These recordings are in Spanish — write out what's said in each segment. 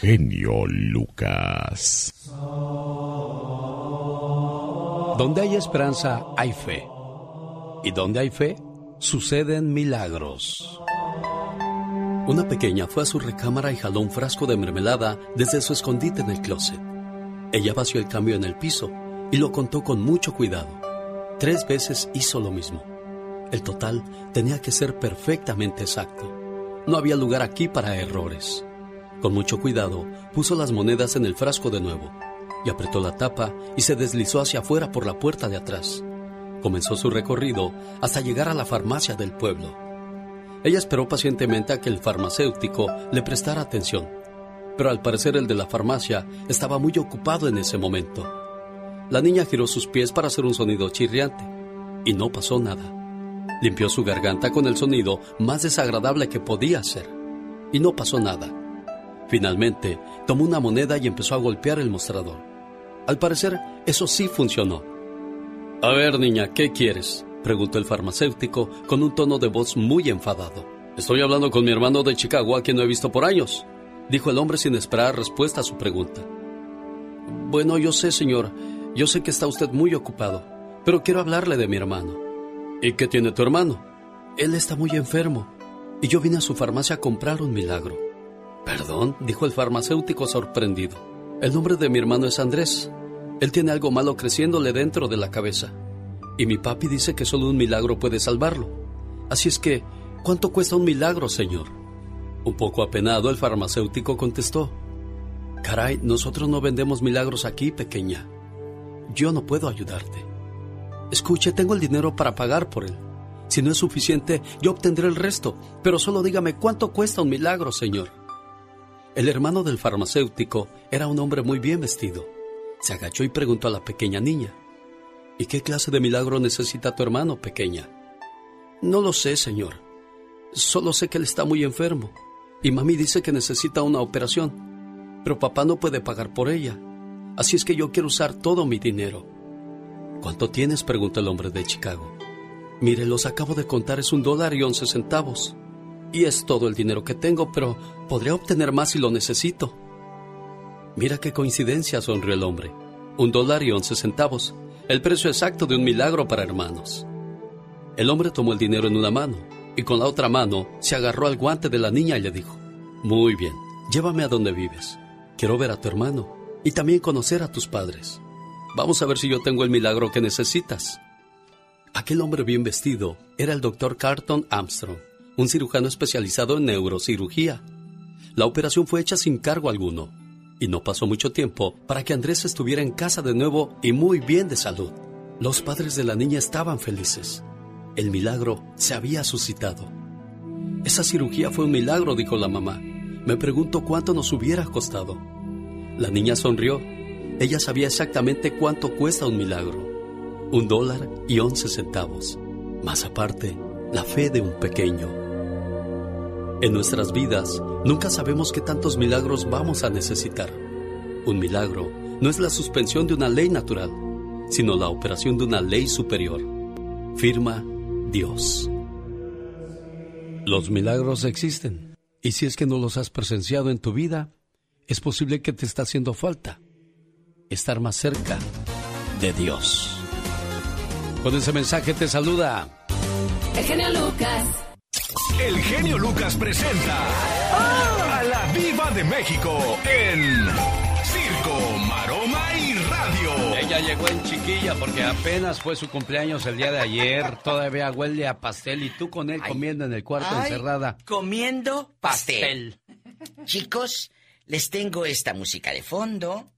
genio Lucas. Donde hay esperanza, hay fe. Y donde hay fe, suceden milagros. Una pequeña fue a su recámara y jaló un frasco de mermelada desde su escondite en el closet. Ella vació el cambio en el piso y lo contó con mucho cuidado. Tres veces hizo lo mismo. El total tenía que ser perfectamente exacto. No había lugar aquí para errores. Con mucho cuidado, puso las monedas en el frasco de nuevo y apretó la tapa y se deslizó hacia afuera por la puerta de atrás. Comenzó su recorrido hasta llegar a la farmacia del pueblo. Ella esperó pacientemente a que el farmacéutico le prestara atención, pero al parecer el de la farmacia estaba muy ocupado en ese momento. La niña giró sus pies para hacer un sonido chirriante y no pasó nada. Limpió su garganta con el sonido más desagradable que podía hacer y no pasó nada. Finalmente, tomó una moneda y empezó a golpear el mostrador. Al parecer, eso sí funcionó. A ver, niña, ¿qué quieres? preguntó el farmacéutico con un tono de voz muy enfadado. Estoy hablando con mi hermano de Chicago a quien no he visto por años, dijo el hombre sin esperar respuesta a su pregunta. Bueno, yo sé, señor, yo sé que está usted muy ocupado, pero quiero hablarle de mi hermano. ¿Y qué tiene tu hermano? Él está muy enfermo y yo vine a su farmacia a comprar un milagro. Perdón, dijo el farmacéutico sorprendido. El nombre de mi hermano es Andrés. Él tiene algo malo creciéndole dentro de la cabeza. Y mi papi dice que solo un milagro puede salvarlo. Así es que, ¿cuánto cuesta un milagro, señor? Un poco apenado, el farmacéutico contestó. Caray, nosotros no vendemos milagros aquí, pequeña. Yo no puedo ayudarte. Escuche, tengo el dinero para pagar por él. Si no es suficiente, yo obtendré el resto, pero solo dígame cuánto cuesta un milagro, señor. El hermano del farmacéutico era un hombre muy bien vestido. Se agachó y preguntó a la pequeña niña, ¿Y qué clase de milagro necesita tu hermano, pequeña? No lo sé, señor. Solo sé que él está muy enfermo y mami dice que necesita una operación, pero papá no puede pagar por ella. Así es que yo quiero usar todo mi dinero. ¿Cuánto tienes? preguntó el hombre de Chicago. Mire, los acabo de contar, es un dólar y once centavos. Y es todo el dinero que tengo, pero podría obtener más si lo necesito. Mira qué coincidencia, sonrió el hombre. Un dólar y once centavos, el precio exacto de un milagro para hermanos. El hombre tomó el dinero en una mano y con la otra mano se agarró al guante de la niña y le dijo, Muy bien, llévame a donde vives. Quiero ver a tu hermano y también conocer a tus padres. Vamos a ver si yo tengo el milagro que necesitas. Aquel hombre bien vestido era el doctor Carton Armstrong, un cirujano especializado en neurocirugía. La operación fue hecha sin cargo alguno, y no pasó mucho tiempo para que Andrés estuviera en casa de nuevo y muy bien de salud. Los padres de la niña estaban felices. El milagro se había suscitado. Esa cirugía fue un milagro, dijo la mamá. Me pregunto cuánto nos hubiera costado. La niña sonrió. Ella sabía exactamente cuánto cuesta un milagro. Un dólar y once centavos. Más aparte, la fe de un pequeño. En nuestras vidas, nunca sabemos qué tantos milagros vamos a necesitar. Un milagro no es la suspensión de una ley natural, sino la operación de una ley superior. Firma Dios. Los milagros existen, y si es que no los has presenciado en tu vida, es posible que te está haciendo falta estar más cerca de Dios. Con ese mensaje te saluda el genio Lucas. El genio Lucas presenta a la Viva de México en Circo, Maroma y Radio. Ella llegó en chiquilla porque apenas fue su cumpleaños el día de ayer. Todavía huele a pastel y tú con él comiendo en el cuarto encerrada. Comiendo pastel. Chicos, les tengo esta música de fondo.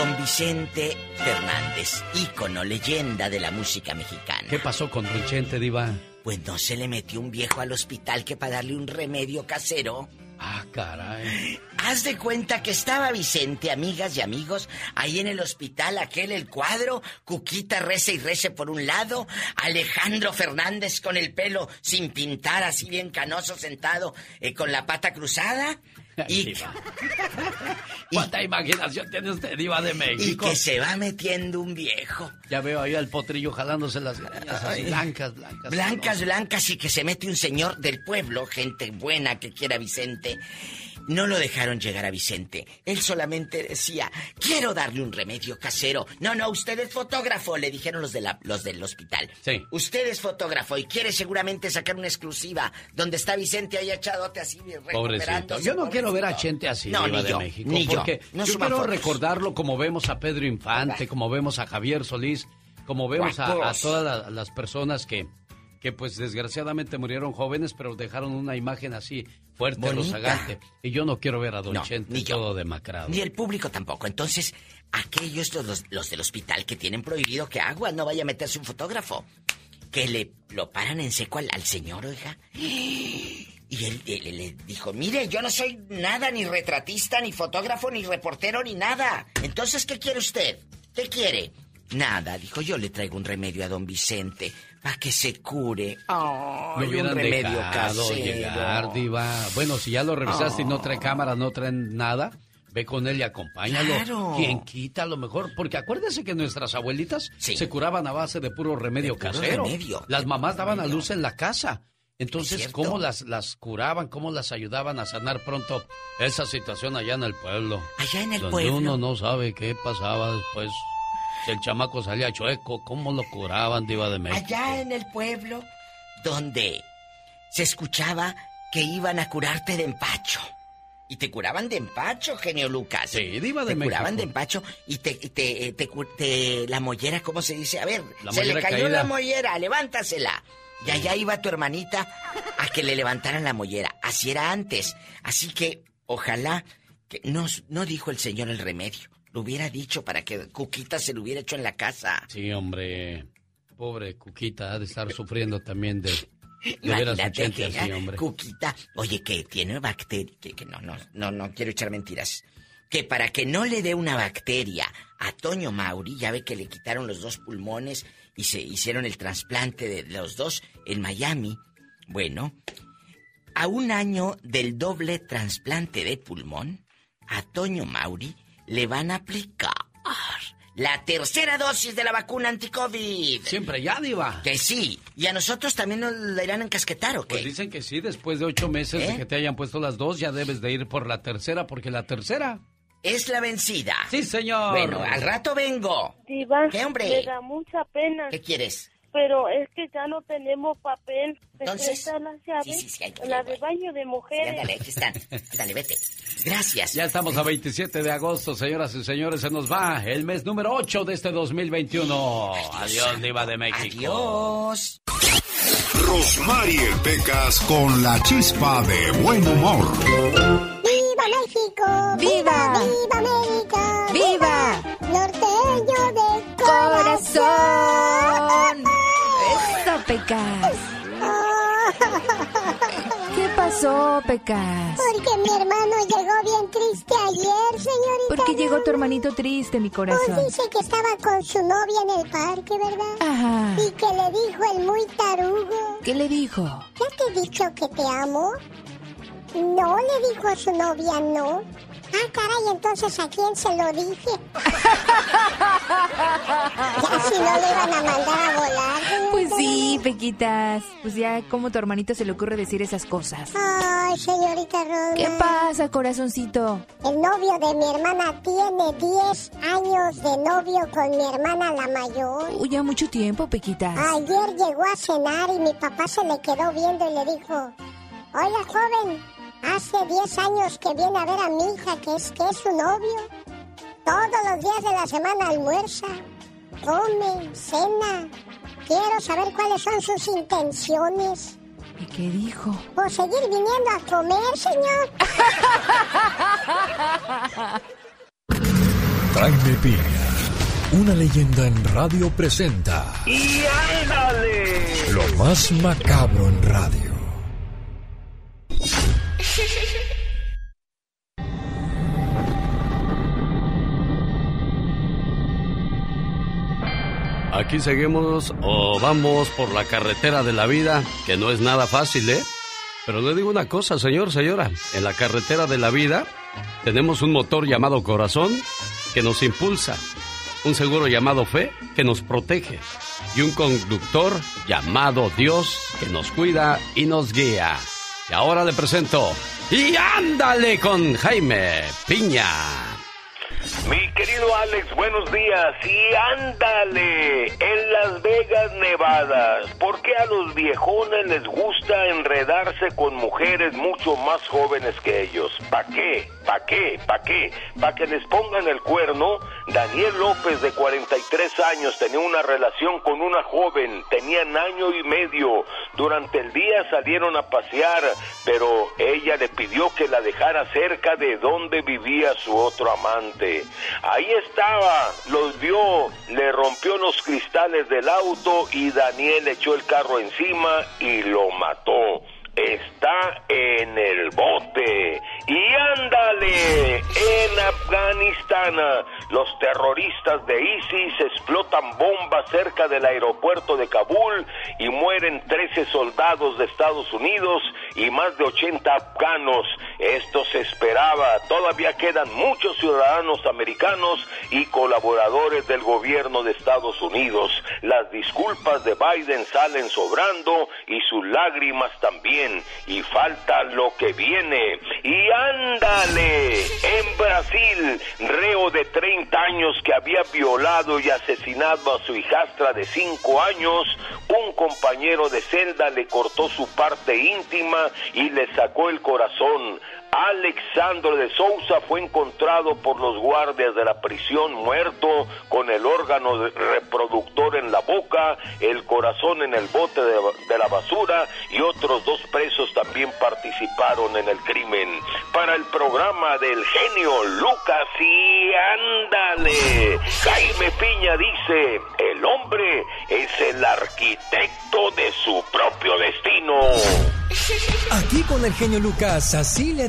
Don Vicente Fernández, ícono, leyenda de la música mexicana. ¿Qué pasó con Don Chente, Diva? Pues no se le metió un viejo al hospital que para darle un remedio casero. Ah, caray. Haz de cuenta que estaba Vicente, amigas y amigos, ahí en el hospital, aquel el cuadro, Cuquita rece y rece por un lado, Alejandro Fernández con el pelo sin pintar, así bien canoso, sentado, eh, con la pata cruzada, Y, ¿Cuánta imaginación tiene usted, Diva de México? Y que se va metiendo un viejo. Ya veo ahí al potrillo jalándose las greñas así, blancas, blancas. Blancas, blancas, y que se mete un señor del pueblo, gente buena que quiera Vicente. No lo dejaron llegar a Vicente. Él solamente decía, quiero darle un remedio casero. No, no, usted es fotógrafo, le dijeron los, de la, los del hospital. Sí. Usted es fotógrafo y quiere seguramente sacar una exclusiva donde está Vicente ahí echadote así Pobrecito. recuperándose. Yo no quiero ver a. Chente así, No, ni de yo, México. ni yo. porque No yo suban quiero fotos. recordarlo como vemos a Pedro Infante, como vemos a Javier Solís, como vemos a, todas la- las personas que, que pues desgraciadamente murieron jóvenes, pero dejaron una imagen así fuerte, Bonita. rozagante. Y yo no quiero ver a Don No, Chente ni yo. todo demacrado. Ni el público tampoco. Entonces, aquellos, los, los del hospital que tienen prohibido que agua no vaya a meterse un fotógrafo, que le lo paran en seco al, al señor, oiga. Y él, él le dijo, mire, yo no soy nada, ni retratista, ni fotógrafo, ni reportero, ni nada. Entonces, ¿qué quiere usted? ¿Qué quiere? Nada, dijo, yo le traigo un remedio a don Vicente para que se cure. Ay, Lo un hubieran remedio dejado casero. llegar, Diva. Bueno, si ya lo revisaste y no trae cámara, no traen nada, ve con él y acompáñalo. Claro. Quien quita a lo mejor, porque acuérdese que nuestras abuelitas Sí. se curaban a base de puro remedio De puro casero. remedio, Las mamás daban a luz en la casa. Es Entonces. ¿cómo las, las curaban? ¿Cómo las ayudaban a sanar pronto esa situación allá en el pueblo? Allá en el donde pueblo. uno no sabe qué pasaba después. El chamaco salía chueco, ¿cómo lo curaban, Diva de México? Allá en el pueblo, donde se escuchaba que iban a curarte de empacho. Y te curaban de empacho, genio Lucas. Sí, diva de Te curaban de empacho y te, te, eh, te la mollera, ¿cómo se dice? A ver, La se le cayó caída. la mollera, levántasela. Y allá iba tu hermanita a que le levantaran la mollera. Así era antes. Así que, ojalá que no, no dijo el señor el remedio. Lo hubiera dicho para que Cuquita se lo hubiera hecho en la casa. Sí, hombre. Pobre Cuquita, ha de estar sufriendo también de, de ver a su Imagínate gente que así, era hombre. Cuquita, oye, que tiene bacteria, que, que no, no, no, no quiero echar mentiras. Que para que no le dé una bacteria a Toño Mauri, ya ve que le quitaron los dos pulmones y se hicieron el trasplante de los dos en Miami. Bueno, a un año del doble trasplante de pulmón, a Toño Mauri le van a aplicar la tercera dosis de la vacuna anti-COVID. Siempre ya, Diva. Que sí. ¿Y a nosotros también nos la irán a encasquetar o qué? Pues dicen que sí, después de ocho meses ¿Eh? de que te hayan puesto las dos, ya debes de ir por la tercera, porque la tercera. Es la vencida. Sí, señor. Bueno, al rato vengo. Diva, ¿Qué, hombre? me da mucha pena, ¿Qué quieres? Pero es que ya no tenemos papel. ¿Me Entonces- las llaves? Sí, la de baño de Sí, mujeres. ándale, aquí están. Ándale, vete. Gracias. Ya estamos a 27 de agosto, señoras y señores, se nos va el mes número 8 de este 2021. Adiós, Diva de México. Adiós. Rosmarie Pecas con la chispa de buen humor. ¡Viva México! ¡Viva! ¡Viva América! ¡Viva! Norteño de ¡Corazón! corazón. ¡Eso, Pecas! ¿Qué pasó, Pecas? Porque mi hermano llegó bien triste ayer, señorita. ¿Por qué llegó tu hermanito triste, mi Pues corazón? dice que estaba con su novia en el parque, ¿verdad? Ajá. Y que le dijo el muy tarugo. ¿Qué le dijo? ¿Ya te he dicho que te amo? No, le dijo a su novia, no. Ah, caray, entonces ¿a quién se lo dije? ya si no le iban a mandar a volar. Pues sí, Pequitas. Pues ya, ¿cómo tu hermanito se le ocurre decir esas cosas? Ay, señorita Roma. ¿Qué pasa, corazoncito? El novio de mi hermana tiene 10 años de novio con mi hermana la mayor. Uy, ya mucho tiempo, Pequitas. Ayer llegó a cenar y mi papá se le quedó viendo y le dijo, Oiga, joven, hace 10 años que viene a ver a mi hija, que es, que es su novio. Todos los días de la semana almuerza, come, cena. Quiero saber cuáles son sus intenciones. ¿Y qué dijo? ¿Por seguir viniendo a comer, señor? Jaime Piña, una leyenda en radio presenta. ¡Y ándale! Lo más macabro en radio. Aquí seguimos o vamos por la carretera de la vida, que no es nada fácil, ¿eh? Pero le digo una cosa, señor, señora. En la carretera de la vida tenemos un motor llamado corazón que nos impulsa, un seguro llamado fe que nos protege y un conductor llamado Dios que nos cuida y nos guía. Y ahora le presento y ándale con Jaime Piña. Mi querido Alex, buenos días. Y ándale, en Las Vegas, Nevada. ¿Por qué a los viejones les gusta enredarse con mujeres mucho más jóvenes que ellos? ¿Para qué? ¿Para qué? ¿Para qué? ¿Para que les pongan el cuerno? Daniel López, de 43 años, tenía una relación con una joven. Tenían año y medio. Durante el día salieron a pasear, pero ella le pidió que la dejara cerca de donde vivía su otro amante. Ahí estaba, los vio, le rompió los cristales del auto y Daniel echó el carro encima y lo mató está en el bote. Y ándale, en Afganistán, los terroristas de ISIS explotan bombas cerca del aeropuerto de Kabul y mueren 13 soldados de Estados Unidos y más de 80 afganos. Esto se esperaba. Todavía quedan muchos ciudadanos americanos y colaboradores del gobierno de Estados Unidos. Las disculpas de Biden salen sobrando y sus lágrimas también. Y falta lo que viene. Y ándale, en Brasil, reo de 30 años que había violado y asesinado a su hijastra de 5 años, un compañero de celda le cortó su parte íntima y le sacó el corazón. Alexandro de Sousa fue encontrado por los guardias de la prisión muerto con el órgano reproductor en la boca, el corazón en el bote de, de, la basura y otros dos presos también participaron en el crimen. Para el programa del genio Lucas y ándale, Jaime Piña dice, el hombre es el arquitecto de su propio destino. Aquí con el genio Lucas, así le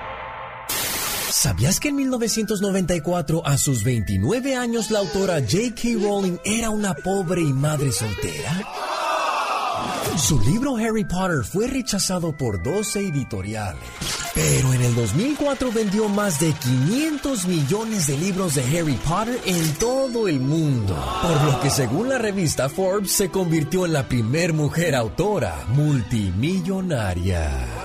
¿Sabías que en 1994, a sus 29 años, la autora J.K. Rowling era una pobre y madre soltera? Su libro Harry Potter fue rechazado por 12 editoriales. Pero en el 2004 vendió más de 500 millones de libros de Harry Potter en todo el mundo. Por lo que según la revista Forbes se convirtió en la primer mujer autora multimillonaria.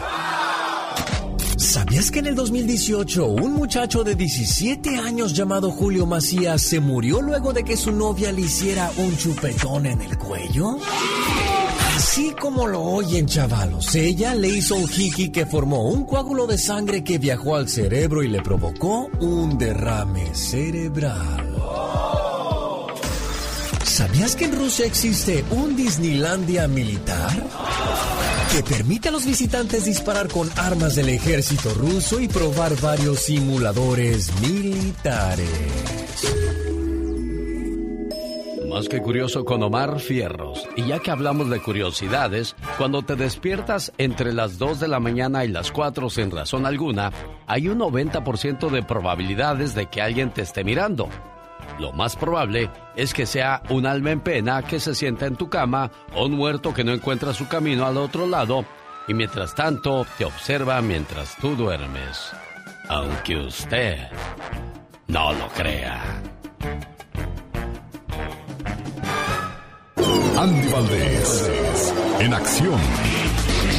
¿Sabías que en el 2018 un muchacho de 17 años llamado Julio Macías se murió luego de que su novia le hiciera un chupetón en el cuello? Así como lo oyen chavalos, ella le hizo un jiki que formó un coágulo de sangre que viajó al cerebro y le provocó un derrame cerebral. ¿Sabías que en Rusia existe un Disneylandia militar? Que permite a los visitantes disparar con armas del ejército ruso y probar varios simuladores militares. Más que curioso con Omar Fierros. Y ya que hablamos de curiosidades, cuando te despiertas entre las 2 de la mañana y las 4 sin razón alguna, hay un 90% de probabilidades de que alguien te esté mirando. Lo más probable es que sea un alma en pena que se sienta en tu cama o un muerto que no encuentra su camino al otro lado y mientras tanto te observa mientras tú duermes. Aunque usted no lo crea. Andy Valdés, en acción.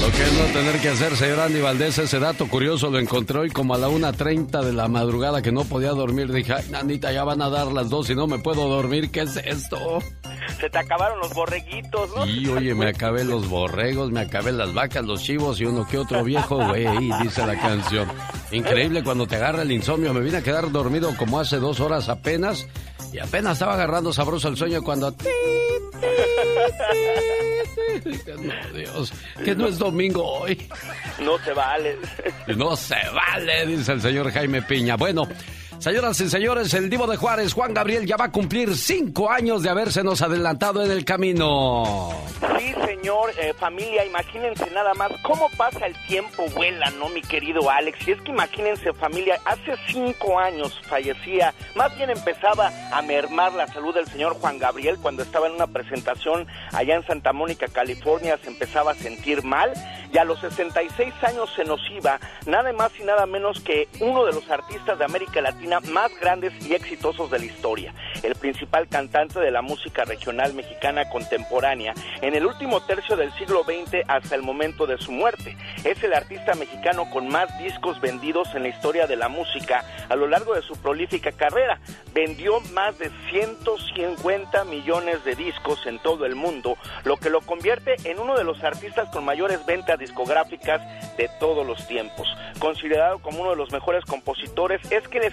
Lo que es no tener que hacer, señor Andy Valdés, ese dato curioso lo encontré hoy como a la 1.30 de la madrugada que no podía dormir. Dije, ay, nanita, ya van a dar las dos y no me puedo dormir. ¿Qué es esto? Se te acabaron los borreguitos, ¿no? Y oye, me acabé los borregos, me acabé las vacas, los chivos y uno que otro viejo, güey, dice la canción. Increíble cuando te agarra el insomnio. Me vine a quedar dormido como hace dos horas apenas y apenas estaba agarrando sabroso el sueño cuando... No, Dios, que no es domingo hoy. No se vale. No se vale, dice el señor Jaime Piña. Bueno, Señoras y señores, el Divo de Juárez, Juan Gabriel, ya va a cumplir cinco años de habérsenos adelantado en el camino. Sí, señor, eh, familia, imagínense nada más cómo pasa el tiempo, vuela, ¿no, mi querido Alex? Y es que imagínense, familia, hace cinco años fallecía, más bien empezaba a mermar la salud del señor Juan Gabriel cuando estaba en una presentación allá en Santa Mónica, California, se empezaba a sentir mal y a los 66 años se nos iba nada más y nada menos que uno de los artistas de América Latina más grandes y exitosos de la historia, el principal cantante de la música regional mexicana contemporánea en el último tercio del siglo XX hasta el momento de su muerte. Es el artista mexicano con más discos vendidos en la historia de la música a lo largo de su prolífica carrera. Vendió más de 150 millones de discos en todo el mundo, lo que lo convierte en uno de los artistas con mayores ventas discográficas de todos los tiempos. Considerado como uno de los mejores compositores, es que le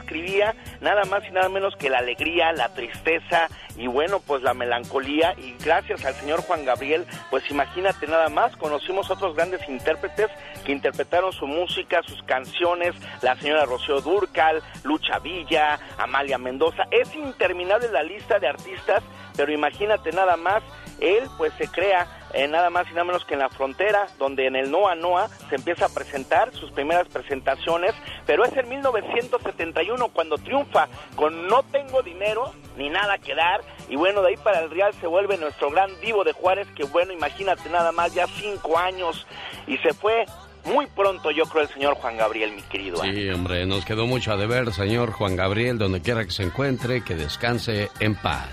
nada más y nada menos que la alegría, la tristeza y bueno, pues la melancolía. Y gracias al señor Juan Gabriel, pues imagínate nada más, conocimos otros grandes intérpretes que interpretaron su música, sus canciones, la señora Rocío Durcal, Lucha Villa, Amalia Mendoza, es interminable la lista de artistas, pero imagínate nada más, él pues se crea eh, nada más y nada menos que en la frontera, donde en el Noa Noa se empieza a presentar sus primeras presentaciones, pero es en 1971 cuando triunfa con No tengo dinero ni nada que dar, y bueno, de ahí para el Real se vuelve nuestro gran divo de Juárez, que bueno, imagínate nada más, ya cinco años, y se fue muy pronto, yo creo, el señor Juan Gabriel, mi querido. Sí, hombre, nos quedó mucho a deber, señor Juan Gabriel, donde quiera que se encuentre, que descanse en paz.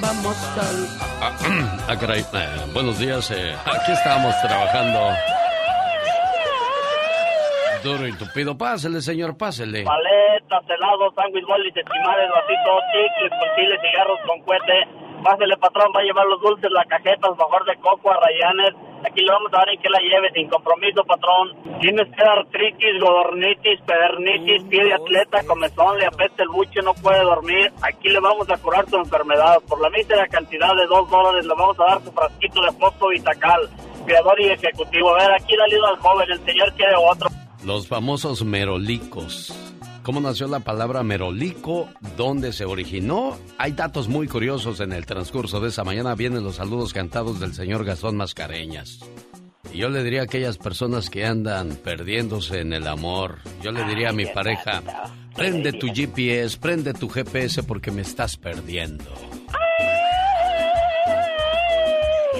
Vamos al... Ah, caray. Eh, buenos días, eh, aquí estamos trabajando. Duro y tupido, pásele, señor, pásele. Paletas, helados, sándwich, bolis, esquimales, vasitos, chicles, con chile, cigarros con cohete. Pásele, patrón, va a llevar los dulces, la cajeta, mejor de coco, a rayanes. Aquí le vamos a dar en que la lleve, sin compromiso, patrón. Tienes que artritis, godornitis, pedernitis, pie de atleta, comezón, le apetece el buche, no puede dormir. Aquí le vamos a curar su enfermedad. Por la mísera cantidad de dos dólares le vamos a dar su frasquito de fosfo Vitacal. Creador y ejecutivo. A ver, aquí dale al joven, el señor quiere otro. Los famosos merolicos. ¿Cómo nació la palabra merolico? ¿Dónde se originó? Hay datos muy curiosos en el transcurso de esa mañana. Vienen los saludos cantados del señor Gastón Mascareñas. Y yo le diría a aquellas personas que andan perdiéndose en el amor, yo le diría a mi pareja, prende tu GPS, prende tu GPS porque me estás perdiendo.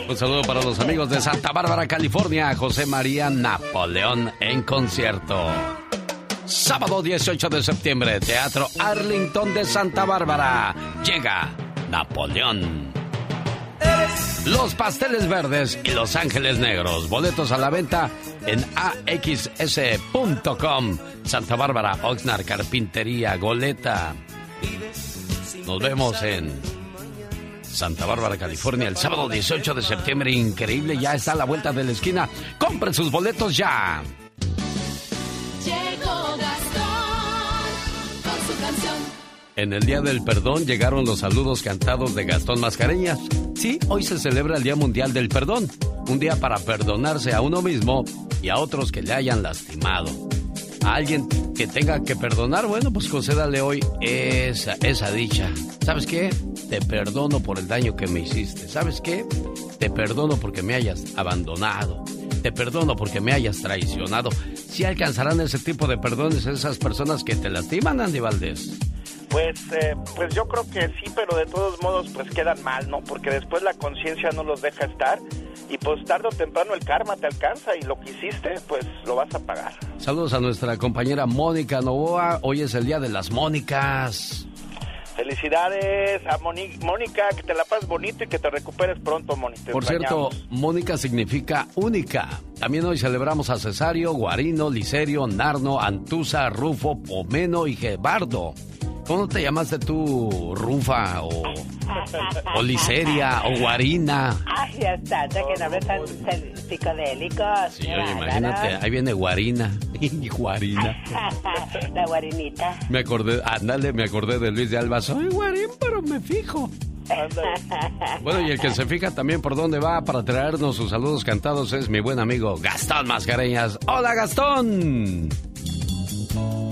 Un saludo para los amigos de Santa Bárbara, California, José María Napoleón en concierto. Sábado 18 de septiembre, Teatro Arlington de Santa Bárbara. Llega Napoleón. Los pasteles verdes y los ángeles negros. Boletos a la venta en axs.com. Santa Bárbara, Oxnard, Carpintería, Goleta. Nos vemos en Santa Bárbara, California, el sábado 18 de septiembre. Increíble, ya está a la vuelta de la esquina. Compren sus boletos ya. En el Día del Perdón llegaron los saludos cantados de Gastón Mascareñas. Sí, hoy se celebra el Día Mundial del Perdón, un día para perdonarse a uno mismo y a otros que le hayan lastimado. A alguien que tenga que perdonar, bueno, pues concédale hoy esa, dicha. ¿Sabes qué? Te perdono por el daño que me hiciste. ¿Sabes qué? Te perdono porque me hayas abandonado. Te perdono porque me hayas traicionado. Si alcanzarán ese tipo de perdones esas personas que te lastiman, Andy Valdés. Pues, eh, pues yo creo que sí, pero de todos modos pues quedan mal, ¿no? Porque después la conciencia no los deja estar y pues tarde o temprano el karma te alcanza y lo que hiciste pues lo vas a pagar. Saludos a nuestra compañera Mónica Novoa. Hoy es el día de las Mónicas. Felicidades a Moni- Mónica, que te la pases bonito y que te recuperes pronto, Mónica. Por cierto. Mónica significa única. También hoy celebramos a Cesario, Guarino, Liserio, Narno, Antusa, Rufo, Pomeno y Gebardo. ¿Cómo te llamaste tú, Rufa o, o Liseria o Guarina? Ay, ya está, ya que nombres tan psicodélicos. Sí, oye, imagínate, ahí viene Guarina. Y Guarina. La guarinita. Me acordé, ándale, me acordé de Luis de Alba. Soy Guarín, pero me fijo. Bueno, y el que se fija también por dónde va para traernos sus saludos cantados es mi buen amigo Gastón Mascareñas. ¡Hola, Gastón!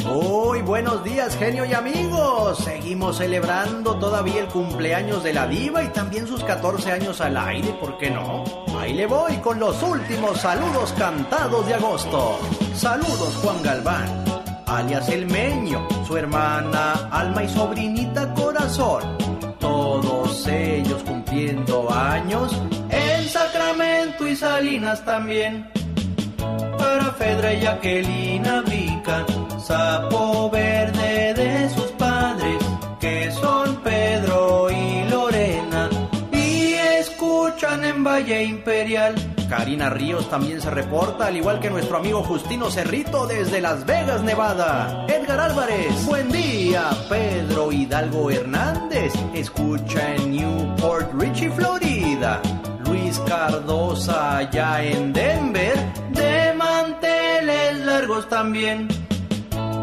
Muy buenos días, genio y amigos. Seguimos celebrando todavía el cumpleaños de la diva y también sus 14 años al aire, ¿por qué no? Ahí le voy con los últimos saludos cantados de agosto. Saludos, Juan Galván, alias El Meño, su hermana Alma y sobrinita Corazón. Todos ellos cumpliendo años en Sacramento y Salinas también para Fedra y Jacqueline Vica, sapo verde de sus padres, que son Pedro y Lorena, y escuchan en Valle Imperial. Karina Ríos también se reporta, al igual que nuestro amigo Justino Cerrito desde Las Vegas, Nevada. Edgar Álvarez, buen día. Pedro Hidalgo Hernández, escucha en Newport Richie, Florida. Luis Cardosa allá en Denver, de manteles largos también.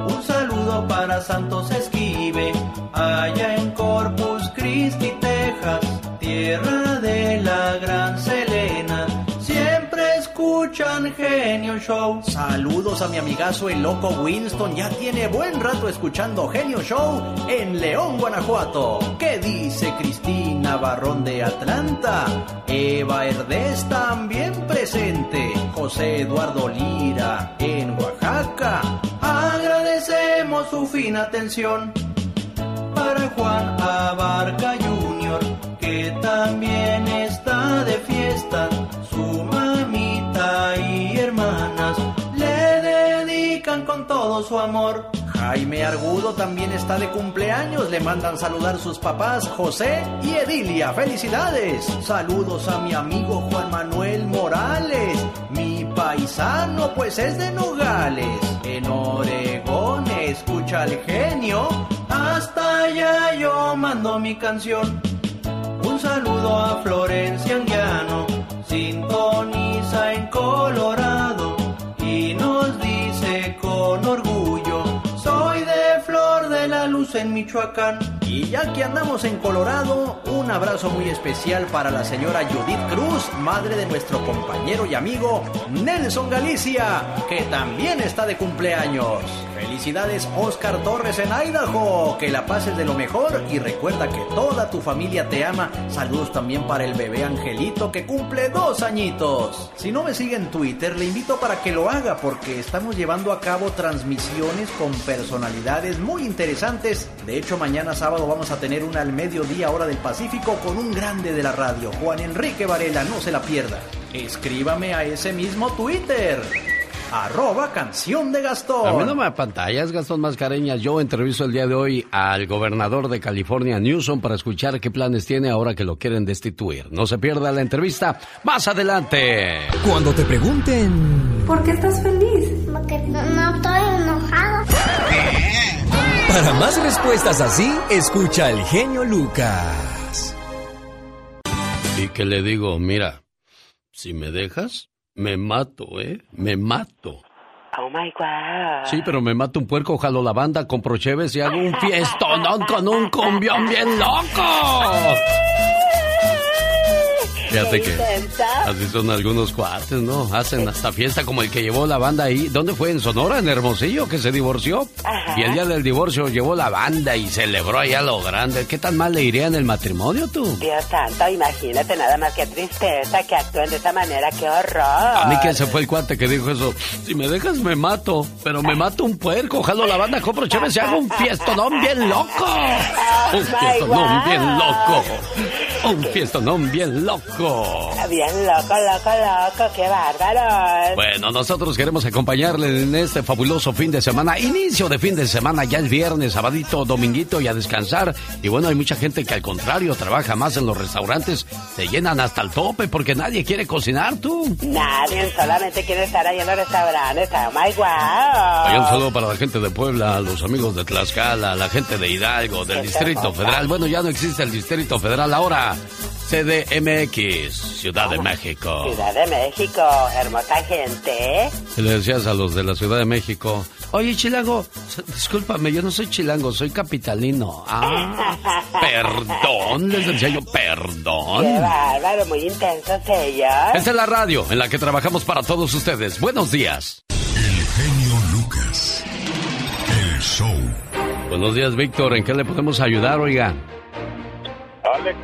Un saludo para Santos Esquive, allá en Corpus Christi, Texas, tierra de la gran Selena. Siempre escuchan Genio Show. Saludos a mi amigazo el loco Winston, ya tiene buen rato escuchando Genio Show en León, Guanajuato. ¿Qué dice Cristina Barrón de Atlanta? Eva Herdez también presente. José Eduardo Lira en Oaxaca. Su fina atención para Juan Abarca Jr., que también está de fiesta. Su mamita y hermanas le dedican con todo su amor. Jaime Argudo también está de cumpleaños. Le mandan saludar sus papás José y Edilia. ¡Felicidades! Saludos a mi amigo Juan Manuel Morales. Mi paisano pues es de Nogales. En Oregón escucha al genio. Hasta allá yo mando mi canción. Un saludo a Florencia Anguiano. Sintoniza en Colorado. Y nos dice con orgullo. Soy de Flor de la Luz en Michoacán. Y ya que andamos en Colorado, un abrazo muy especial para la señora Judith Cruz, madre de nuestro compañero y amigo Nelson Galicia, que también está de cumpleaños. Felicidades Oscar Torres en Idaho, que la pases de lo mejor y recuerda que toda tu familia te ama. Saludos también para el bebé Angelito que cumple dos añitos. Si no me sigue en Twitter, le invito para que lo haga porque estamos llevando a cabo transmisiones con personalidades muy interesantes. De hecho, mañana sábado vamos a tener una al mediodía hora del Pacífico con un grande de la radio, Juan Enrique Varela, no se la pierda. Escríbame a ese mismo Twitter. Arroba canción de Gastón. A mí no me pantallas, Gastón Mascareñas. Yo entrevisto el día de hoy al gobernador de California, Newsom, para escuchar qué planes tiene ahora que lo quieren destituir. No se pierda la entrevista más adelante. Cuando te pregunten... ¿Por qué estás feliz? Porque no, no estoy enojado. Para más respuestas así, escucha al genio Lucas. Y que le digo, mira, si me dejas, me mato, ¿eh? Me mato. Oh my God. Sí, pero me mato un puerco, jalo la banda, compro cheves y hago un fiestonón con un cumbión bien loco. Fíjate que así son algunos cuates, ¿no? Hacen hasta fiesta como el que llevó la banda ahí. ¿Dónde fue? ¿En Sonora? ¿En Hermosillo? Que se divorció. Ajá. Y el día del divorcio llevó la banda y celebró allá lo grande. ¿Qué tan mal le iría en el matrimonio tú? Dios santo, imagínate nada más que tristeza que actúen de esa manera, qué horror. A mí que se fue el cuate que dijo eso. Si me dejas me mato, pero me mato un puerco, jalo la banda, compro cheves y hago un fiestonón bien loco. Un fiestonón bien loco. Un fiestonón bien loco. Bien loco, loco, loco, qué bárbaro. Bueno, nosotros queremos acompañarle en este fabuloso fin de semana, inicio de fin de semana, ya el viernes, sabadito, dominguito y a descansar. Y bueno, hay mucha gente que al contrario trabaja más en los restaurantes, se llenan hasta el tope porque nadie quiere cocinar tú. Nadie solamente quiere estar ahí en los restaurantes. Oh my wow. Hay un saludo para la gente de Puebla, los amigos de Tlaxcala, la gente de Hidalgo, del Distrito Federal. Bueno, ya no existe el Distrito Federal ahora. CDMX, Ciudad de México. Ciudad de México, hermosa gente. ¿Qué le decías a los de la Ciudad de México? Oye, chilango, discúlpame, yo no soy chilango, soy capitalino. Ah, perdón, les decía yo, perdón. Qué bárbaro, muy intenso, señor. Esta es la radio en la que trabajamos para todos ustedes. Buenos días. genio Lucas. El show. Buenos días, Víctor. ¿En qué le podemos ayudar, oiga? Alex,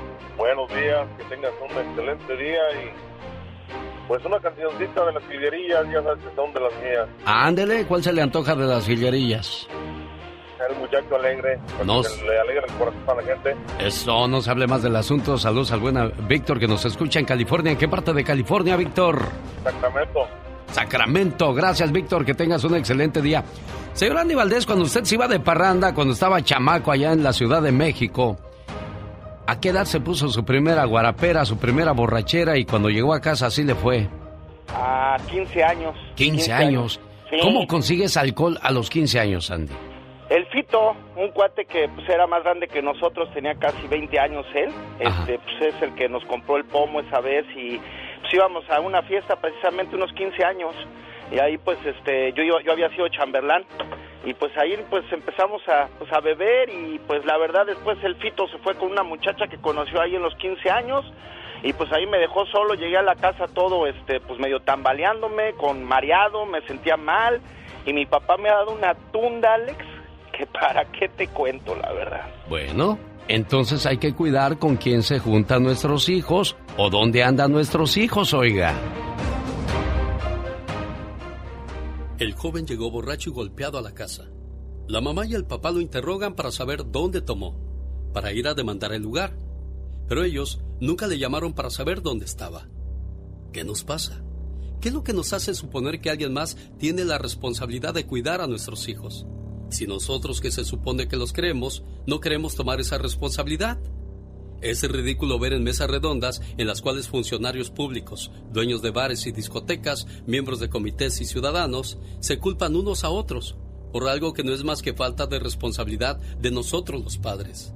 días, que tengas un excelente día y pues una cancioncita de las jilguerillas, ya sabes que son de las mías. Ándele, ¿cuál se le antoja de las jilguerillas? El muchacho alegre, Nos- le alegra el corazón a la gente. Eso, no se hable más del asunto. Saludos al buen Víctor que nos escucha en California. ¿En qué parte de California, Víctor? Sacramento. Sacramento. Gracias, Víctor. Que tengas un excelente día. Señor Andy Valdés, cuando usted se iba de parranda, cuando estaba chamaco allá en la Ciudad de México, ¿a qué edad se puso su primera guarapera, su primera borrachera y cuando llegó a casa así le fue? A 15 años. 15 años. Sí. ¿Cómo consigues alcohol a los 15 años, Andy? El Fito, un cuate que pues era más grande que nosotros, tenía casi 20 años él, este, pues es el que nos compró el pomo esa vez y pues íbamos a una fiesta precisamente unos 15 años y ahí pues este yo yo había sido chambelán y pues ahí pues empezamos a pues a beber y pues la verdad después el Fito se fue con una muchacha que conoció ahí en los 15 años y pues ahí me dejó solo, llegué a la casa todo este pues medio tambaleándome, con mareado, me sentía mal y mi papá me ha dado una tunda, Alex, que para qué te cuento, la verdad. Bueno, entonces hay que cuidar con quién se juntan nuestros hijos o dónde andan nuestros hijos, oiga. El joven llegó borracho y golpeado a la casa. La mamá y el papá lo interrogan para saber dónde tomó, para ir a demandar el lugar. Pero ellos nunca le llamaron para saber dónde estaba. ¿Qué nos pasa? ¿Qué es lo que nos hace suponer que alguien más tiene la responsabilidad de cuidar a nuestros hijos? Si nosotros que se supone que los queremos, no queremos tomar esa responsabilidad. Es ridículo ver en mesas redondas en las cuales funcionarios públicos, dueños de bares y discotecas, miembros de comités y ciudadanos se culpan unos a otros por algo que no es más que falta de responsabilidad de nosotros los padres.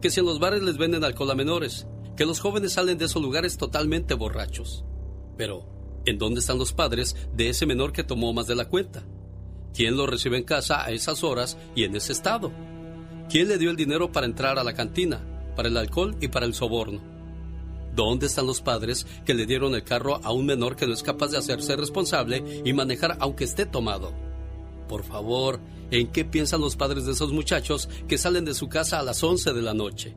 Que si en los bares les venden alcohol a menores, que los jóvenes salen de esos lugares totalmente borrachos. Pero, ¿en dónde están los padres de ese menor que tomó más de la cuenta? ¿Quién lo recibe en casa a esas horas y en ese estado? ¿Quién le dio el dinero para entrar a la cantina, para el alcohol y para el soborno? ¿Dónde están los padres que le dieron el carro a un menor que no es capaz de hacerse responsable y manejar aunque esté tomado? Por favor, ¿en qué piensan los padres de esos muchachos que salen de su casa a las 11 de la noche?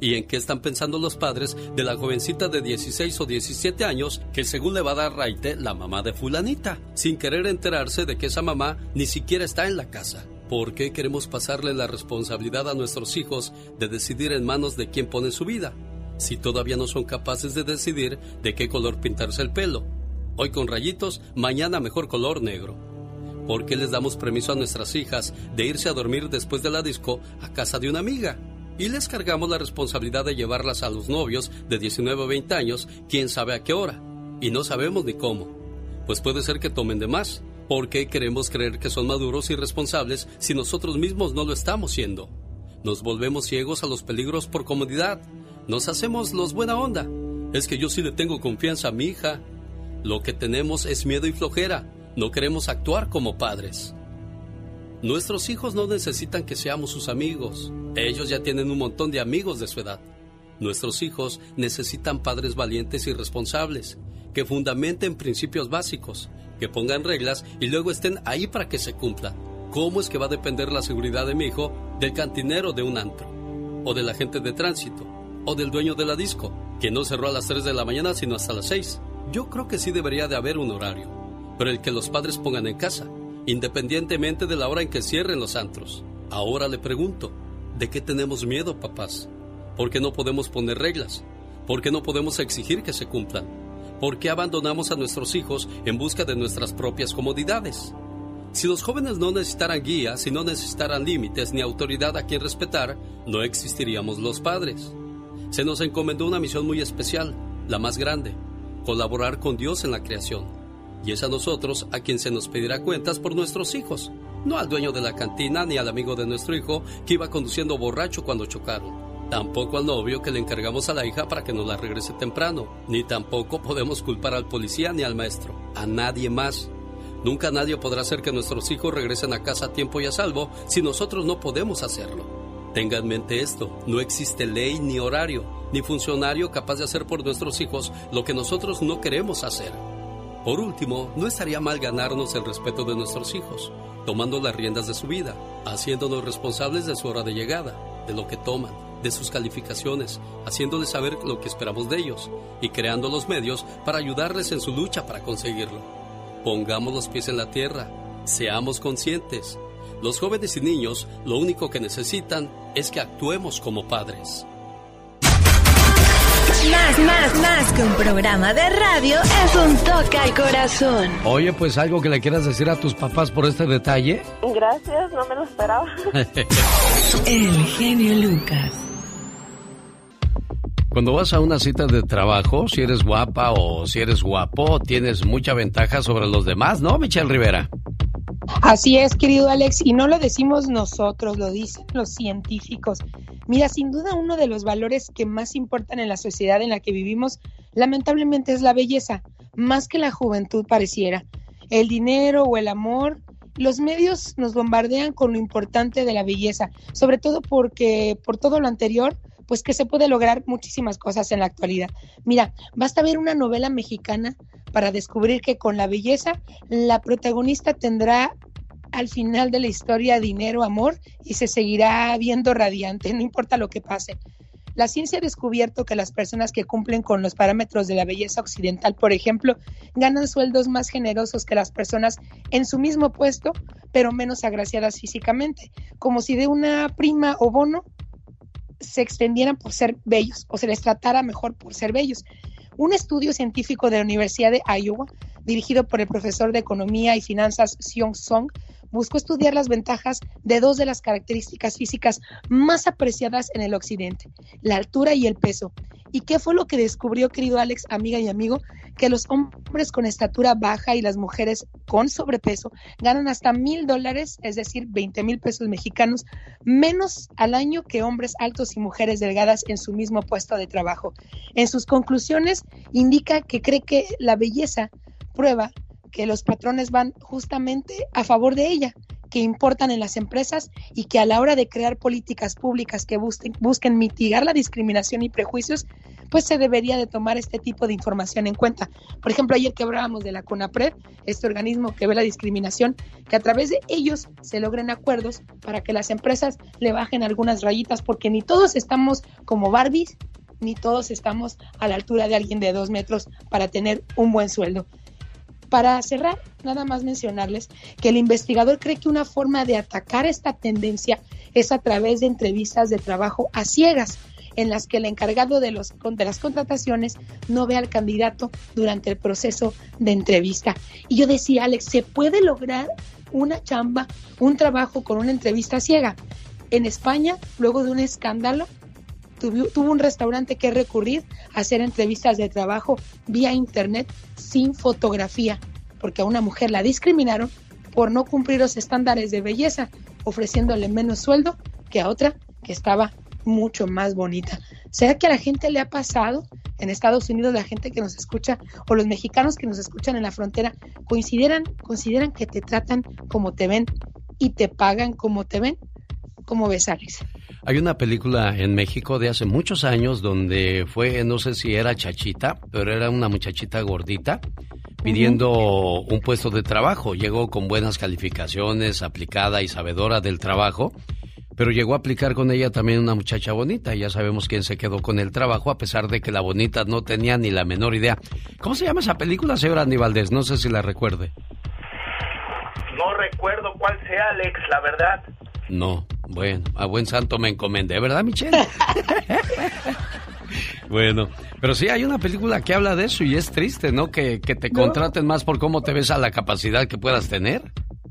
¿Y en qué están pensando los padres de la jovencita de 16 o 17 años que según le va a dar raite la mamá de fulanita, sin querer enterarse de que esa mamá ni siquiera está en la casa? ¿Por qué queremos pasarle la responsabilidad a nuestros hijos de decidir en manos de quién pone su vida? Si todavía no son capaces de decidir de qué color pintarse el pelo. Hoy con rayitos, mañana mejor color negro. ¿Por qué les damos permiso a nuestras hijas de irse a dormir después de la disco a casa de una amiga? Y les cargamos la responsabilidad de llevarlas a los novios de 19 o 20 años, quién sabe a qué hora. Y no sabemos ni cómo. Pues puede ser que tomen de más. ¿Por qué queremos creer que son maduros y responsables si nosotros mismos no lo estamos siendo? Nos volvemos ciegos a los peligros por comodidad. Nos hacemos los buena onda. Es que yo sí le tengo confianza a mi hija. Lo que tenemos es miedo y flojera. No queremos actuar como padres. Nuestros hijos no necesitan que seamos sus amigos. Ellos ya tienen un montón de amigos de su edad. Nuestros hijos necesitan padres valientes y responsables, que fundamenten principios básicos, que pongan reglas y luego estén ahí para que se cumplan. ¿Cómo es que va a depender la seguridad de mi hijo del cantinero de un antro? ¿O del agente de tránsito? ¿O del dueño de la disco, que no cerró a las 3 de la mañana sino hasta las 6? Yo creo que sí debería de haber un horario, pero el que los padres pongan en casa, independientemente de la hora en que cierren los antros. Ahora le pregunto, ¿de qué tenemos miedo, papás? ¿Por qué no podemos poner reglas? ¿Por qué no podemos exigir que se cumplan? ¿Por qué abandonamos a nuestros hijos en busca de nuestras propias comodidades? Si los jóvenes no necesitaran guía, si no necesitaran límites ni autoridad a quien respetar, no existiríamos los padres. Se nos encomendó una misión muy especial, la más grande, colaborar con Dios en la creación. Y es a nosotros a quien se nos pedirá cuentas por nuestros hijos, no al dueño de la cantina ni al amigo de nuestro hijo que iba conduciendo borracho cuando chocaron. Tampoco al novio que le encargamos a la hija para que nos la regrese temprano. Ni tampoco podemos culpar al policía ni al maestro. A nadie más. Nunca nadie podrá hacer que nuestros hijos regresen a casa a tiempo y a salvo si nosotros no podemos hacerlo. Tenga en mente esto, no existe ley ni horario, ni funcionario capaz de hacer por nuestros hijos lo que nosotros no queremos hacer. Por último, no estaría mal ganarnos el respeto de nuestros hijos, tomando las riendas de su vida, haciéndonos responsables de su hora de llegada, de lo que toman, de sus calificaciones, haciéndoles saber lo que esperamos de ellos y creando los medios para ayudarles en su lucha para conseguirlo. Pongamos los pies en la tierra, seamos conscientes. Los jóvenes y niños lo único que necesitan es que actuemos como padres. Más, más, más que un programa de radio es un toque al corazón. Oye, pues algo que le quieras decir a tus papás por este detalle. Gracias, no me lo esperaba. El genio Lucas. Cuando vas a una cita de trabajo, si eres guapa o si eres guapo, tienes mucha ventaja sobre los demás, ¿no, Michelle Rivera? Así es, querido Alex, y no lo decimos nosotros, lo dicen los científicos. Mira, sin duda uno de los valores que más importan en la sociedad en la que vivimos, lamentablemente es la belleza, más que la juventud pareciera. El dinero o el amor, los medios nos bombardean con lo importante de la belleza, sobre todo porque por todo lo anterior, pues que se puede lograr muchísimas cosas en la actualidad. Mira, basta ver una novela mexicana para descubrir que con la belleza la protagonista tendrá al final de la historia dinero, amor y se seguirá viendo radiante, no importa lo que pase. La ciencia ha descubierto que las personas que cumplen con los parámetros de la belleza occidental, por ejemplo, ganan sueldos más generosos que las personas en su mismo puesto, pero menos agraciadas físicamente, como si de una prima o bono se extendieran por ser bellos o se les tratara mejor por ser bellos. Un estudio científico de la Universidad de Iowa, dirigido por el profesor de Economía y Finanzas Sion Song, buscó estudiar las ventajas de dos de las características físicas más apreciadas en el occidente, la altura y el peso. ¿Y qué fue lo que descubrió, querido Alex, amiga y amigo? Que los hombres con estatura baja y las mujeres con sobrepeso ganan hasta mil dólares, es decir, 20 mil pesos mexicanos, menos al año que hombres altos y mujeres delgadas en su mismo puesto de trabajo. En sus conclusiones indica que cree que la belleza prueba que los patrones van justamente a favor de ella, que importan en las empresas y que a la hora de crear políticas públicas que busquen, busquen mitigar la discriminación y prejuicios, pues se debería de tomar este tipo de información en cuenta. Por ejemplo, ayer que hablábamos de la CONAPRED, este organismo que ve la discriminación, que a través de ellos se logren acuerdos para que las empresas le bajen algunas rayitas, porque ni todos estamos como Barbies, ni todos estamos a la altura de alguien de dos metros para tener un buen sueldo. Para cerrar, nada más mencionarles que el investigador cree que una forma de atacar esta tendencia es a través de entrevistas de trabajo a ciegas, en las que el encargado de, los, de las contrataciones no ve al candidato durante el proceso de entrevista. Y yo decía, Alex, ¿se puede lograr una chamba, un trabajo con una entrevista ciega? En España, luego de un escándalo, tuvo, un restaurante que recurrir a hacer entrevistas de trabajo vía internet sin fotografía, porque a una mujer la discriminaron por no cumplir los estándares de belleza, ofreciéndole menos sueldo que a otra que estaba mucho más bonita. ¿Será que a la gente le ha pasado en Estados Unidos, la gente que nos escucha o los mexicanos que nos escuchan en la frontera, consideran, consideran que te tratan como te ven y te pagan como te ven? ¿Cómo ves, Alex? Hay una película en México de hace muchos años donde fue, no sé si era chachita, pero era una muchachita gordita pidiendo un puesto de trabajo. Llegó con buenas calificaciones, aplicada y sabedora del trabajo, pero llegó a aplicar con ella también una muchacha bonita. Ya sabemos quién se quedó con el trabajo, a pesar de que la bonita no tenía ni la menor idea. ¿Cómo se llama esa película, señor Andy Valdés? No sé si la recuerde. No recuerdo cuál sea, Alex, la verdad. No, bueno, a buen santo me encomendé, ¿verdad, Michelle? bueno, pero sí hay una película que habla de eso y es triste, ¿no? Que, que te contraten más por cómo te ves a la capacidad que puedas tener.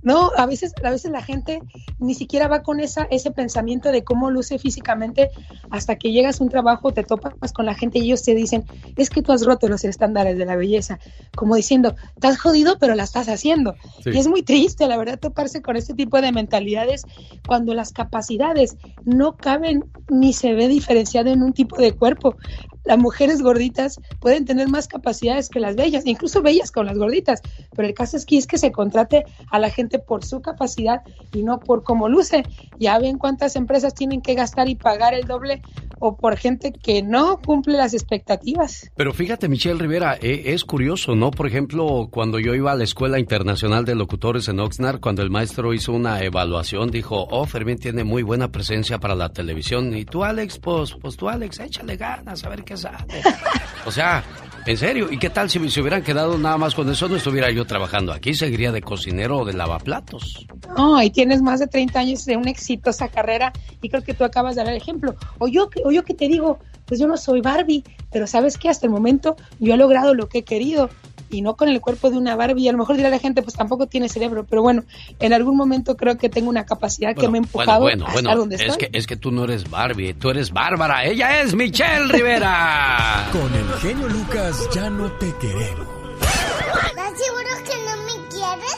No, a veces, a veces la gente ni siquiera va con esa, ese pensamiento de cómo luce físicamente hasta que llegas a un trabajo, te topas con la gente y ellos te dicen, es que tú has roto los estándares de la belleza, como diciendo, estás jodido, pero la estás haciendo. Sí. Y es muy triste, la verdad, toparse con este tipo de mentalidades cuando las capacidades no caben ni se ve diferenciado en un tipo de cuerpo. Las mujeres gorditas pueden tener más capacidades que las bellas, incluso bellas con las gorditas, pero el caso es que es que se contrate a la gente por su capacidad y no por cómo luce. Ya ven cuántas empresas tienen que gastar y pagar el doble o por gente que no cumple las expectativas. Pero fíjate, Michelle Rivera, eh, es curioso, ¿no? Por ejemplo, cuando yo iba a la Escuela Internacional de Locutores en Oxnard, cuando el maestro hizo una evaluación, dijo, oh, Fermín tiene muy buena presencia para la televisión. Y tú, Alex, pues, pues tú, Alex, échale ganas, a ver qué o sea, en serio, ¿y qué tal si se hubieran quedado nada más con eso? No estuviera yo trabajando aquí, seguiría de cocinero o de lavaplatos. No, y tienes más de 30 años de una exitosa carrera y creo que tú acabas de dar el ejemplo. O yo, o yo que te digo, pues yo no soy Barbie, pero sabes que hasta el momento yo he logrado lo que he querido y no con el cuerpo de una Barbie. A lo mejor dirá la gente, pues tampoco tiene cerebro, pero bueno, en algún momento creo que tengo una capacidad que me ha empujado bueno, a bueno, estar donde es estoy. Que, es que tú no eres Barbie, tú eres Bárbara. Ella es Michelle Rivera. Con el genio Lucas ya no te queremos. ¿Estás seguro que no me quieres?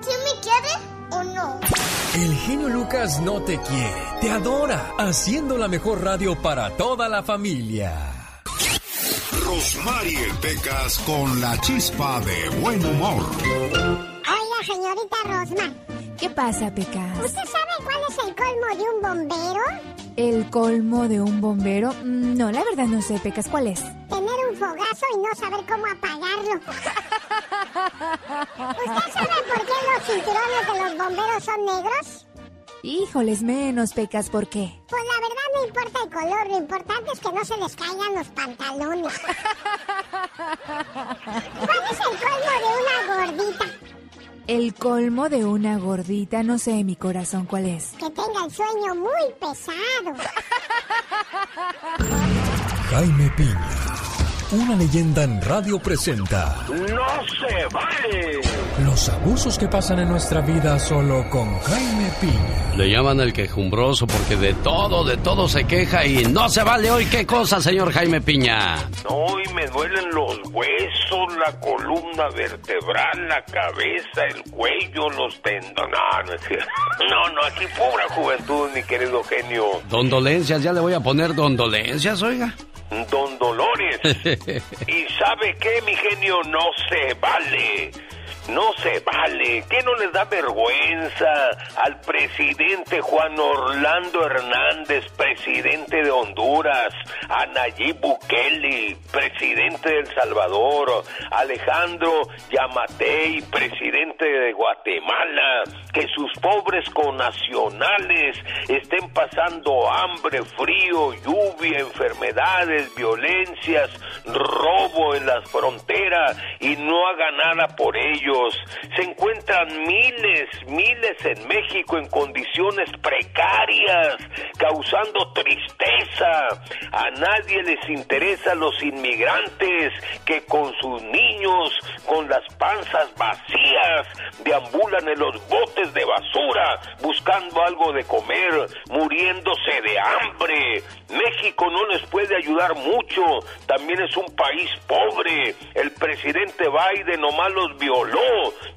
¿Sí me quieres o no? El genio Lucas no te quiere, te adora, haciendo la mejor radio para toda la familia. Rosmarie Pecas con la chispa de buen humor. Oiga, señorita Rosma, ¿Qué pasa, Pecas? ¿usted sabe cuál es el colmo de un bombero? ¿El colmo de un bombero? Mm, No, la verdad no sé, Pecas, ¿cuál es? Tener un fogazo y no saber cómo apagarlo. ¿Usted sabe por qué los cinturones de los bomberos son negros? Híjoles, menos, Pecas, ¿por qué? Pues la verdad no importa el color, lo importante es que no se les caigan los pantalones. ¿Cuál es el colmo de una gordita? El colmo de una gordita, no sé, mi corazón, ¿cuál es? Que tenga el sueño muy pesado. Jaime Piña, una leyenda en radio presenta ¡No se vale! los abusos que pasan en nuestra vida solo con Jaime Piña. Le llaman el quejumbroso porque de todo, de todo se queja y no se vale hoy. ¿Qué cosa, señor Jaime Piña? No, y me duelen los huesos, la columna vertebral, la cabeza, el cuello, los tendones. No, no, aquí pobre juventud, mi querido genio. Don Dolencias, ya le voy a poner Don Dolencias, oiga. Don Dolores. ¿Y sabe qué, mi genio? No se vale. No se vale. ¿Qué no les da vergüenza al presidente Juan Orlando Hernández, presidente de Honduras, a Nayib Bukele, presidente de El Salvador, Alejandro Yamatei, presidente de Guatemala, que sus pobres connacionales estén pasando hambre, frío, lluvia, enfermedades, violencias, robo en las fronteras y no haga nada por Se encuentran miles, miles en México en condiciones precarias, causando tristeza. A nadie les interesa los inmigrantes que con sus niños, con las panzas vacías, deambulan en los botes de basura buscando algo de comer, muriéndose de hambre. México no les puede ayudar mucho, también es un país pobre. El presidente Biden nomás los violó,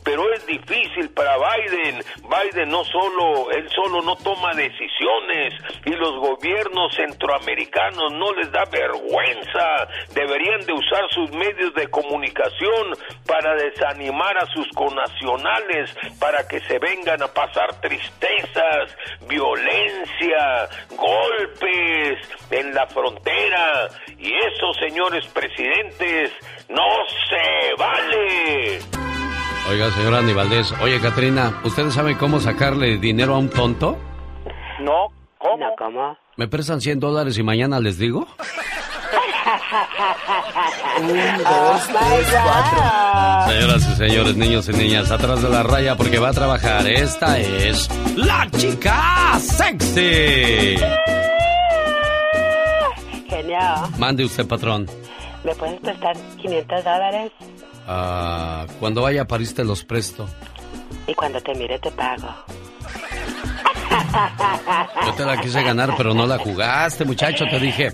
pero es difícil para Biden. Biden no solo, él solo no toma decisiones y los gobiernos centroamericanos no les da vergüenza. Deberían de usar sus medios de comunicación para desanimar a sus connacionales, para que se vengan a pasar tristezas, violencia, golpes en la frontera. Y eso, señores presidentes, no se vale. Oiga, señora Aníbaldez. Oye, Katrina, ¿ustedes saben cómo sacarle dinero a un tonto? No, ¿cómo? No, ¿cómo? ¿Me prestan 100 dólares y mañana les digo? Un, dos, tres, cuatro. Señoras y señores, niños y niñas, atrás de la raya porque va a trabajar. Esta es la chica sexy. Genio, Mande usted, patrón. ¿me puedes prestar 500 dólares? Ah, cuando vaya a París te los presto. Y cuando te mire te pago. Yo te la quise ganar, pero no la jugaste, muchacho. Te dije,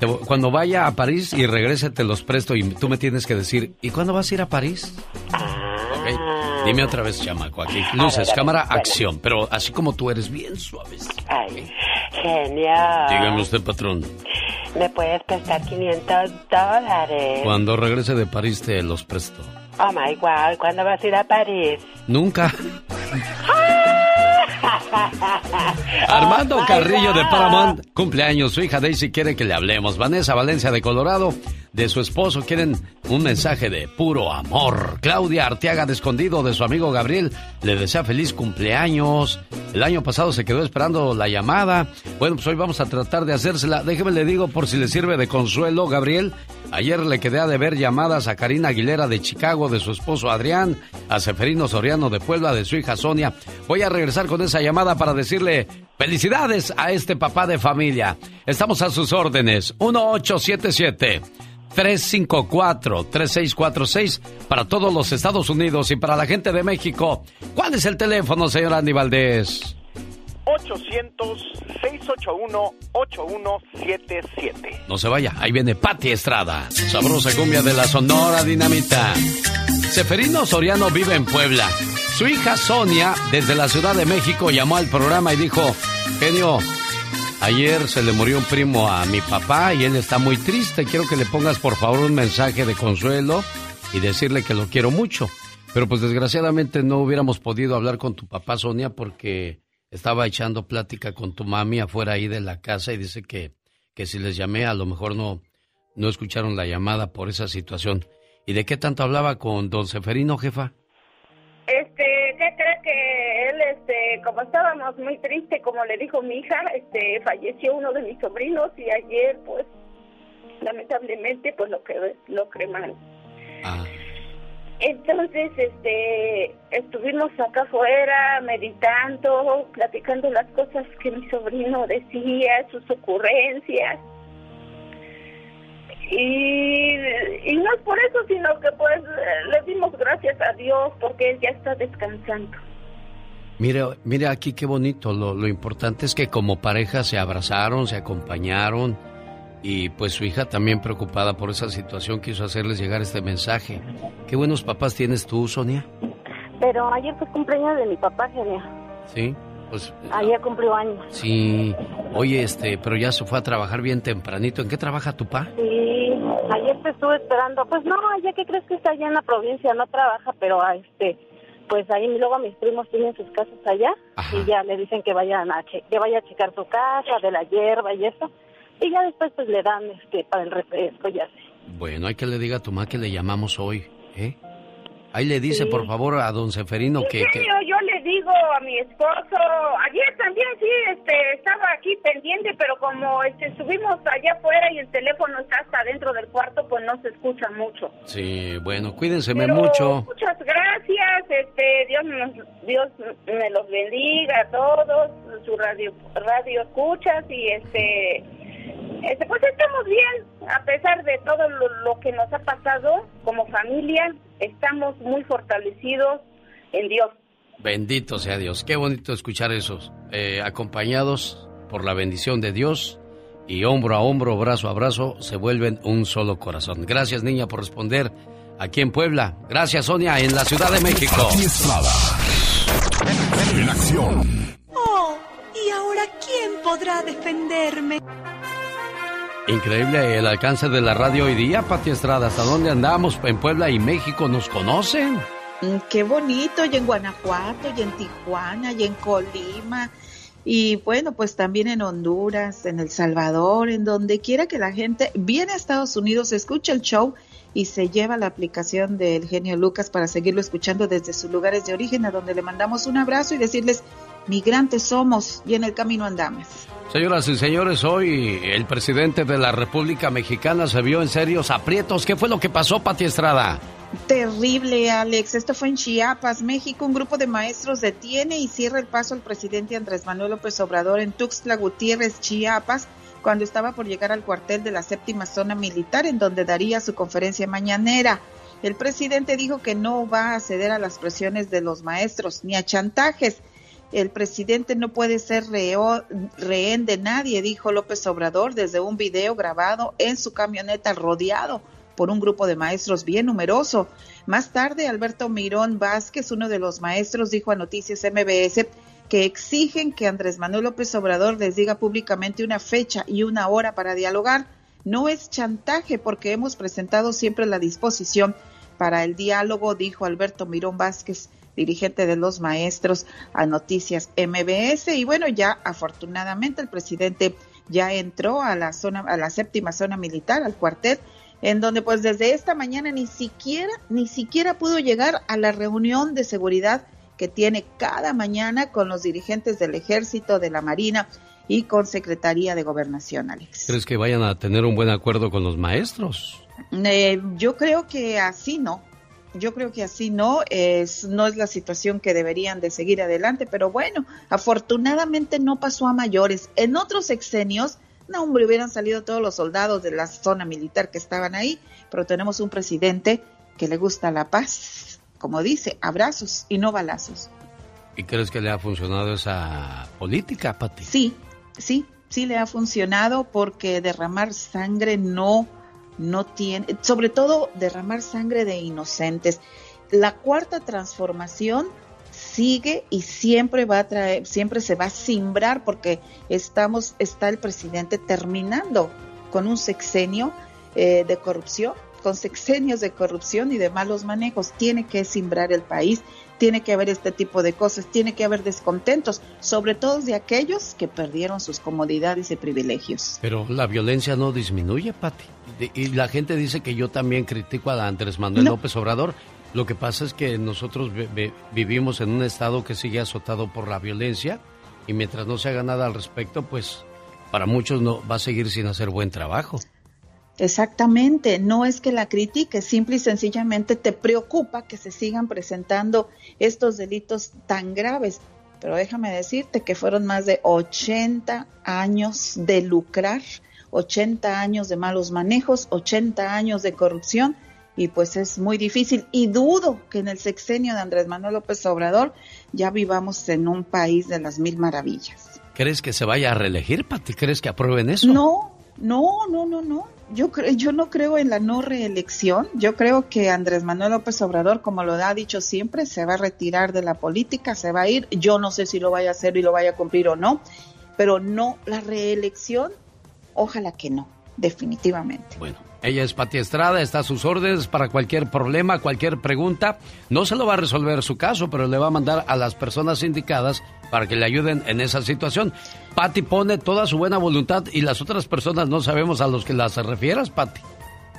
te- cuando vaya a París y regrese te los presto y tú me tienes que decir, ¿y cuándo vas a ir a París? Ok, Dime otra vez, chamaco, aquí. Luces, ver, cámara, bueno. acción. Pero así como tú eres bien suaves. Ay, genio. Dígame usted, patrón. ¿Me puedes prestar 500 dólares? Cuando regrese de París te los presto. Oh my god, ¿cuándo vas a ir a París? Nunca. Armando Oh, Carrillo de. Paramount, cumpleaños. Su hija Daisy quiere que le hablemos. Vanessa Valencia de Colorado, de su esposo, quieren un mensaje de puro amor. Claudia Arteaga de Escondido, de su amigo Gabriel, le desea feliz cumpleaños. El año pasado se quedó esperando la llamada. Bueno, pues hoy vamos a tratar de hacérsela. Déjeme le digo por si le sirve de consuelo, Gabriel. Ayer le quedé a deber llamadas a Karina Aguilera de Chicago, de su esposo Adrián, a Seferino Soriano de Puebla, de su hija Sonia. Voy a regresar con esa llamada para decirle felicidades a este papá de familia. Estamos a sus órdenes. 1877. 354-3646 para todos los Estados Unidos y para la gente de México. ¿Cuál es el teléfono, señor Andy Valdés? 800-681-8177. No se vaya, ahí viene Pati Estrada, sabrosa cumbia de la Sonora Dinamita. Seferino Soriano vive en Puebla. Su hija Sonia, desde la Ciudad de México, llamó al programa y dijo, genio, ayer se le murió un primo a mi papá y él está muy triste. Quiero que le pongas por favor un mensaje de consuelo y decirle que lo quiero mucho. Pero pues desgraciadamente no hubiéramos podido hablar con tu papá Sonia porque estaba echando plática con tu mami afuera ahí de la casa y dice que, que si les llamé a lo mejor no, no escucharon la llamada por esa situación. ¿Y de qué tanto hablaba con don Seferino, jefa? Este, ¿qué cree que él, este, como estábamos muy tristes, como le dijo mi hija, este, falleció uno de mis sobrinos y ayer, pues, lamentablemente, pues lo que lo cremaron. Entonces, este, estuvimos acá afuera meditando, platicando las cosas que mi sobrino decía, sus ocurrencias. Y, y no es por eso, sino que pues le dimos gracias a Dios porque él ya está descansando. Mire, mire aquí qué bonito. Lo, lo importante es que como pareja se abrazaron, se acompañaron y pues su hija también preocupada por esa situación quiso hacerles llegar este mensaje. Qué buenos papás tienes tú, Sonia. Pero ayer fue cumpleaños de mi papá, genio. Sí, pues Ayer cumplió años. sí. Oye, este, pero ya se fue a trabajar bien tempranito. ¿En qué trabaja tu pa? Sí, ayer te estuve esperando. Pues no, ya que crees que está allá en la provincia, no trabaja, pero ah, este, pues ahí luego mis primos tienen sus casas allá y ya le dicen que vayan a che- que vaya a checar su casa de la hierba y eso. Y ya después pues le dan este para el refresco y así. Bueno, hay que le diga a tu ma que le llamamos hoy, ¿eh? Ahí le dice, por favor, a don Seferino que... yo le digo a mi esposo, ayer también sí, este, estaba aquí pendiente, pero como este, estuvimos allá afuera y el teléfono está hasta dentro del cuarto, pues no se escucha mucho. Sí, bueno, cuídense Pero mucho. Muchas gracias, este, Dios, nos- Dios me los bendiga a todos, su radio, radio escuchas y este, este, pues estamos bien, a pesar de todo lo, lo que nos ha pasado como familia, estamos muy fortalecidos en Dios. Bendito sea Dios. Qué bonito escuchar esos. eh, acompañados por la bendición de Dios y hombro a hombro, brazo a brazo, se vuelven un solo corazón. Gracias, niña, por responder aquí en Puebla. Gracias, Sonia, en la Ciudad de México. En acción. Oh, ¿y ahora quién podrá defenderme? Increíble el alcance de la radio hoy día, Pati Estrada. ¿Hasta dónde andamos? En Puebla y México nos conocen. Mm, Qué bonito, y en Guanajuato, y en Tijuana, y en Colima, y bueno, pues también en Honduras, en El Salvador, en donde quiera que la gente viene a Estados Unidos, escucha el show y se lleva la aplicación del genio Lucas para seguirlo escuchando desde sus lugares de origen, a donde le mandamos un abrazo y decirles, migrantes somos y en el camino andamos. Señoras y señores, hoy el presidente de la República Mexicana se vio en serios aprietos. ¿Qué fue lo que pasó, Pati Estrada? Terrible, Alex. Esto fue en Chiapas, México. Un grupo de maestros detiene y cierra el paso al presidente Andrés Manuel López Obrador en Tuxtla Gutiérrez, Chiapas, cuando estaba por llegar al cuartel de la séptima zona militar, en donde daría su conferencia mañanera. El presidente dijo que no va a ceder a las presiones de los maestros ni a chantajes. El presidente no puede ser rehén de nadie, dijo López Obrador desde un video grabado en su camioneta rodeado por un grupo de maestros bien numeroso. Más tarde, Alberto Mirón Vázquez, uno de los maestros, dijo a Noticias MBS que exigen que Andrés Manuel López Obrador les diga públicamente una fecha y una hora para dialogar. no es chantaje porque hemos presentado siempre la disposición para el diálogo, dijo Alberto Mirón Vázquez, dirigente de los maestros a Noticias MBS. Y bueno, ya afortunadamente el presidente ya entró a la zona, a la séptima zona militar, al cuartel, en donde pues desde esta mañana ni siquiera, ni siquiera pudo llegar a la reunión de seguridad que tiene cada mañana con los dirigentes del ejército, de la marina y con Secretaría de Gobernación, Alex. ¿Crees que vayan a tener un buen acuerdo con los maestros? Eh, yo creo que así no. Yo creo que así no es no es la situación que deberían de seguir adelante, pero bueno, afortunadamente no pasó a mayores. En otros sexenios, no hombre, hubieran salido todos los soldados de la zona militar que estaban ahí, pero tenemos un presidente que le gusta la paz, como dice, abrazos y no balazos. ¿Y crees que le ha funcionado esa política, Pati? Sí, sí, sí le ha funcionado porque derramar sangre no no tiene, sobre todo derramar sangre de inocentes. La cuarta transformación sigue y siempre va a traer, siempre se va a simbrar porque estamos, está el presidente terminando con un sexenio eh, de corrupción, con sexenios de corrupción y de malos manejos. Tiene que simbrar el país, tiene que haber este tipo de cosas, tiene que haber descontentos, sobre todo de aquellos que perdieron sus comodidades y privilegios. Pero la violencia no disminuye, Pati. Y la gente dice que yo también critico a Andrés Manuel López Obrador. Lo que pasa es que nosotros vivimos en un estado que sigue azotado por la violencia y mientras no se haga nada al respecto, pues para muchos no va a seguir sin hacer buen trabajo. Exactamente, no es que la critique, simple y sencillamente te preocupa que se sigan presentando estos delitos tan graves. Pero déjame decirte que fueron más de 80 años de lucrar, 80 años de malos manejos, 80 años de corrupción y pues es muy difícil y dudo que en el sexenio de Andrés Manuel López Obrador ya vivamos en un país de las mil maravillas. ¿Crees que se vaya a reelegir, Pati? ¿Crees que aprueben eso? No, no, no, no, no. Yo, yo no creo en la no reelección. Yo creo que Andrés Manuel López Obrador, como lo ha dicho siempre, se va a retirar de la política, se va a ir. Yo no sé si lo vaya a hacer y lo vaya a cumplir o no, pero no, la reelección, ojalá que no, definitivamente. Bueno, ella es Pati Estrada, está a sus órdenes para cualquier problema, cualquier pregunta. No se lo va a resolver su caso, pero le va a mandar a las personas indicadas para que le ayuden en esa situación. Pati pone toda su buena voluntad y las otras personas no sabemos a los que las refieras, Pati.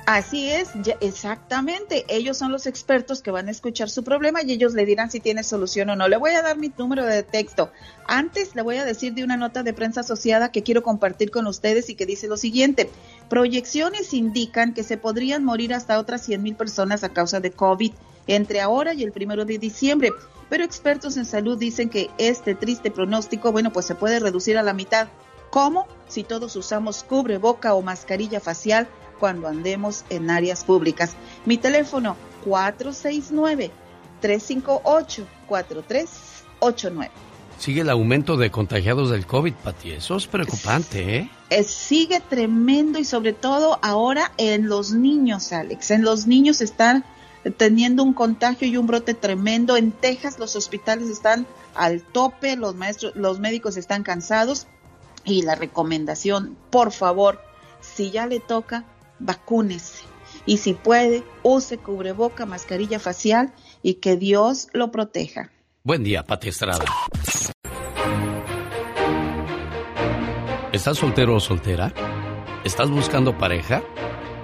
Así es, exactamente. Ellos son los expertos que van a escuchar su problema y ellos le dirán si tiene solución o no. Le voy a dar mi número de texto. Antes le voy a decir de una nota de prensa asociada que quiero compartir con ustedes y que dice lo siguiente. Proyecciones indican que se podrían morir hasta otras 100 mil personas a causa de COVID entre ahora y el primero de diciembre. Pero expertos en salud dicen que este triste pronóstico, bueno, pues se puede reducir a la mitad. ¿Cómo? Si todos usamos cubreboca o mascarilla facial cuando andemos en áreas públicas. Mi teléfono 469-358-4389. Sigue el aumento de contagiados del COVID, Pati. Eso es preocupante, ¿eh? Sigue tremendo y sobre todo ahora en los niños, Alex. En los niños están teniendo un contagio y un brote tremendo. En Texas los hospitales están al tope, los maestros, los médicos están cansados y la recomendación, por favor, si ya le toca, vacúnese. Y si puede, use cubreboca, mascarilla facial y que Dios lo proteja. Buen día, Pati Estrada. ¿Estás soltero o soltera? ¿Estás buscando pareja?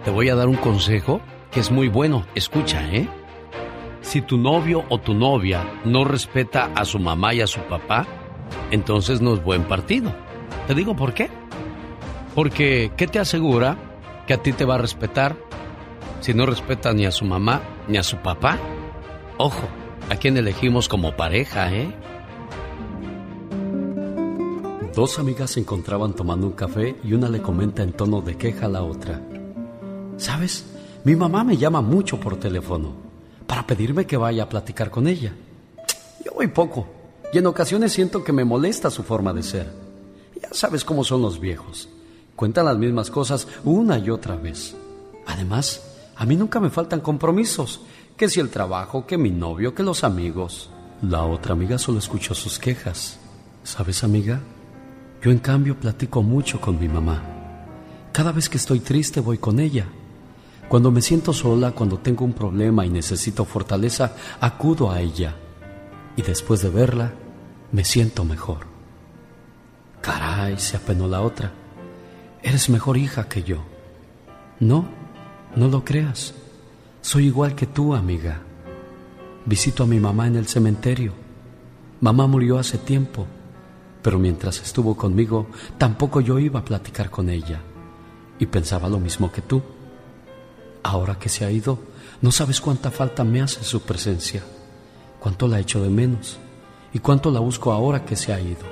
Te voy a dar un consejo que es muy bueno. Escucha, ¿eh? Si tu novio o tu novia no respeta a su mamá y a su papá, entonces no es buen partido. Te digo por qué. Porque, ¿qué te asegura que a ti te va a respetar si no respeta ni a su mamá ni a su papá? Ojo, a quién elegimos como pareja, ¿eh? Dos amigas se encontraban tomando un café y una le comenta en tono de queja a la otra. ¿Sabes? Mi mamá me llama mucho por teléfono para pedirme que vaya a platicar con ella. Yo voy poco y en ocasiones siento que me molesta su forma de ser. Ya sabes cómo son los viejos cuentan las mismas cosas una y otra vez. Además, a mí nunca me faltan compromisos, que si el trabajo, que mi novio, que los amigos. La otra amiga solo escuchó sus quejas. ¿Sabes, amiga? Yo en cambio platico mucho con mi mamá. Cada vez que estoy triste voy con ella. Cuando me siento sola, cuando tengo un problema y necesito fortaleza, acudo a ella. Y después de verla, me siento mejor. Caray, se apenó la otra. Eres mejor hija que yo. No, no lo creas. Soy igual que tú, amiga. Visito a mi mamá en el cementerio. Mamá murió hace tiempo, pero mientras estuvo conmigo, tampoco yo iba a platicar con ella. Y pensaba lo mismo que tú. Ahora que se ha ido, no sabes cuánta falta me hace su presencia, cuánto la echo de menos y cuánto la busco ahora que se ha ido.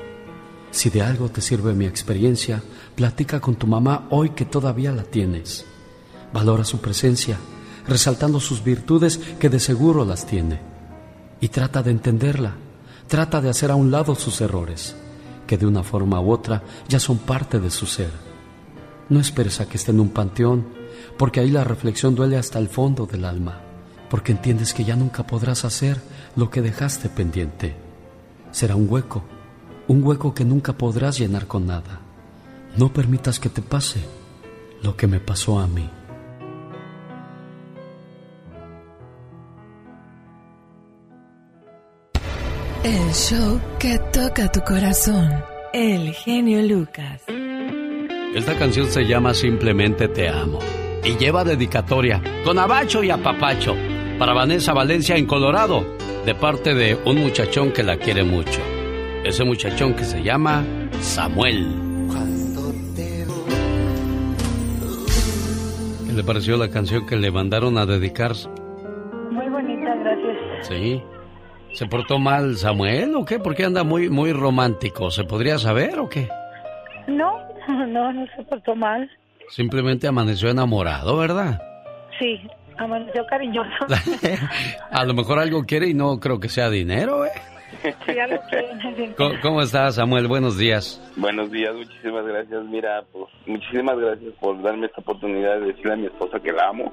Si de algo te sirve mi experiencia, platica con tu mamá hoy que todavía la tienes. Valora su presencia, resaltando sus virtudes que de seguro las tiene. Y trata de entenderla, trata de hacer a un lado sus errores, que de una forma u otra ya son parte de su ser. No esperes a que esté en un panteón porque ahí la reflexión duele hasta el fondo del alma, porque entiendes que ya nunca podrás hacer lo que dejaste pendiente. Será un hueco, un hueco que nunca podrás llenar con nada. No permitas que te pase lo que me pasó a mí. El show que toca tu corazón. El genio Lucas. Esta canción se llama Simplemente Te Amo y lleva dedicatoria con abacho y apapacho para Vanessa Valencia en Colorado, de parte de un muchachón que la quiere mucho. Ese muchachón que se llama Samuel. ¿Qué le pareció la canción que le mandaron a dedicar? Muy bonita, gracias. Sí. ¿Se portó mal Samuel o qué? Porque anda muy, muy romántico. ¿Se podría saber o qué? No, no, no se portó mal. Simplemente amaneció enamorado, ¿verdad? Sí, amaneció cariñoso. a lo mejor algo quiere y no creo que sea dinero, ¿eh? Sí, algo quiere. ¿Cómo, ¿Cómo, estás, Samuel? Buenos días. Buenos días, muchísimas gracias. Mira, pues muchísimas gracias por darme esta oportunidad de decirle a mi esposa que la amo,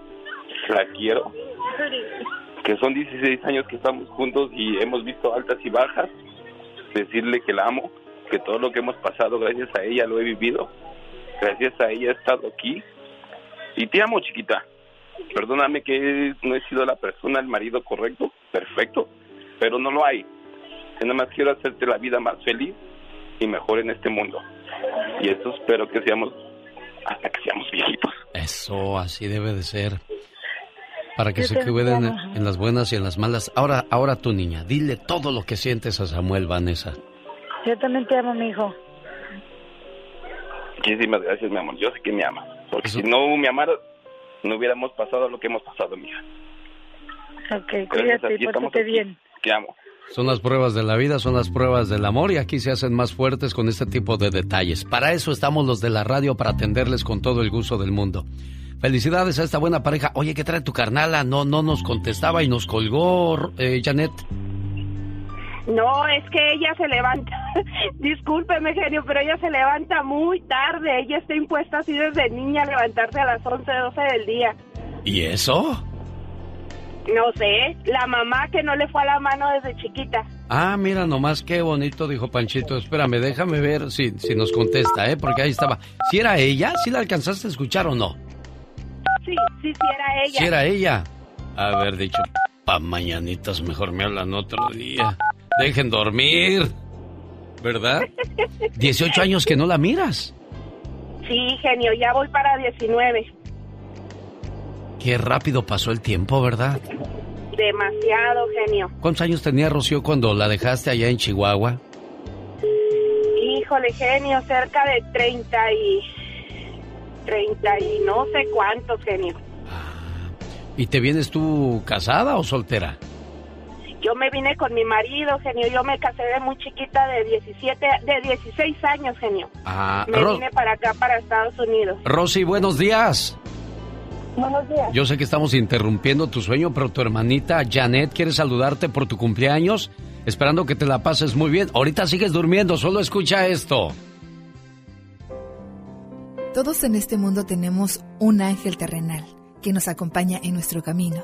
que la quiero. Que son 16 años que estamos juntos y hemos visto altas y bajas. Decirle que la amo, que todo lo que hemos pasado gracias a ella lo he vivido Gracias a ella he estado aquí. Y te amo, chiquita. Perdóname que no he sido la persona, el marido correcto, perfecto, pero no lo hay. Yo nada más quiero hacerte la vida más feliz y mejor en este mundo. Y eso espero que seamos hasta que seamos viejitos. Eso, así debe de ser. Para que se queden en las buenas y en las malas. Ahora, ahora tu niña, dile todo lo que sientes a Samuel, Vanessa. Yo también te amo, mi hijo. Muchísimas gracias, mi amor. Yo sé que me ama. Porque si no me amara, no hubiéramos pasado lo que hemos pasado, mija. Ok, cuídate pórtate bien. Te amo. Son las pruebas de la vida, son las pruebas del amor y aquí se hacen más fuertes con este tipo de detalles. Para eso estamos los de la radio, para atenderles con todo el gusto del mundo. Felicidades a esta buena pareja. Oye, ¿qué trae tu carnala? No, no nos contestaba y nos colgó, eh, Janet. No, es que ella se levanta, discúlpeme genio, pero ella se levanta muy tarde. Ella está impuesta así desde niña a levantarse a las 11, 12 del día. ¿Y eso? No sé, la mamá que no le fue a la mano desde chiquita. Ah, mira nomás qué bonito, dijo Panchito. Espérame, déjame ver si, si nos contesta, ¿eh? Porque ahí estaba. ¿Si era ella? ¿Si la alcanzaste a escuchar o no? Sí, sí, sí era ella. ¿Si era ella? Haber dicho, pa' mañanitas mejor me hablan otro día. Dejen dormir. ¿Verdad? 18 años que no la miras. Sí, genio, ya voy para 19. Qué rápido pasó el tiempo, ¿verdad? Demasiado, genio. ¿Cuántos años tenía Rocío cuando la dejaste allá en Chihuahua? Híjole, genio, cerca de 30 y... 30 y no sé cuántos, genio. ¿Y te vienes tú casada o soltera? Yo me vine con mi marido, genio. Yo me casé de muy chiquita, de 17, de 16 años, genio. Ah, me vine para acá, para Estados Unidos. Rosy, buenos días. Buenos días. Yo sé que estamos interrumpiendo tu sueño, pero tu hermanita Janet quiere saludarte por tu cumpleaños, esperando que te la pases muy bien. Ahorita sigues durmiendo, solo escucha esto. Todos en este mundo tenemos un ángel terrenal que nos acompaña en nuestro camino.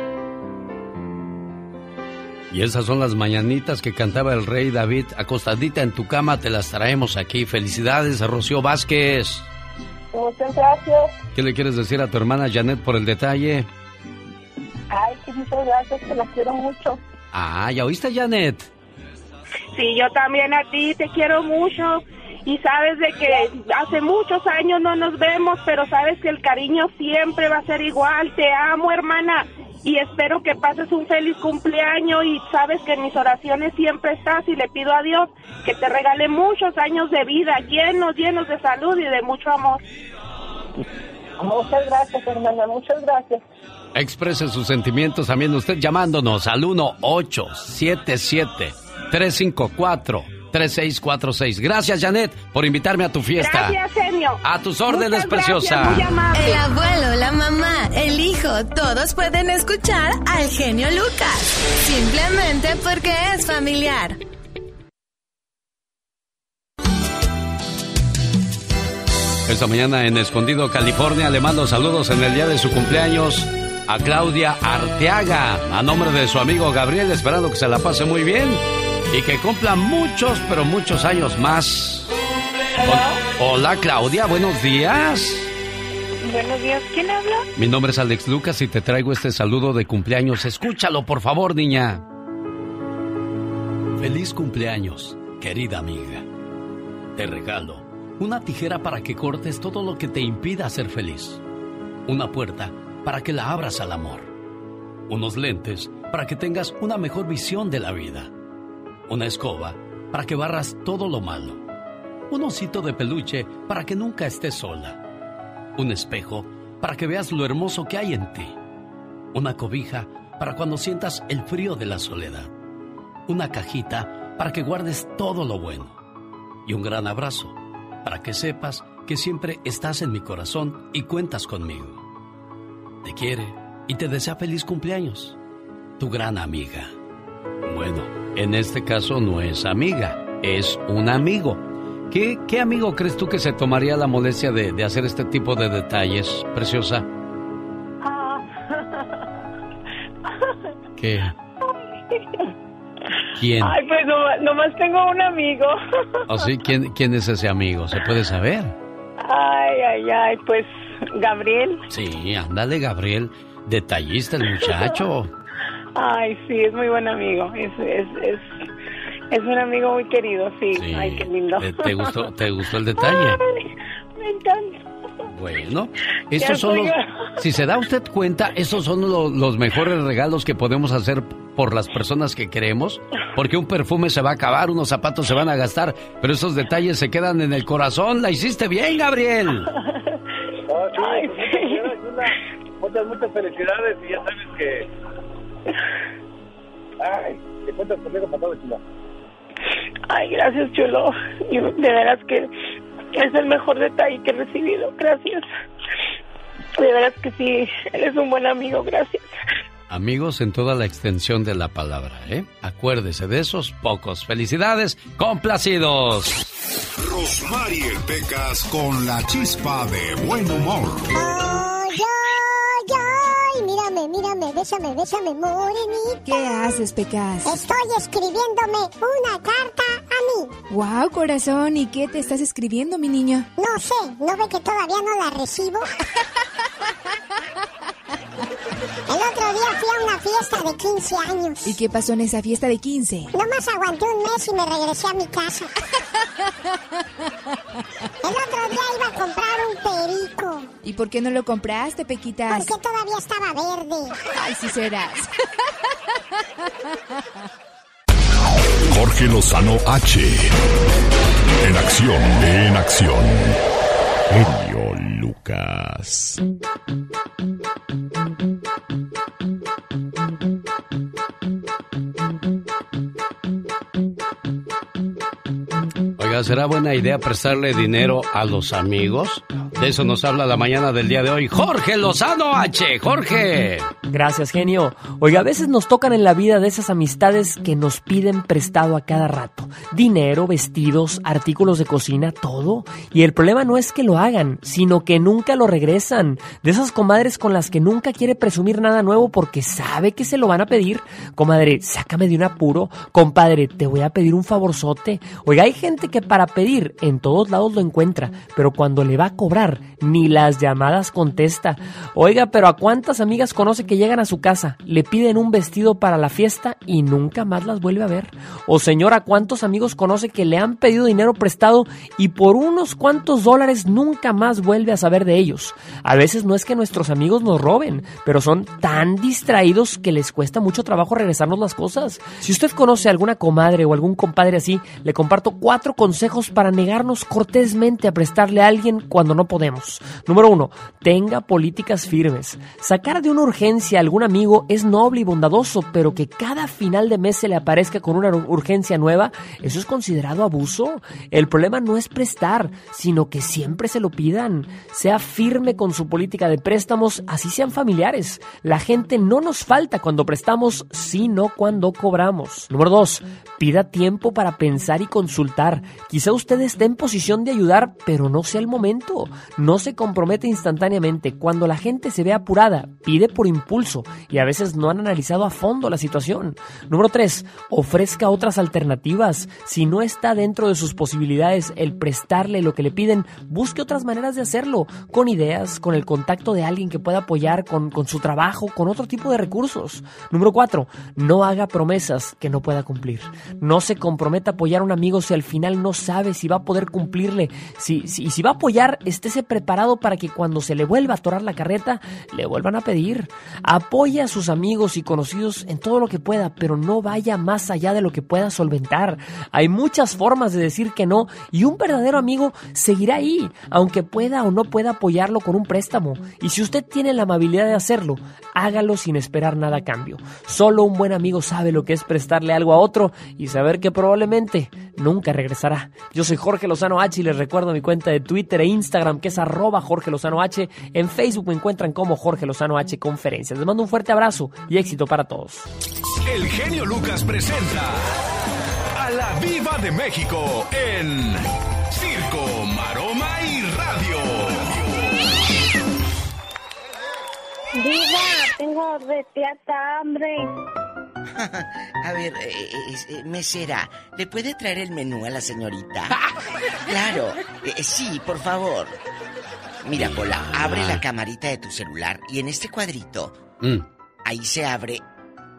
Y esas son las mañanitas que cantaba el rey David. Acostadita en tu cama te las traemos aquí. Felicidades, Rocío Vázquez. Muchas gracias. ¿Qué le quieres decir a tu hermana Janet por el detalle? Ay, que muchas gracias, que la quiero mucho. Ah, ¿ya oíste, Janet? Sí, yo también a ti te quiero mucho. Y sabes de que hace muchos años no nos vemos, pero sabes que el cariño siempre va a ser igual. Te amo, hermana y espero que pases un feliz cumpleaños y sabes que en mis oraciones siempre estás y le pido a Dios que te regale muchos años de vida llenos, llenos de salud y de mucho amor. Muchas gracias, hermana, muchas gracias. Exprese sus sentimientos también usted llamándonos al 1877 354 3646. Gracias, Janet, por invitarme a tu fiesta. Gracias, genio. A tus órdenes, preciosa. el abuelo, la mamá, el hijo, todos pueden escuchar al genio Lucas. Simplemente porque es familiar. Esta mañana en Escondido, California, le mando saludos en el día de su cumpleaños a Claudia Arteaga, a nombre de su amigo Gabriel, esperando que se la pase muy bien y que cumpla muchos, pero muchos años más. Hola Claudia, buenos días. Buenos días, ¿quién habla? Mi nombre es Alex Lucas y te traigo este saludo de cumpleaños. Escúchalo, por favor, niña. Feliz cumpleaños, querida amiga. Te regalo una tijera para que cortes todo lo que te impida ser feliz. Una puerta para que la abras al amor. Unos lentes para que tengas una mejor visión de la vida una escoba para que barras todo lo malo, un osito de peluche para que nunca estés sola, un espejo para que veas lo hermoso que hay en ti, una cobija para cuando sientas el frío de la soledad, una cajita para que guardes todo lo bueno. Y un gran abrazo para que sepas que siempre estás en mi corazón y cuentas conmigo. Te quiere y te desea feliz cumpleaños, tu gran amiga. Bueno. En este caso no es amiga, es un amigo. ¿Qué, qué amigo crees tú que se tomaría la molestia de, hacer este tipo de detalles, preciosa? ¿Qué? ¿Quién? Ay, pues nomás, tengo un amigo. ¿O ¿Ah, sí? ¿Quién, ¿Quién es ese amigo? ¿Se puede saber? Ay, ay, ay, pues Gabriel. Sí, ándale, Gabriel. Detallista el muchacho. Ay, sí, es muy buen amigo. Es, es, es, es un amigo muy querido, sí. Ay, qué lindo. ¿Te, gustó, ¿Te gustó el detalle? me encanta. Bueno, estos son los, si se da usted cuenta, esos son los, los, mejores regalos que podemos hacer por las personas que queremos, porque un perfume se va a acabar, unos zapatos se van a gastar, pero esos detalles se quedan en el corazón. La hiciste bien, Gabriel. Ay, sí. Muchas, muchas felicidades y ya sabes que Ay, te cuentas conmigo para todo, chulo. Ay, gracias, chulo. de veras que es el mejor detalle que he recibido. Gracias. De veras que sí, eres un buen amigo. Gracias. Amigos en toda la extensión de la palabra, ¿eh? Acuérdese de esos pocos. Felicidades, complacidos. Rosmarie Pecas con la chispa de buen humor. Ay, mírame, mírame, bésame, bésame, morenita. ¿Qué haces, Pecas? Estoy escribiéndome una carta a mí. Wow, corazón, ¿y qué te estás escribiendo, mi niño? No sé, ¿no ve que todavía no la recibo? El otro día fui a una fiesta de 15 años. ¿Y qué pasó en esa fiesta de 15? Nomás aguanté un mes y me regresé a mi casa. El otro día iba a comprar un perico. ¿Y por qué no lo compraste, Pequitas? Porque todavía estaba verde. Ay, sí serás. Jorge Lozano H. En acción, en acción. Genio Lucas. ¿Será buena idea prestarle dinero a los amigos? De eso nos habla la mañana del día de hoy Jorge Lozano H. Jorge. Gracias, genio. Oiga, a veces nos tocan en la vida de esas amistades que nos piden prestado a cada rato. Dinero, vestidos, artículos de cocina, todo. Y el problema no es que lo hagan, sino que nunca lo regresan. De esas comadres con las que nunca quiere presumir nada nuevo porque sabe que se lo van a pedir. Comadre, sácame de un apuro. Compadre, te voy a pedir un favorzote. Oiga, hay gente que para pedir en todos lados lo encuentra, pero cuando le va a cobrar, ni las llamadas contesta. Oiga, pero ¿a cuántas amigas conoce que llegan a su casa, le piden un vestido para la fiesta y nunca más las vuelve a ver? O señora, ¿cuántos amigos conoce que le han pedido dinero prestado y por unos cuantos dólares nunca más vuelve a saber de ellos? A veces no es que nuestros amigos nos roben, pero son tan distraídos que les cuesta mucho trabajo regresarnos las cosas. Si usted conoce a alguna comadre o algún compadre así, le comparto cuatro consejos para negarnos cortésmente a prestarle a alguien cuando no podemos. Número uno, tenga políticas firmes. Sacar de una urgencia a algún amigo es noble y bondadoso, pero que cada final de mes se le aparezca con una urgencia nueva, eso es considerado abuso. El problema no es prestar, sino que siempre se lo pidan. Sea firme con su política de préstamos, así sean familiares. La gente no nos falta cuando prestamos, sino cuando cobramos. Número dos, pida tiempo para pensar y consultar. Quizá usted esté en posición de ayudar, pero no sea el momento. No se compromete instantáneamente. Cuando la gente se ve apurada, pide por impulso y a veces no han analizado a fondo la situación. Número 3. Ofrezca otras alternativas. Si no está dentro de sus posibilidades el prestarle lo que le piden, busque otras maneras de hacerlo, con ideas, con el contacto de alguien que pueda apoyar con, su trabajo, con otro tipo de recursos. Número 4. No haga promesas que no pueda cumplir. No se comprometa a apoyar a un amigo si al final no sabe si va a poder cumplirle. Si, si, si va a apoyar, estése preparado para que cuando se le vuelva a atorar la carreta, le vuelvan a pedir. Apoye a sus amigos y conocidos en todo lo que pueda, pero no vaya más allá de lo que pueda solventar. Hay muchas formas de decir que no y un verdadero amigo seguirá ahí, aunque pueda o no pueda apoyarlo con un préstamo. Y si usted tiene la amabilidad de hacerlo, hágalo sin esperar nada a cambio. Solo un buen amigo sabe lo que es prestarle algo a otro y saber que probablemente nunca regresará. Yo soy Jorge Lozano H y les recuerdo mi cuenta de Twitter e Instagram que es arroba Jorge Lozano H. En Facebook me encuentran como Jorge Lozano H Conferencias. Les mando un fuerte abrazo y éxito para todos. El genio Lucas presenta a la Viva de México en Circo, Maroma y Radio. Viva, tengo de hambre. A ver, eh, eh, eh, mesera, ¿le puede traer el menú a la señorita? claro, sí, por favor. Mira, Pola, abre la camarita de tu celular y en este cuadrito, mm. ahí se abre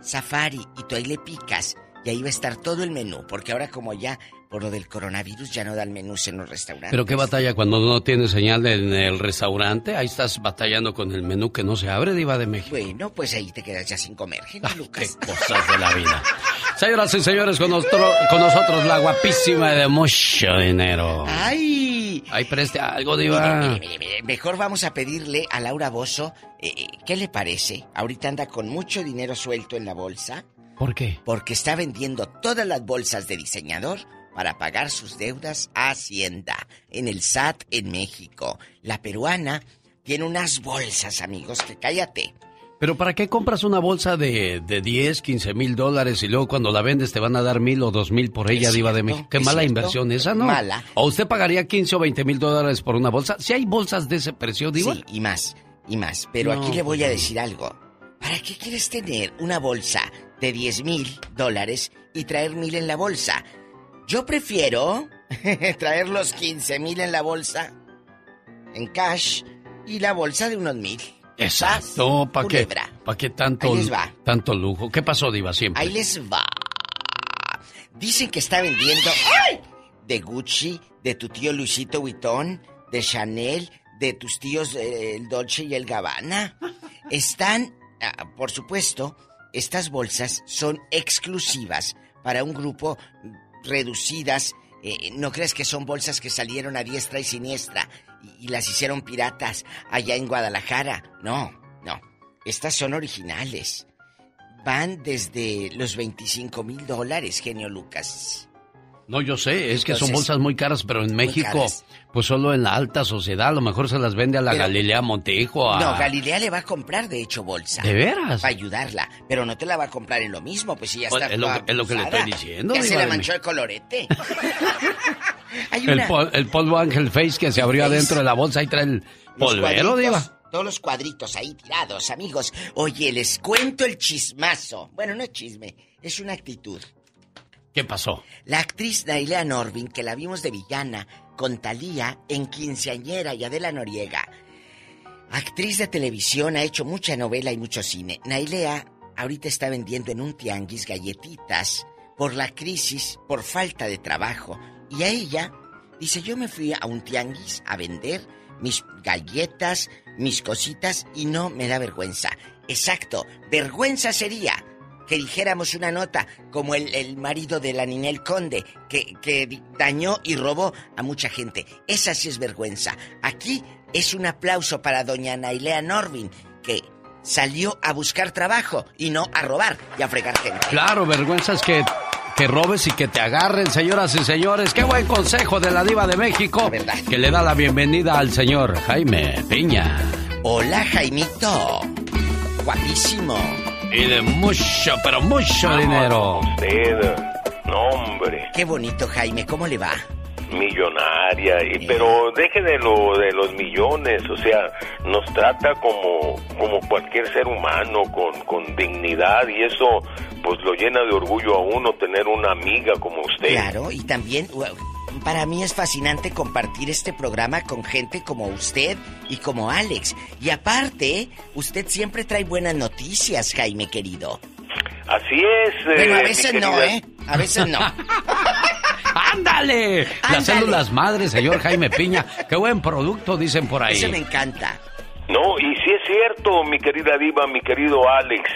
Safari y tú ahí le picas y ahí va a estar todo el menú, porque ahora como ya por lo del coronavirus ya no dan menús en los restaurantes. Pero qué batalla cuando no tiene señal en el restaurante, ahí estás batallando con el menú que no se abre, Diva de México. Bueno, pues ahí te quedas ya sin comer, ah, Lucas. Qué cosas de la vida. Señoras y señores, con, con nosotros la guapísima de mucho dinero. ¡Ay! Ay, preste algo, Diva. Mejor vamos a pedirle a Laura Bozo, eh, eh, ¿qué le parece? Ahorita anda con mucho dinero suelto en la bolsa. ¿Por qué? Porque está vendiendo todas las bolsas de diseñador para pagar sus deudas a Hacienda en el SAT en México. La peruana tiene unas bolsas, amigos, que cállate. Pero ¿para qué compras una bolsa de, de 10, 15 mil dólares y luego cuando la vendes te van a dar mil o dos mil por ella, Diva de México? Qué mala inversión esa, ¿no? Mala. ¿O usted pagaría 15 o 20 mil dólares por una bolsa? Si hay bolsas de ese precio, Diva. Sí, y más, y más. Pero aquí le voy a decir algo. ¿Para qué quieres tener una bolsa de 10 mil dólares y traer mil en la bolsa? Yo prefiero traer los 15 mil en la bolsa, en cash, y la bolsa de unos mil. Exacto, ¿para qué? ¿Para qué tanto, tanto lujo? ¿Qué pasó, Diva, siempre? Ahí les va. Dicen que está vendiendo de Gucci, de tu tío Luisito Vuitton, de Chanel, de tus tíos eh, el Dolce y el Gabbana. Están, ah, por supuesto, estas bolsas son exclusivas para un grupo reducidas. Eh, no crees que son bolsas que salieron a diestra y siniestra y, las hicieron piratas allá en Guadalajara. No, no. Estas son originales. Van desde los 25 mil dólares, genio Lucas. No, yo sé, es que son bolsas muy caras, pero en México, pues solo en la alta sociedad, a lo mejor se las vende a la Galilea Montejo. A... No, Galilea le va a comprar, de hecho, bolsa. ¿De veras? Para ayudarla, pero no te la va a comprar en lo mismo, pues si ya pues, está. Es lo, que le estoy diciendo. Ya se le manchó el colorete. el, el, polvo Ángel Face que se abrió adentro de la bolsa y trae el polvero, Diva todos los cuadritos ahí tirados, amigos. Oye, les cuento el chismazo. Bueno, no es chisme, es una actitud. ¿Qué pasó? La actriz Nailea Norvin, que la vimos de villana con Talía en Quinceañera y Adela Noriega. Actriz de televisión, ha hecho mucha novela y mucho cine. Nailea ahorita está vendiendo en un tianguis galletitas por la crisis, por falta de trabajo. Y a ella dice, yo me fui a un tianguis a vender mis galletas, mis cositas y no me da vergüenza. Exacto, vergüenza sería que dijéramos una nota como el, marido de la Ninel Conde, que, que dañó y robó a mucha gente. Esa sí es vergüenza. Aquí es un aplauso para doña Nailea Norvin, que salió a buscar trabajo y no a robar y a fregar gente. Claro, vergüenza es que que robes y que te agarren, señoras y señores. Qué buen consejo de la diva de México. ¿verdad? Que le da la bienvenida al señor Jaime Piña. Hola, Jaimito. Guapísimo. Y de mucho, pero mucho dinero. Usted, hombre. Qué bonito, Jaime. ¿Cómo le va? millonaria y pero deje de lo de los millones o sea nos trata como como cualquier ser humano con, con dignidad y eso pues lo llena de orgullo a uno tener una amiga como usted claro y también para mí es fascinante compartir este programa con gente como usted y como Alex. Y aparte, usted siempre trae buenas noticias, Jaime querido. Así es. A eh, veces no, ¿eh? A veces no. ¡Ándale! Las células madres, señor Jaime Piña. Qué buen producto, dicen por ahí. Eso me encanta. No, y es cierto, mi querida Diva, mi querido Alex.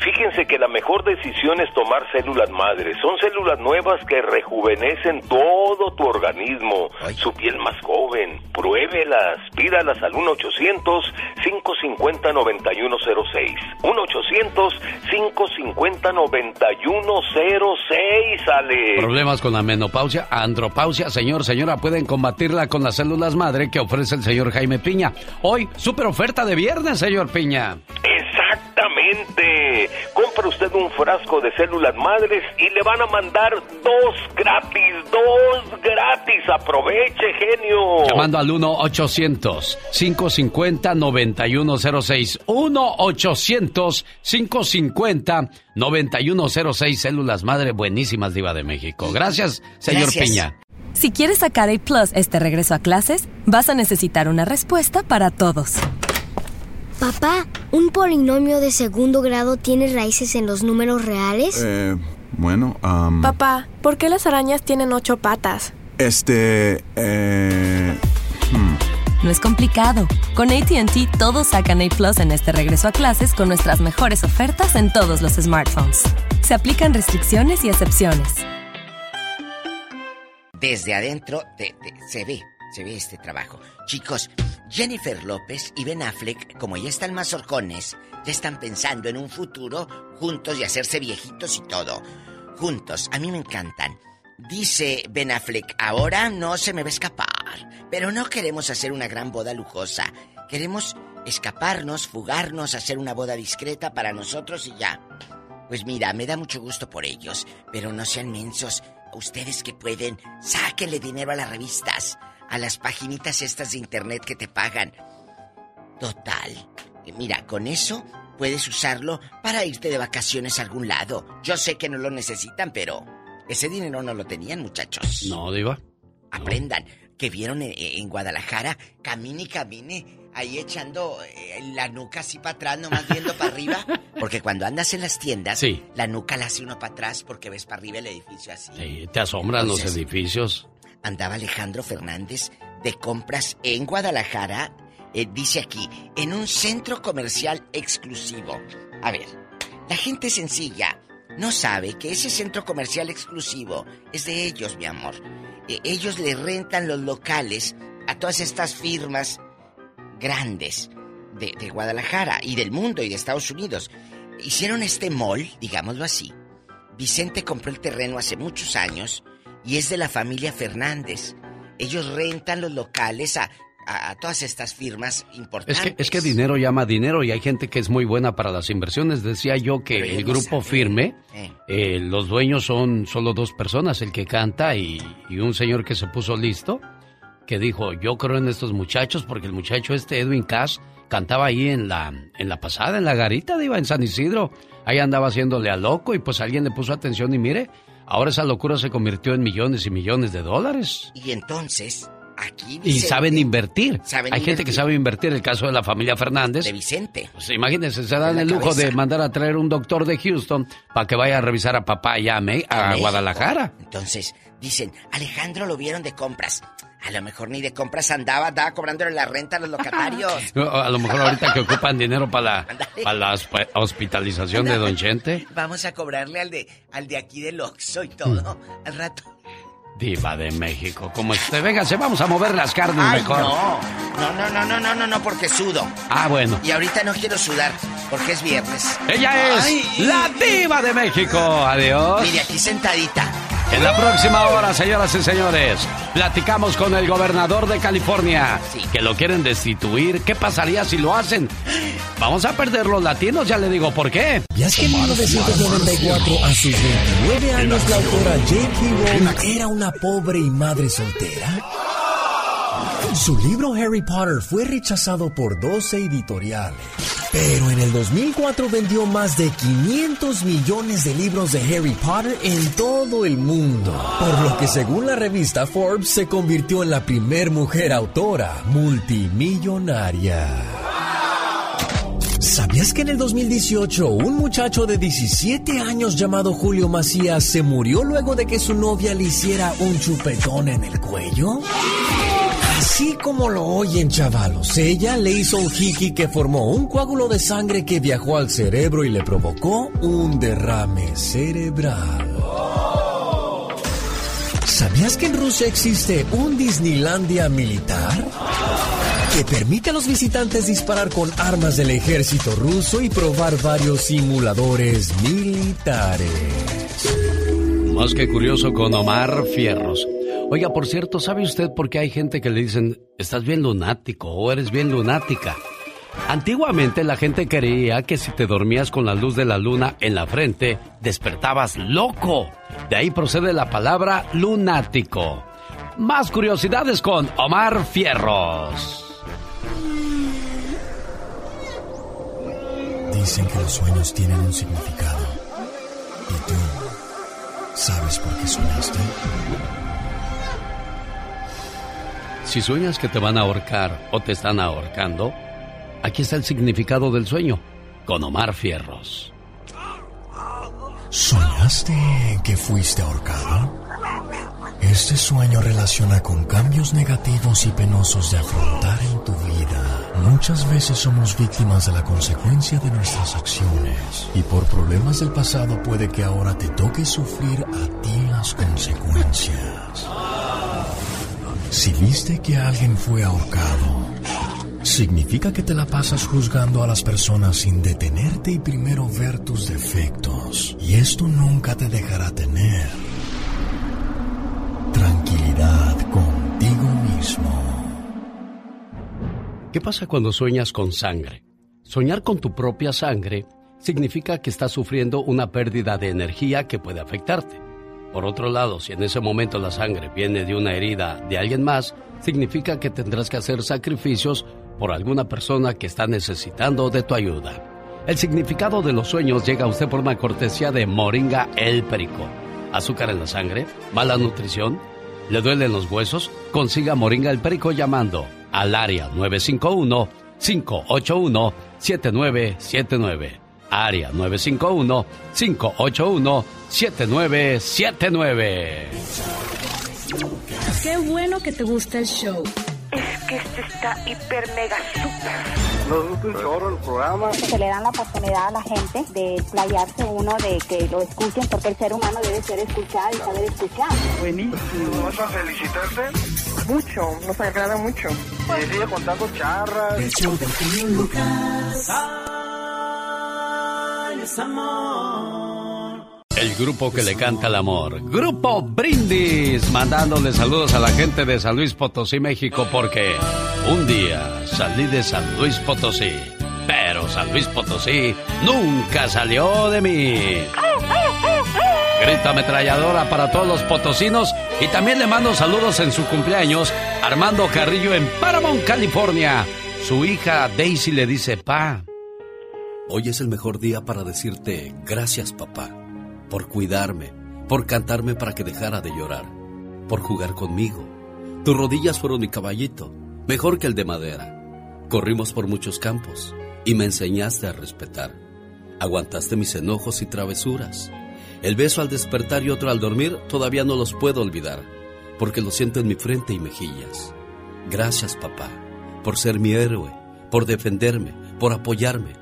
Fíjense que la mejor decisión es tomar células madres. Son células nuevas que rejuvenecen todo tu organismo, su piel más joven. Pruébelas, pídalas al 1-800-550-9106. 1-800-550-9106, Alex. Problemas con la menopausia, andropausia, señor, señora, pueden combatirla con las células madre que ofrece el señor Jaime Piña. Hoy, super oferta de viernes, señor Piña. Exactamente. Compra usted un frasco de células madres y le van a mandar dos gratis, dos gratis. Aproveche, genio. Llamando al 1-800-550-9106. 1-800-550-9106. Células madre buenísimas, Diva de México. Gracias, señor Piña. Si quieres sacar A Plus este regreso a clases, vas a necesitar una respuesta para todos. Papá, ¿un polinomio de segundo grado tiene raíces en los números reales? Eh, bueno, Papá, ¿por qué las arañas tienen ocho patas? Este, eh... Hmm. No es complicado. Con ATT todos sacan A Plus en este regreso a clases con nuestras mejores ofertas en todos los smartphones. Se aplican restricciones y excepciones desde adentro se ve, se ve este trabajo. Chicos, Jennifer López y Ben Affleck, como ya están más horcones, ya están pensando en un futuro juntos y hacerse viejitos y todo. Juntos, a mí me encantan. Dice Ben Affleck, ahora no se me va a escapar, pero no queremos hacer una gran boda lujosa. Queremos escaparnos, fugarnos, hacer una boda discreta para nosotros y ya. Pues mira, me da mucho gusto por ellos, pero no sean mensos. Ustedes que pueden, sáquenle dinero a las revistas, a las paginitas estas de internet que te pagan. Total. Mira, con eso puedes usarlo para irte de vacaciones a algún lado. Yo sé que no lo necesitan, pero ese dinero no lo tenían, muchachos. No, Diva. Aprendan. Que vieron en, Guadalajara, camine y camine ahí echando eh, la nuca así para atrás, nomás viendo para arriba. Porque cuando andas en las tiendas, la nuca la hace uno para atrás porque ves para arriba el edificio así. Sí, te asombran los edificios. Andaba Alejandro Fernández de compras en Guadalajara, eh, dice aquí, en un centro comercial exclusivo. A ver, la gente sencilla no sabe que ese centro comercial exclusivo es de ellos, mi amor. Eh, ellos le rentan los locales a todas estas firmas grandes de, Guadalajara y del mundo y de Estados Unidos. Hicieron este mall, digámoslo así. Vicente compró el terreno hace muchos años y es de la familia Fernández. Ellos rentan los locales a, a, todas estas firmas importantes. Es que, es que dinero llama dinero y hay gente que es muy buena para las inversiones. Decía yo que el grupo firme, eh. Eh, los dueños son solo dos personas, el que canta y, y, un señor que se puso listo, que dijo, yo creo en estos muchachos porque el muchacho este, Edwin Cass, cantaba ahí en la, en la pasada, en la garita, iba en San Isidro. Ahí andaba haciéndole a loco y pues alguien le puso atención y mire, ahora esa locura se convirtió en millones y millones de dólares. Y entonces y saben invertir. Hay gente que sabe invertir. El caso de la familia Fernández. De Vicente. Pues imagínense, se dan el lujo de mandar a traer un doctor de Houston para que vaya a revisar a papá y a, a, Guadalajara. Entonces, dicen, Alejandro lo vieron de compras. A lo mejor ni de compras andaba, andaba cobrándole la renta a los locatarios. a lo mejor ahorita que ocupan dinero para la, hospitalización de Don Chente. Vamos a cobrarle al de, al de aquí del Oxxo y todo. Mm. Al rato Diva de México, como usted. Véngase, vamos a mover las carnes mejor. No, no, no, no, no, no, no, porque sudo. Ah, bueno. Y ahorita no quiero sudar, porque es viernes. Ella es la Diva de México. Adiós. Mire, aquí sentadita. En la próxima hora, señoras y señores, platicamos con el gobernador de California, que lo quieren destituir. ¿Qué pasaría si lo hacen? Vamos a perder los latinos, ya le digo por qué. ¿Y es que en 1994, a sus 29 años, la autora J.K. Rowling era una pobre y madre soltera? Su libro Harry Potter fue rechazado por 12 editoriales. Pero en el 2004 vendió más de 500 millones de libros de Harry Potter en todo el mundo. Por lo que según la revista Forbes se convirtió en la primer mujer autora multimillonaria. ¿Sabías que en el 2018 un muchacho de 17 años llamado Julio Macías se murió luego de que su novia le hiciera un chupetón en el cuello? Así como lo oyen, chavalos, ella le hizo un jiki que formó un coágulo de sangre que viajó al cerebro y le provocó un derrame cerebral. ¿Sabías que en Rusia existe un Disneylandia militar? Que permite a los visitantes disparar con armas del ejército ruso y probar varios simuladores militares. Más que curioso con Omar Fierros. Oiga, por cierto, ¿sabe usted por qué hay gente que le dicen, estás bien lunático o eres bien lunática? Antiguamente la gente creía que si te dormías con la luz de la luna en la frente, despertabas loco. De ahí procede la palabra lunático. Más curiosidades con Omar Fierros. Dicen que los sueños tienen un significado. ¿Y tú sabes por qué soñaste? Si sueñas que te van a ahorcar o te están ahorcando, aquí está el significado del sueño, con Omar Fierros. ¿Soñaste que fuiste ahorcado? Este sueño relaciona con cambios negativos y penosos de afrontar en tu vida. Muchas veces somos víctimas de la consecuencia de nuestras acciones y por problemas del pasado puede que ahora te toque sufrir a ti las consecuencias. Si viste que alguien fue ahorcado, significa que te la pasas juzgando a las personas sin detenerte y primero ver tus defectos. Y esto nunca te dejará tener tranquilidad contigo mismo. ¿Qué pasa cuando sueñas con sangre? Soñar con tu propia sangre significa que estás sufriendo una pérdida de energía que puede afectarte. Por otro lado, si en ese momento la sangre viene de una herida de alguien más, significa que tendrás que hacer sacrificios por alguna persona que está necesitando de tu ayuda. El significado de los sueños llega a usted por una cortesía de Moringa El Perico. Azúcar en la sangre, mala nutrición, le duelen los huesos, consiga Moringa El Perico llamando al área 951 581 7979 área 951-581-7979. Qué bueno que te gusta el show. Es que este está hiper mega super. Nos gusta un chorro el programa. Se le dan la oportunidad a la gente de playarse uno, de que lo escuchen, porque el ser humano debe ser escuchado y saber escuchar. Buenísimo. ¿Vas a felicitarte? Mucho, nos agrada mucho. Y sigue contando charras. El show del el grupo que le canta el amor. Grupo Brindis, mandándole saludos a la gente de San Luis Potosí, México, porque un día salí de San Luis Potosí, pero San Luis Potosí nunca salió de mí. Grita ametralladora para todos los potosinos y también le mando saludos en su cumpleaños Armando Carrillo en Paramount, California. Su hija Daisy le dice, pa. Hoy es el mejor día para decirte gracias papá, por cuidarme, por cantarme para que dejara de llorar, por jugar conmigo. Tus rodillas fueron mi caballito, mejor que el de madera. Corrimos por muchos campos y me enseñaste a respetar. Aguantaste mis enojos y travesuras el beso al despertar y otro al dormir todavía no los puedo olvidar, porque lo siento en mi frente y mejillas. Gracias, papá, por ser mi héroe, por defenderme, por apoyarme.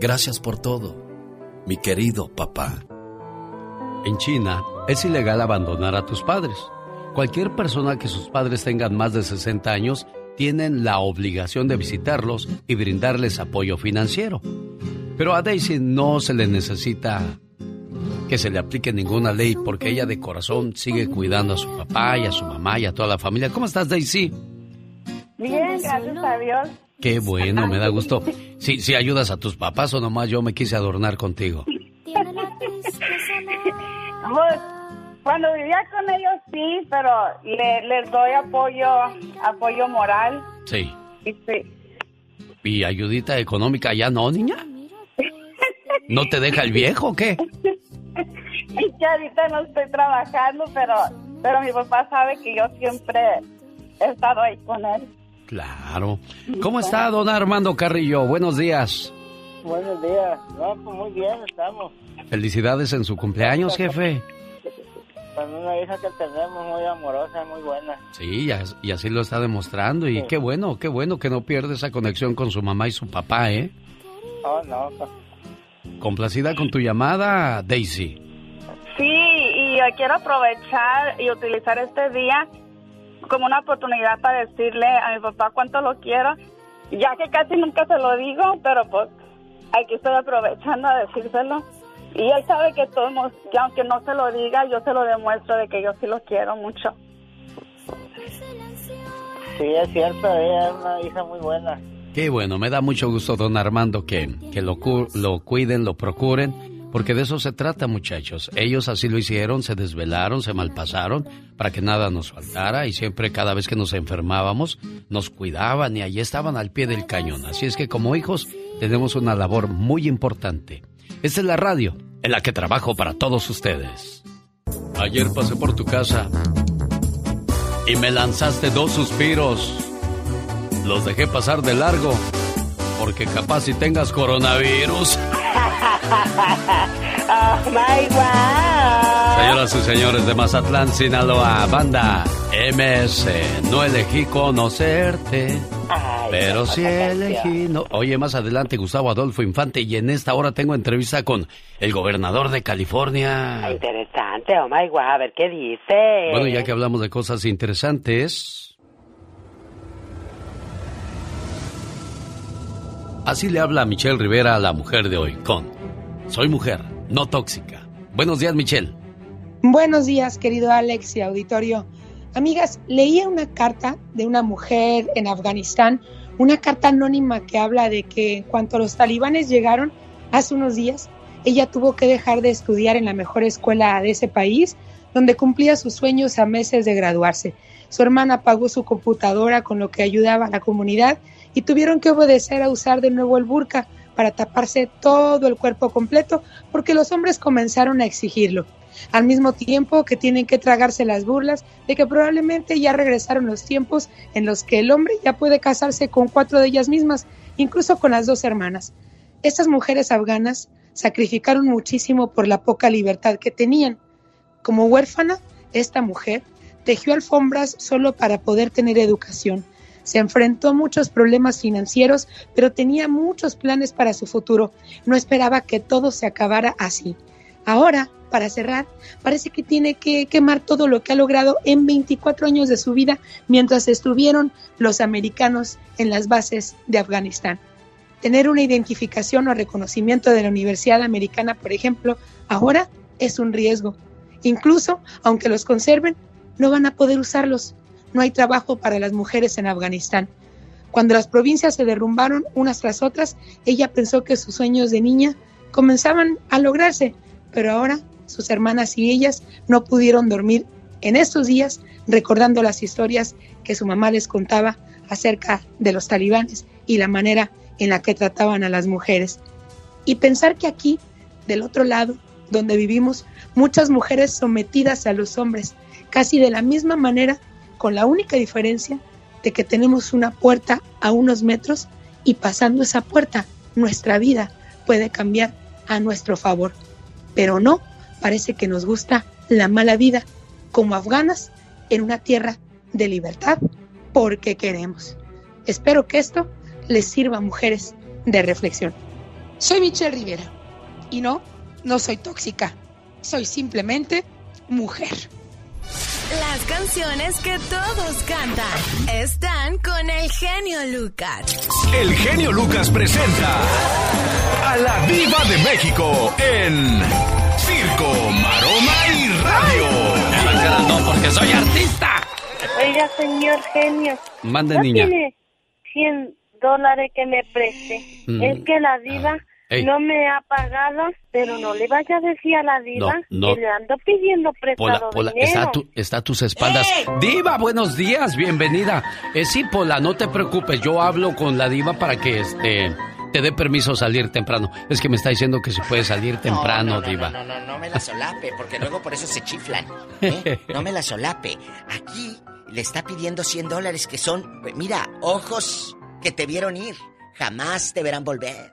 Gracias por todo, mi querido papá. En China es ilegal abandonar a tus padres. Cualquier persona que sus padres tengan más de 60 años tienen la obligación de visitarlos y brindarles apoyo financiero. Pero a Daisy no se le necesita que se le aplique ninguna ley porque ella de corazón sigue cuidando a su papá y a su mamá y a toda la familia. ¿Cómo estás, Daisy? Bien, gracias a Dios. Qué bueno, me da gusto. Sí, sí ayudas a tus papás o nomás yo me quise adornar contigo. Pues, cuando vivía con ellos sí, pero les doy apoyo, apoyo moral. Sí. Y sí. ¿Y ayudita económica ya no, niña? ¿No te deja el viejo o qué? y que ahorita no estoy trabajando, pero, pero mi papá sabe que yo siempre he estado ahí con él. Claro. ¿Cómo está don Armando Carrillo? Buenos días. Buenos días. No, pues muy bien estamos. Felicidades en su cumpleaños, jefe. Con una hija que tenemos muy amorosa, muy buena. Sí, y así lo está demostrando. Y qué bueno, qué bueno que no pierde esa conexión con su mamá y su papá, ¿eh? Oh, no. Pues. Complacida con tu llamada, Daisy. Sí, y quiero aprovechar y utilizar este día como una oportunidad para decirle a mi papá cuánto lo quiero, ya que casi nunca se lo digo, pero pues aquí estoy aprovechando a decírselo. Y él sabe que todos, que aunque no se lo diga, yo se lo demuestro de que yo sí lo quiero mucho. Sí, es cierto, ella es una hija muy buena. Qué bueno, me da mucho gusto, don Armando, que, que lo, lo cuiden, lo procuren porque de eso se trata, muchachos. Ellos así lo hicieron, se desvelaron, se malpasaron para que nada nos faltara y siempre cada vez que nos enfermábamos nos cuidaban y allí estaban al pie del cañón. Así es que como hijos tenemos una labor muy importante. Esta es la radio en la que trabajo para todos ustedes. Ayer pasé por tu casa y me lanzaste dos suspiros. Los dejé pasar de largo porque capaz si tengas coronavirus. oh my Señoras y señores de Mazatlán, Sinaloa, banda MS, no elegí conocerte. pero sí elegí. No. Oye, más adelante Gustavo Adolfo Infante y en esta hora tengo entrevista con el gobernador de California. interesante, oh my God, a ver qué dice. Bueno, ya que hablamos de cosas interesantes, Así le habla Michelle Rivera a la mujer de hoy con Soy mujer, no tóxica. Buenos días, Michelle. Buenos días, querido Alex y auditorio. Amigas, leía una carta de una mujer en Afganistán, una carta anónima que habla de que en cuanto los talibanes llegaron hace unos días, ella tuvo que dejar de estudiar en la mejor escuela de ese país, donde cumplía sus sueños a meses de graduarse. Su hermana pagó su computadora con lo que ayudaba a la comunidad y tuvieron que obedecer a usar de nuevo el burka para taparse todo el cuerpo completo porque los hombres comenzaron a exigirlo. Al mismo tiempo que tienen que tragarse las burlas de que probablemente ya regresaron los tiempos en los que el hombre ya puede casarse con cuatro de ellas mismas, incluso con las dos hermanas. Estas mujeres afganas sacrificaron muchísimo por la poca libertad que tenían. Como huérfana, esta mujer tejió alfombras solo para poder tener educación. Se enfrentó a muchos problemas financieros, pero tenía muchos planes para su futuro. No esperaba que todo se acabara así. Ahora, para cerrar, parece que tiene que quemar todo lo que ha logrado en 24 años de su vida mientras estuvieron los americanos en las bases de Afganistán. Tener una identificación o reconocimiento de la Universidad Americana, por ejemplo, ahora es un riesgo. Incluso, aunque los conserven, no van a poder usarlos. No hay trabajo para las mujeres en Afganistán. Cuando las provincias se derrumbaron unas tras otras, ella pensó que sus sueños de niña comenzaban a lograrse, pero ahora sus hermanas y ellas no pudieron dormir en estos días recordando las historias que su mamá les contaba acerca de los talibanes y la manera en la que trataban a las mujeres. Y pensar que aquí, del otro lado, donde vivimos, muchas mujeres sometidas a los hombres, casi de la misma manera, con la única diferencia de que tenemos una puerta a unos metros y pasando esa puerta, nuestra vida puede cambiar a nuestro favor. Pero no, parece que nos gusta la mala vida, como afganas en una tierra de libertad, porque queremos. Espero que esto les sirva a mujeres de reflexión. Soy Michelle Rivera y no, no soy tóxica, soy simplemente mujer. Las canciones que todos cantan están con el genio Lucas. El genio Lucas presenta a la Viva de México en Circo, Maroma y Radio. No, porque soy artista. Oiga, señor genio. Mande, ¿no niña. tiene 100 dólares que me preste? Mm. Es que la diva Ey. no me ha pagado, pero no le vaya a decir a la diva No, no. que le ando pidiendo Pola, prestado Pola, dinero. está, a tu- está a tus espaldas. Diva, buenos días, bienvenida. Eh, sí, Pola, no te preocupes, yo hablo con la diva para que este te dé permiso salir temprano. Es que me está diciendo que se puede salir temprano, no, no, diva. No, no, no, no me la solape, porque luego por eso se chiflan. ¿eh? No me la solape. Aquí le está pidiendo 100 dólares que son, mira, ojos que te vieron ir. Jamás te verán volver.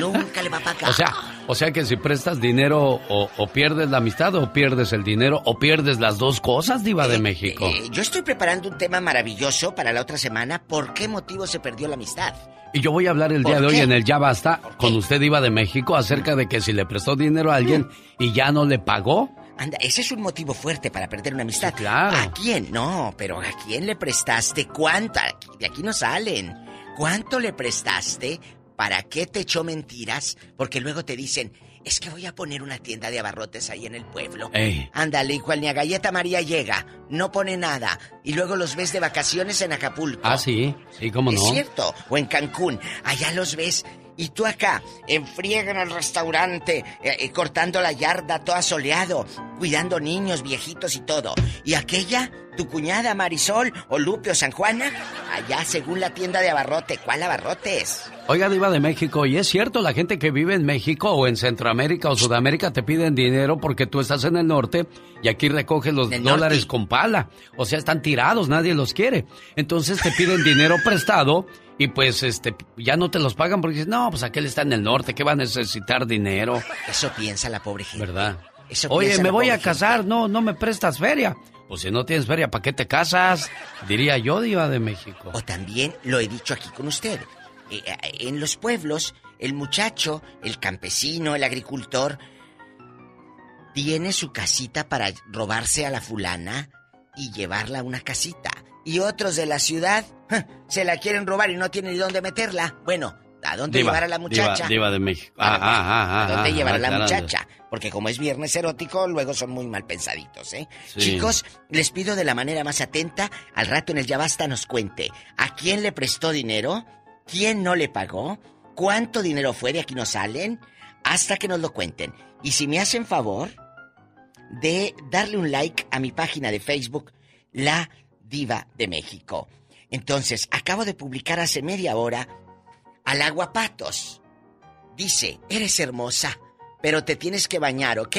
Nunca le va a pagar. Ah. O sea, o sea que si prestas dinero o, o pierdes la amistad o pierdes el dinero o pierdes las dos cosas, diva de México. Eh, yo estoy preparando un tema maravilloso para la otra semana. ¿Por qué motivo se perdió la amistad? Y yo voy a hablar el ¿Por día de hoy en el Ya Basta con usted, Diva de México, acerca de que si le prestó dinero a alguien y ya no le pagó. Anda, ese es un motivo fuerte para perder una amistad. claro. ¿A quién? No, pero ¿a quién le prestaste? ¿Cuánto? Aquí- De aquí no salen. ¿Cuánto le prestaste? ¿Para qué te echó mentiras? Porque luego te dicen, es que voy a poner una tienda de abarrotes ahí en el pueblo. Ey. Ándale, y cual ni a Galleta María llega, no pone nada. Y luego los ves de vacaciones en Acapulco. Ah, sí, sí, cómo no. Es cierto. O en Cancún. Allá los ves. Y tú acá, en friega en el restaurante, eh, eh, cortando la yarda, todo asoleado, cuidando niños, viejitos y todo. Y aquella, tu cuñada Marisol, o Lupe o San Juana, allá según la tienda de abarrote. ¿Cuál abarrotes? Oiga, Diva de México, y es cierto, la gente que vive en México o en Centroamérica o Sudamérica te piden dinero porque tú estás en el norte y aquí recoges los dólares norte. con pala. O sea, están tirados, nadie los quiere. Entonces te piden dinero prestado y pues este ya no te los pagan porque no, pues aquel está en el norte, ¿qué va a necesitar dinero? Eso piensa la pobre gente. ¿Verdad? Eso Oye, me voy a gente. casar, no, no me prestas feria. Pues si no tienes feria, ¿para qué te casas? Diría yo, Diva de México. O también lo he dicho aquí con usted. eh, eh, en los pueblos, el muchacho, el campesino, el agricultor, tiene su casita para robarse a la fulana y llevarla a una casita. Y otros de la ciudad se la quieren robar y no tienen ni dónde meterla. Bueno, ¿a dónde Diva, llevar a la muchacha? Diva, Diva de México. Ah, ah, ah, ¿A ah, dónde ah, llevar a la muchacha? Porque como es viernes erótico, luego son muy mal pensaditos, ¿eh? Sí. Chicos, les pido de la manera más atenta, al rato en el Ya Basta nos cuente, ¿a quién le prestó dinero? ¿Quién no le pagó? ¿Cuánto dinero fue? De aquí no salen. Hasta que nos lo cuenten. Y si me hacen favor de darle un like a mi página de Facebook, La Diva de México. Entonces, acabo de publicar hace media hora al aguapatos. Dice, eres hermosa, pero te tienes que bañar, ¿ok?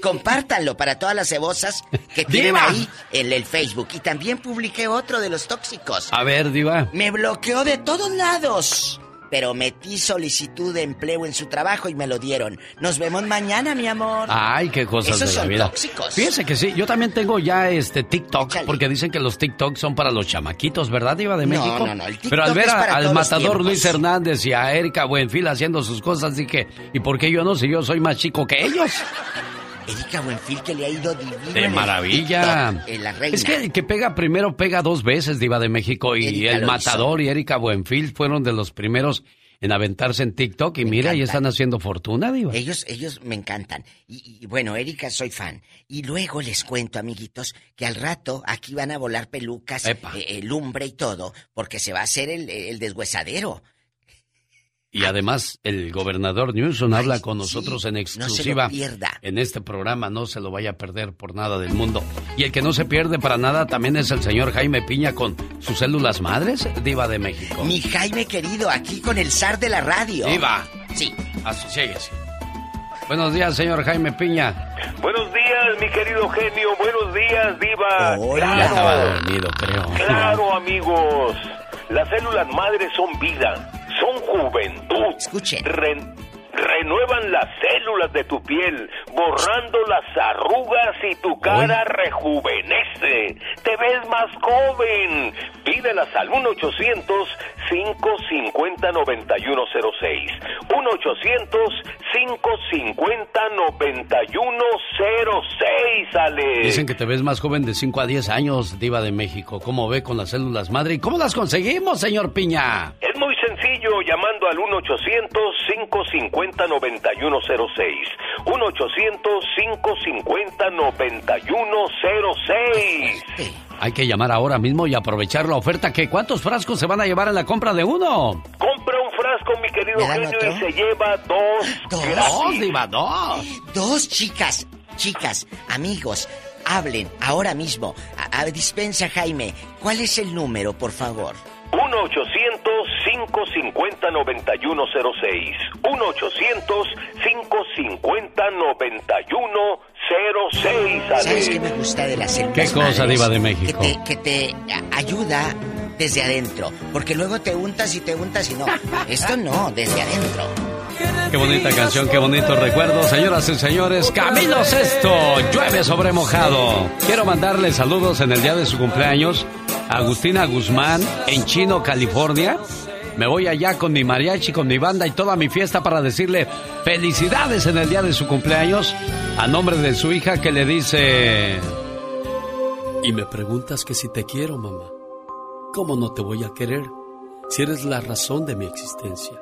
Compártanlo para todas las cebosas que tienen ¡Diva! ahí en el Facebook. Y también publiqué otro de los tóxicos. A ver, Diva. Me bloqueó de todos lados. Pero metí solicitud de empleo en su trabajo y me lo dieron. Nos vemos mañana, mi amor. Ay, qué cosas Esos de la son vida. tóxicos. Fíjense que sí, yo también tengo ya este TikTok, porque dicen que los TikTok son para los chamaquitos, ¿verdad, Iba de No, México? no, no, el TikTok Pero al ver es a- para al todos matador. Luis Hernández y a Erika Buenfil haciendo sus cosas, dije, ¿y por qué yo no? Si yo soy más chico que ellos. Erika Buenfil que le ha ido divino. De maravilla. TikTok, en la reina. Es que el que pega primero pega dos veces, Diva de México. Y Erika el Matador y Erika Buenfil fueron de los primeros en aventarse en TikTok. Y mira, ya están haciendo fortuna, Diva. Ellos, ellos me encantan. Y, y, bueno, Erika, soy fan. Y luego les cuento, amiguitos, que al rato aquí van a volar pelucas, eh, eh, lumbre y todo, porque se va a hacer el, el deshuesadero. Y además, el gobernador Newsom habla con nosotros en no se lo exclusiva pierda. en este programa. No se lo vaya a perder por nada del mundo. Y el que no se pierde para nada también es el señor Jaime Piña con sus células madres, Diva de México. Mi Jaime querido, aquí con el zar de la radio. Diva. Sí. Asociéguese. Buenos días, señor Jaime Piña. Buenos días, mi querido genio. Buenos días, Diva. Ya estaba dormido, creo. Claro, amigos. Las células madres son vida, son juventud. Escuchen. renuevan las células de tu piel, borrando las arrugas y tu cara rejuvenece. Te ves más joven. Pídelas al 1-800-550-9106. 1-800-550-9106, Alex. Dicen que te ves más joven de 5 a 10 años, Diva de México. ¿Cómo ve con las células madre? ¿Y cómo las conseguimos, señor Piña? Es muy sencillo llamando al 1-800-550-9106. 1-800-550-9106. Hay que llamar ahora mismo y aprovechar la oferta. que ¿Cuántos frascos se van a llevar en la compra de uno? Compra un frasco, mi querido ¿Me dan genio, otro? y se lleva dos. Dos. gratis. Diva, dos. Dos chicas, chicas, amigos, hablen ahora mismo. A, a- dispensa Jaime, ¿cuál es el número, por favor? 1-800-550-9106. 1-800-550-9106. ¿Sabes qué me gusta de las células ¿Qué cosa? Diva de México? Que te, que te a- ayuda desde adentro, porque luego te untas y te untas y no. Esto no, desde adentro. Qué bonita canción, qué bonito recuerdo. Señoras y señores, Camilo Sesto, llueve sobre mojado. Quiero mandarle saludos en el día de su cumpleaños a Agustina Guzmán en Chino, California. Me voy allá con mi mariachi, con mi banda y toda mi fiesta para decirle felicidades en el día de su cumpleaños a nombre de su hija que le dice... Y me preguntas que si te quiero, mamá. ¿Cómo no te voy a querer si eres la razón de mi existencia?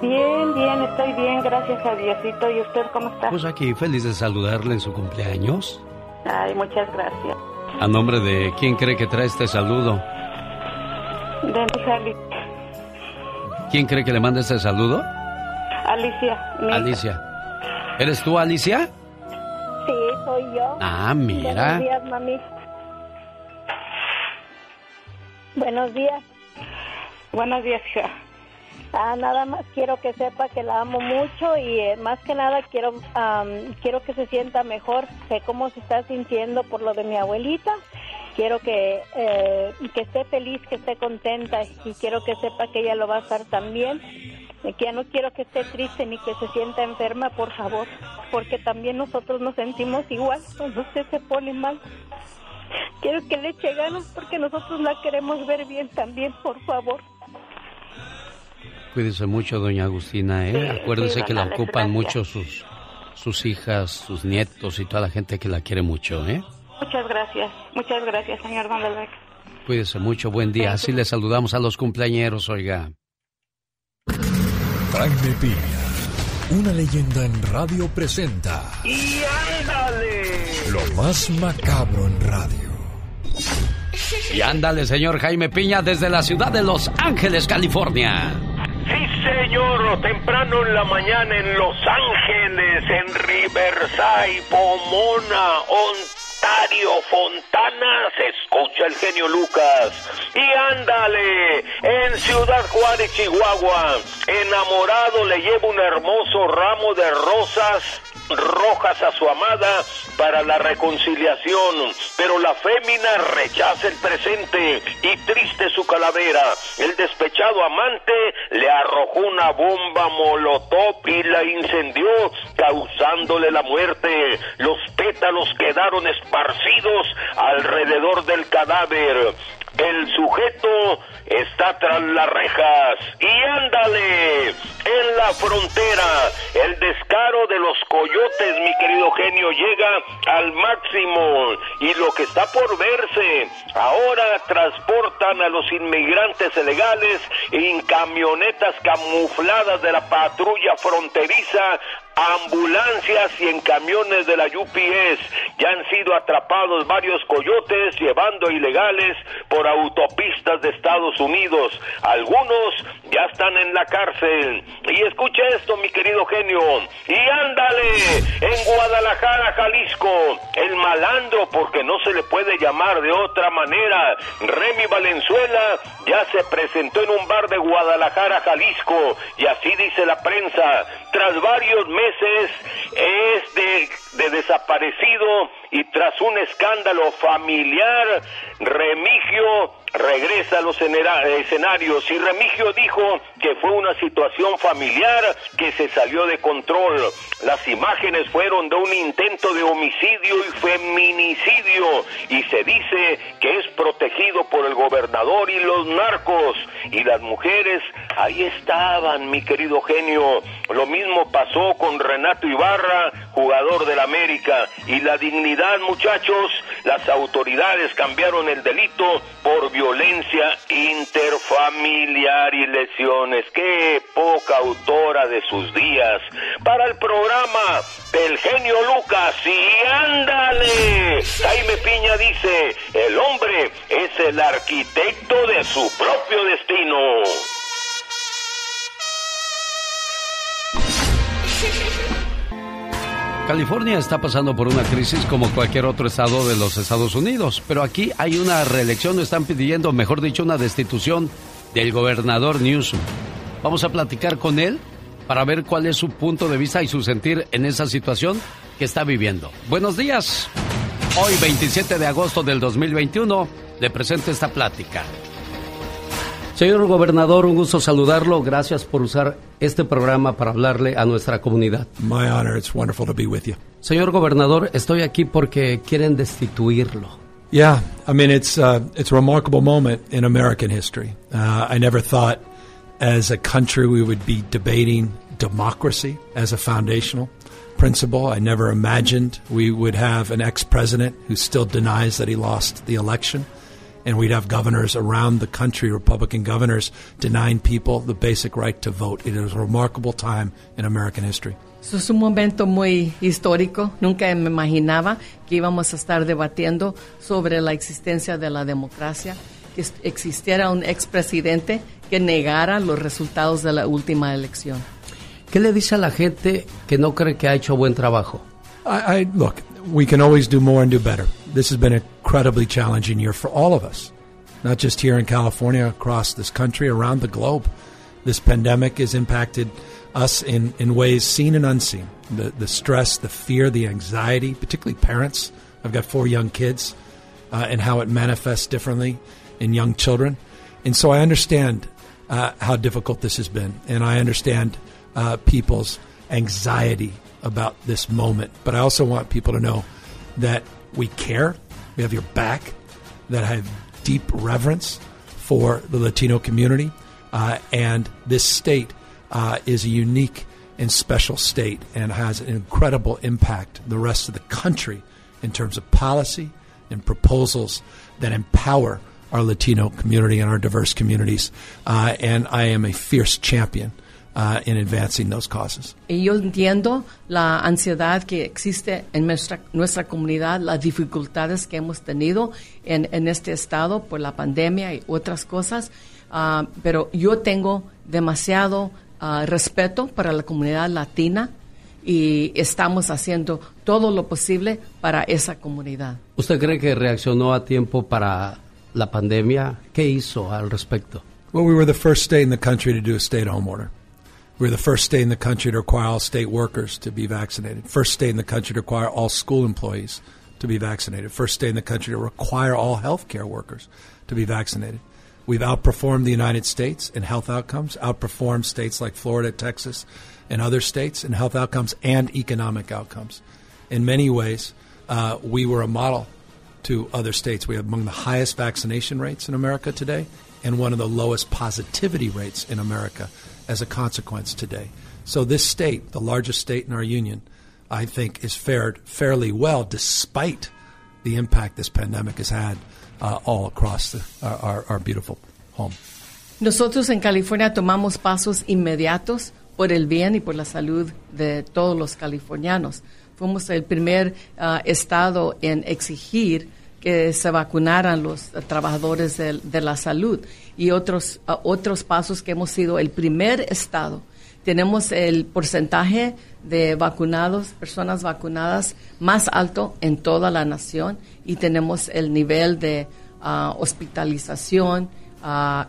Bien, bien, estoy bien, gracias a Diosito. ¿Y usted cómo está? Pues aquí feliz de saludarle en su cumpleaños. Ay, muchas gracias. A nombre de quién cree que trae este saludo. De mi hija Ali- ¿Quién cree que le manda este saludo? Alicia. mi hija. Alicia. ¿Eres tú, Alicia? Sí, soy yo. Ah, mira. Buenos días, mami. Buenos días. Buenos días, hija. Ah, nada más quiero que sepa que la amo mucho y eh, más que nada quiero am, quiero que se sienta mejor. Sé cómo se está sintiendo por lo de mi abuelita. Quiero que eh, que esté feliz, que esté contenta y quiero que sepa que ella lo va a estar también. Eh, Que ya no quiero que esté triste ni que se sienta enferma, por favor, porque también nosotros nos sentimos igual cuando usted se pone mal. Quiero que le eche ganas porque nosotros la queremos ver bien también, por favor. Cuídese mucho, doña Agustina, ¿eh? Sí, Acuérdese sí, que la ocupan gracias. mucho sus, sus hijas, sus nietos y toda la gente que la quiere mucho, ¿eh? Muchas gracias, muchas gracias, señor Don Alex. Cuídese mucho, buen día. Así le saludamos a los cumpleañeros, oiga. Jaime Piña, una leyenda en radio presenta ¡Y ándale! lo más macabro en radio. Y ándale, señor Jaime Piña, desde la ciudad de Los Ángeles, California. Sí, señor, temprano en la mañana en Los Ángeles, en Riverside, Pomona, Ontario, Fontana, se escucha el genio Lucas. Y ándale, en Ciudad Juárez, Chihuahua, enamorado le lleva un hermoso ramo de rosas rojas a su amada para la reconciliación, pero la fémina rechaza el presente y triste su calavera. El despechado amante le arrojó una bomba molotov y la incendió, causándole la muerte. Los pétalos quedaron esparcidos alrededor del cadáver. El sujeto está tras las rejas. Y ándale, en la frontera, el descaro de los coyotes, mi querido genio, llega al máximo. Y lo que está por verse, ahora transportan a los inmigrantes ilegales en camionetas camufladas de la patrulla fronteriza ambulancias y en camiones de la UPS. Ya han sido atrapados varios coyotes llevando ilegales por autopistas de Estados Unidos. Algunos ya están en la cárcel. Y escucha esto, mi querido genio. Y ándale, en Guadalajara, Jalisco, el malandro, porque no se le puede llamar de otra manera, Remy Valenzuela, ya se presentó en un bar de Guadalajara, Jalisco. Y así dice la prensa, tras varios meses es de, de desaparecido y tras un escándalo familiar, Remigio regresa a los escenarios y Remigio dijo que fue una situación familiar que se salió de control. Las imágenes fueron de un intento de homicidio y feminicidio y se dice que es protegido por el gobernador y los narcos y las mujeres ahí estaban, mi querido genio. Lo mismo pasó con Renato Ibarra, jugador del América y la dignidad, muchachos, las autoridades cambiaron el delito por violencia interfamiliar y lesiones. Qué poca autora de sus días. Para el programa del genio Lucas, y ándale. Jaime Piña dice, el hombre es el arquitecto de su propio destino. California está pasando por una crisis como cualquier otro estado de los Estados Unidos, pero aquí hay una reelección, están pidiendo, mejor dicho, una destitución del gobernador Newsom. Vamos a platicar con él para ver cuál es su punto de vista y su sentir en esa situación que está viviendo. Buenos días. Hoy, 27 de agosto del 2021, le presento esta plática. Señor gobernador, un gusto saludarlo. Gracias por usar este programa para hablarle a nuestra comunidad. My honor. It's wonderful to be with you. Señor gobernador, estoy aquí porque quieren destituirlo. Yeah, I mean it's uh, it's a remarkable moment in American history. Uh, I never thought, as a country, we would be debating democracy as a foundational principle. I never imagined we would have an ex-president who still denies that he lost the election. And we'd have governors around the country, Republican governors, denying people the basic right to vote. It is a remarkable time in American history. Eso es un momento muy histórico. Nunca me imaginaba que íbamos a estar debatiendo sobre la existencia de la democracia, que existiera un expresidente que negara los resultados de la última elección. ¿Qué le dice a la gente que no cree que ha hecho buen trabajo? I, I look. We can always do more and do better. This has been an incredibly challenging year for all of us, not just here in California, across this country, around the globe. This pandemic has impacted us in, in ways seen and unseen. The, the stress, the fear, the anxiety, particularly parents. I've got four young kids, uh, and how it manifests differently in young children. And so I understand uh, how difficult this has been, and I understand uh, people's anxiety about this moment. But I also want people to know that we care, we have your back, that I have deep reverence for the Latino community, uh, and this state uh, is a unique and special state and has an incredible impact the rest of the country in terms of policy and proposals that empower our Latino community and our diverse communities. Uh, and I am a fierce champion uh, in advancing those causes. Y yo entiendo la ansiedad que existe en nuestra, nuestra comunidad, las dificultades que hemos tenido en, en este estado por la pandemia y otras cosas, uh, pero yo tengo demasiado ah, respeto para la comunidad latina y estamos haciendo todo lo posible para esa comunidad. ¿Usted cree que reaccionó a tiempo para la pandemia? ¿Qué hizo al respecto? Well, we were the first state in the country to do a stay-at-home order. We were the first state in the country to require all state workers to be vaccinated. First state in the country to require all school employees to be vaccinated. First state in the country to require all healthcare workers to be vaccinated. We've outperformed the United States in health outcomes, outperformed states like Florida, Texas, and other states in health outcomes and economic outcomes. In many ways, uh, we were a model to other states. We have among the highest vaccination rates in America today and one of the lowest positivity rates in America as a consequence today. So, this state, the largest state in our union, I think is fared fairly well despite the impact this pandemic has had uh, all across the, our, our, our beautiful home. Nosotros en California tomamos pasos inmediatos por el bien y por la salud de todos los californianos. Fuimos el primer uh, estado en exigir que se vacunaran los uh, trabajadores de, de, la salud y otros, otros pasos que hemos sido el primer estado. Tenemos el porcentaje de vacunados, personas vacunadas más alto en toda la nación y tenemos el nivel de hospitalización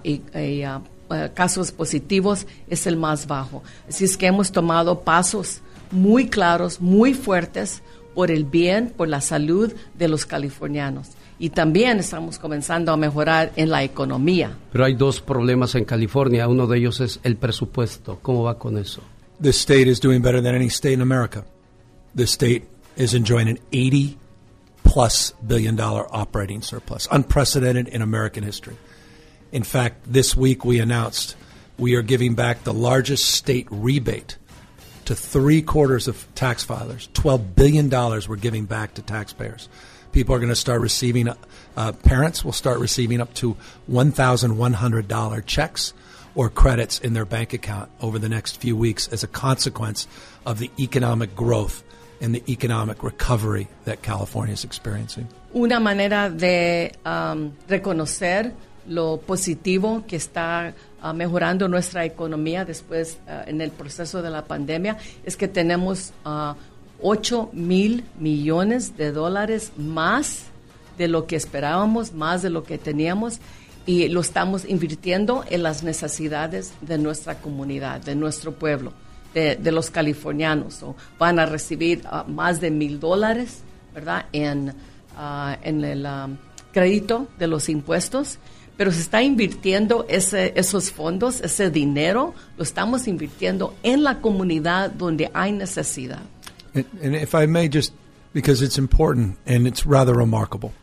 y, y Uh, casos positivos es el más bajo. Así es que hemos tomado pasos muy claros, muy fuertes por el bien, por la salud de los californianos. Y también estamos comenzando a mejorar en la economía. Pero hay dos problemas en California. Uno de ellos es el presupuesto. ¿Cómo va con eso? The state is doing better than any state in America. The state is enjoying an 80 plus billion dollar operating surplus, unprecedented in American history. In fact, this week we announced we are giving back the largest state rebate to three quarters of tax filers. $12 billion we're giving back to taxpayers. People are going to start receiving, uh, parents will start receiving up to $1,100 checks or credits in their bank account over the next few weeks as a consequence of the economic growth and the economic recovery that California is experiencing. Una manera de um, reconocer lo positivo que está uh, mejorando nuestra economía después uh, en el proceso de la pandemia es que tenemos uh, 8 mil millones de dólares más de lo que esperábamos, más de lo que teníamos y lo estamos invirtiendo en las necesidades de nuestra comunidad, de nuestro pueblo, de, los californianos. Van a recibir más de mil dólares, ¿verdad?, en, en el um, crédito de los impuestos pero se está invirtiendo ese, esos fondos, ese dinero, lo estamos invirtiendo en la comunidad donde hay necesidad. And, if I may just, because it's important and it's rather remarkable.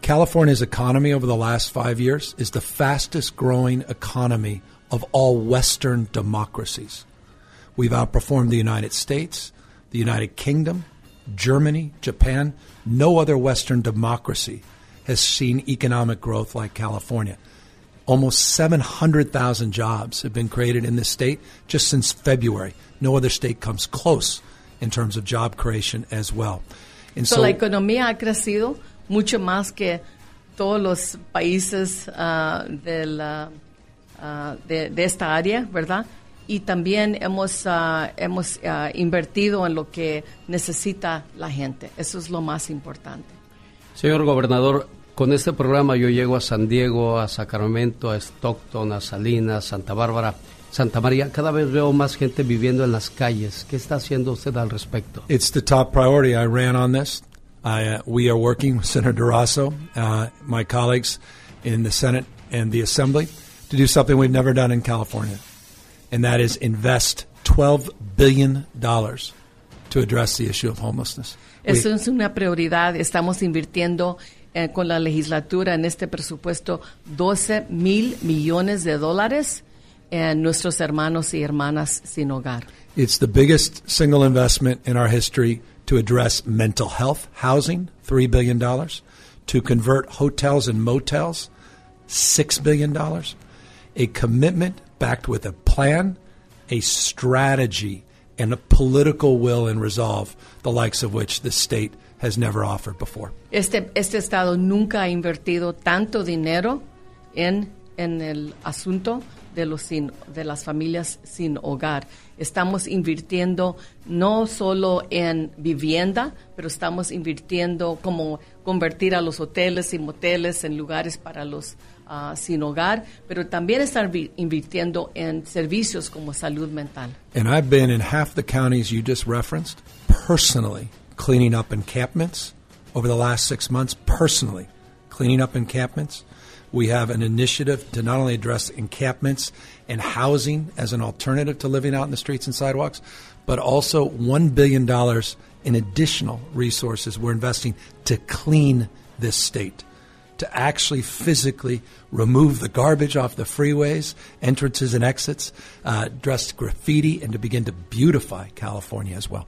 California's economy over the last five years is the fastest growing economy of all Western democracies. We've outperformed the United States, the United Kingdom, Germany, Japan. No other Western democracy has seen economic growth like California. Almost 700,000 jobs have been created in this state just since February. No other state comes close in terms of job creation as well. And so, so la economía ha crecido mucho más que todos los países uh, de, la, uh, de, de, esta área, ¿verdad? Y también hemos, uh, hemos invertido en lo que necesita la gente. Eso es lo más importante. Señor gobernador, Con este programa yo llego a San Diego, a Sacramento, a Stockton, a Salinas, Santa Bárbara, Santa María. Cada vez veo más gente viviendo en las calles. ¿Qué está haciendo usted al respecto? It's the top priority. I ran on this. I, uh, we are working with Senator Durazo, uh, my colleagues in the Senate and the Assembly, to do something we've never done in California, and that is invest $12 billion to address the issue of homelessness. Eso es una prioridad. Estamos invirtiendo eh, con la legislatura en este presupuesto 12 mil millones de dólares en nuestros hermanos y hermanas sin hogar. It's the biggest single investment in our history to address mental health housing, $3 billion, to convert hotels and motels, $6 billion, a commitment backed with a plan, a strategy, and a political will and resolve, the likes of which the state has never offered before. Este, este estado nunca ha invertido tanto dinero en, en el asunto de, las familias sin hogar. Estamos invirtiendo no solo en vivienda, pero estamos invirtiendo como convertir a los hoteles y moteles en lugares para los ah, sin hogar, pero también vi- invirtiendo en servicios como salud mental. And I've been in half the counties you just referenced personally cleaning up encampments over the last six months, personally cleaning up encampments. We have an initiative to not only address encampments and housing as an alternative to living out in the streets and sidewalks, but also $1 billion in additional resources we're investing to clean this state to actually physically remove the garbage off the freeways, entrances and exits, uh, graffiti, and to begin to beautify California as well.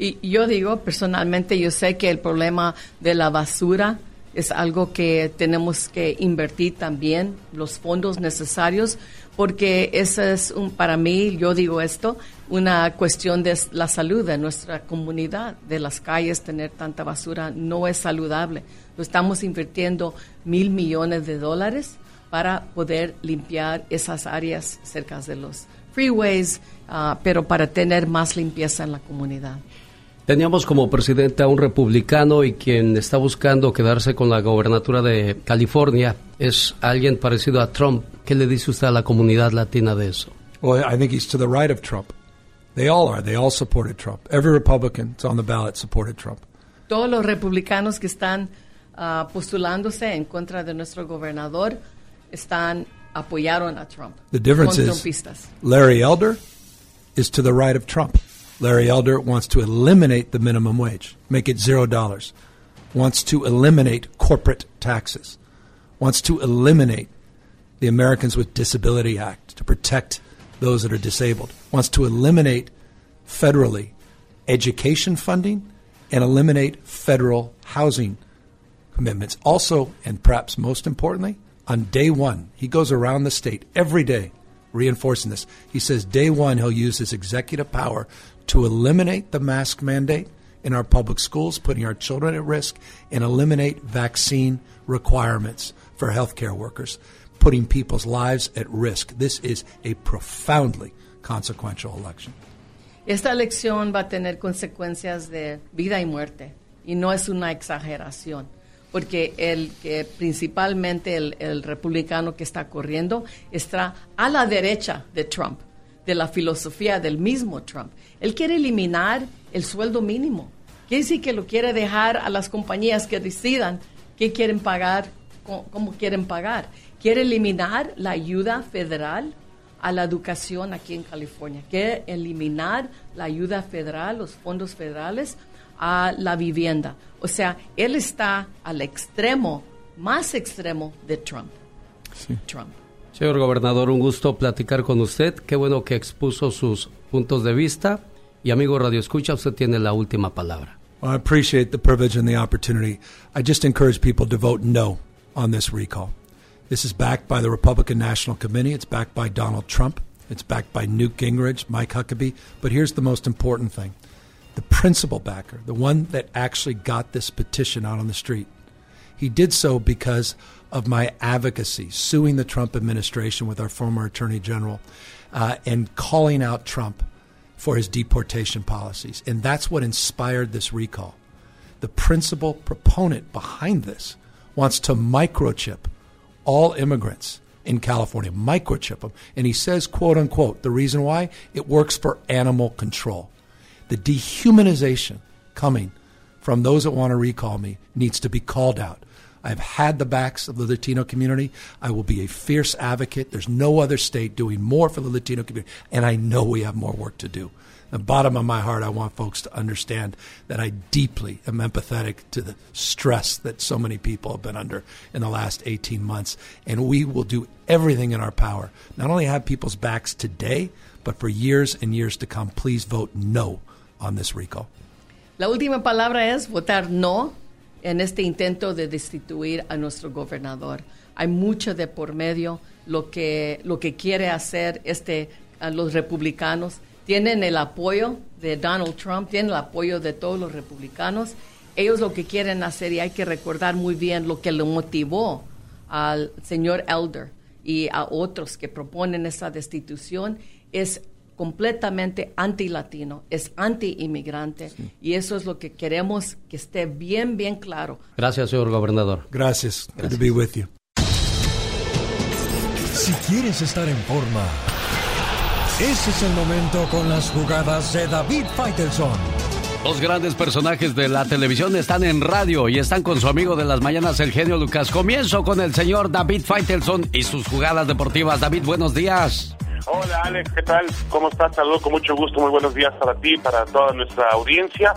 Y yo digo, personalmente, yo sé que el problema de la basura es algo que tenemos que invertir también los fondos necesarios, porque esa es un, para mí, yo digo esto, una cuestión de la salud de nuestra comunidad, de las calles, tener tanta basura no es saludable. Lo estamos invirtiendo mil millones de dólares para poder limpiar esas áreas cerca de los freeways, ah, pero para tener más limpieza en la comunidad. Teníamos como presidente a un republicano y quien está buscando quedarse con la gobernatura de California es alguien parecido a Trump. ¿Qué le dice usted a la comunidad latina de eso? Well, I think he's to the right of Trump. They all are. They all supported Trump. Every Republican that's on the ballot supported Trump. Todos los republicanos que están ah, postulándose en contra de nuestro gobernador están apoyaron a Trump. The difference is. Larry Elder is to the right of Trump. Larry Elder wants to eliminate the minimum wage, make it zero dollars, wants to eliminate corporate taxes, wants to eliminate the Americans with Disability Act to protect those that are disabled, wants to eliminate federally education funding and eliminate federal housing commitments. Also, and perhaps most importantly, on day one, he goes around the state every day reinforcing this. He says day one, he'll use his executive power to eliminate the mask mandate in our public schools, putting our children at risk, and eliminate vaccine requirements for healthcare workers, putting people's lives at risk. This is a profoundly consequential election. Esta elección va a tener consecuencias de vida y muerte y no es una exageración, porque el que principalmente el, el republicano que está corriendo está a la derecha de Trump, de la filosofía del mismo Trump. Él quiere eliminar el sueldo mínimo. Quiere decir que lo quiere dejar a las compañías que decidan qué quieren pagar, cómo, cómo quieren pagar. Quiere eliminar la ayuda federal a la educación aquí en California. Quiere eliminar la ayuda federal, los fondos federales a la vivienda. O sea, él está al extremo, más extremo de Trump. Trump. Señor gobernador, un gusto platicar con usted. Qué bueno que expuso sus puntos de vista. Y amigo Radio Escucha, usted tiene la última palabra. Well, I appreciate the privilege and the opportunity. I just encourage people to vote no on this recall. This is backed by the Republican National Committee. It's backed by Donald Trump. It's backed by Newt Gingrich, Mike Huckabee. But here's the most important thing the principal backer, the one that actually got this petition out on the street, he did so because of my advocacy, suing the Trump administration with our former Attorney General uh, and calling out Trump for his deportation policies. And that's what inspired this recall. The principal proponent behind this wants to microchip all immigrants in California, microchip them. And he says, quote unquote, the reason why it works for animal control. The dehumanization coming from those that want to recall me needs to be called out. I've had the backs of the Latino community. I will be a fierce advocate. There's no other state doing more for the Latino community, and I know we have more work to do. The bottom of my heart, I want folks to understand that I deeply am empathetic to the stress that so many people have been under in the last 18 months. And we will do everything in our power, not only have people's backs today, but for years and years to come. Please vote no on this recall. La última palabra es votar no en este intento de destituir a nuestro gobernador. Hay mucho de por medio lo que lo que quiere hacer este los republicanos tienen el apoyo de Donald Trump, tienen el apoyo de todos los republicanos. Ellos lo que quieren hacer y hay que recordar muy bien lo que le motivó al señor Elder y a otros que proponen esa destitución es completamente anti-latino, es anti-inmigrante y eso es lo que queremos que esté bien, bien claro. Gracias, señor gobernador. Gracias. Good to be with you. Si quieres estar en forma, ese es el momento con las jugadas de David Faitelson. Dos grandes personajes de la televisión están en radio y están con su amigo de las mañanas, el genio Lucas. Comienzo con el señor David Faitelson y sus jugadas deportivas. David, buenos días. Hola Alex, ¿qué tal? ¿Cómo estás? Saludos con mucho gusto, muy buenos días para ti, para toda nuestra audiencia.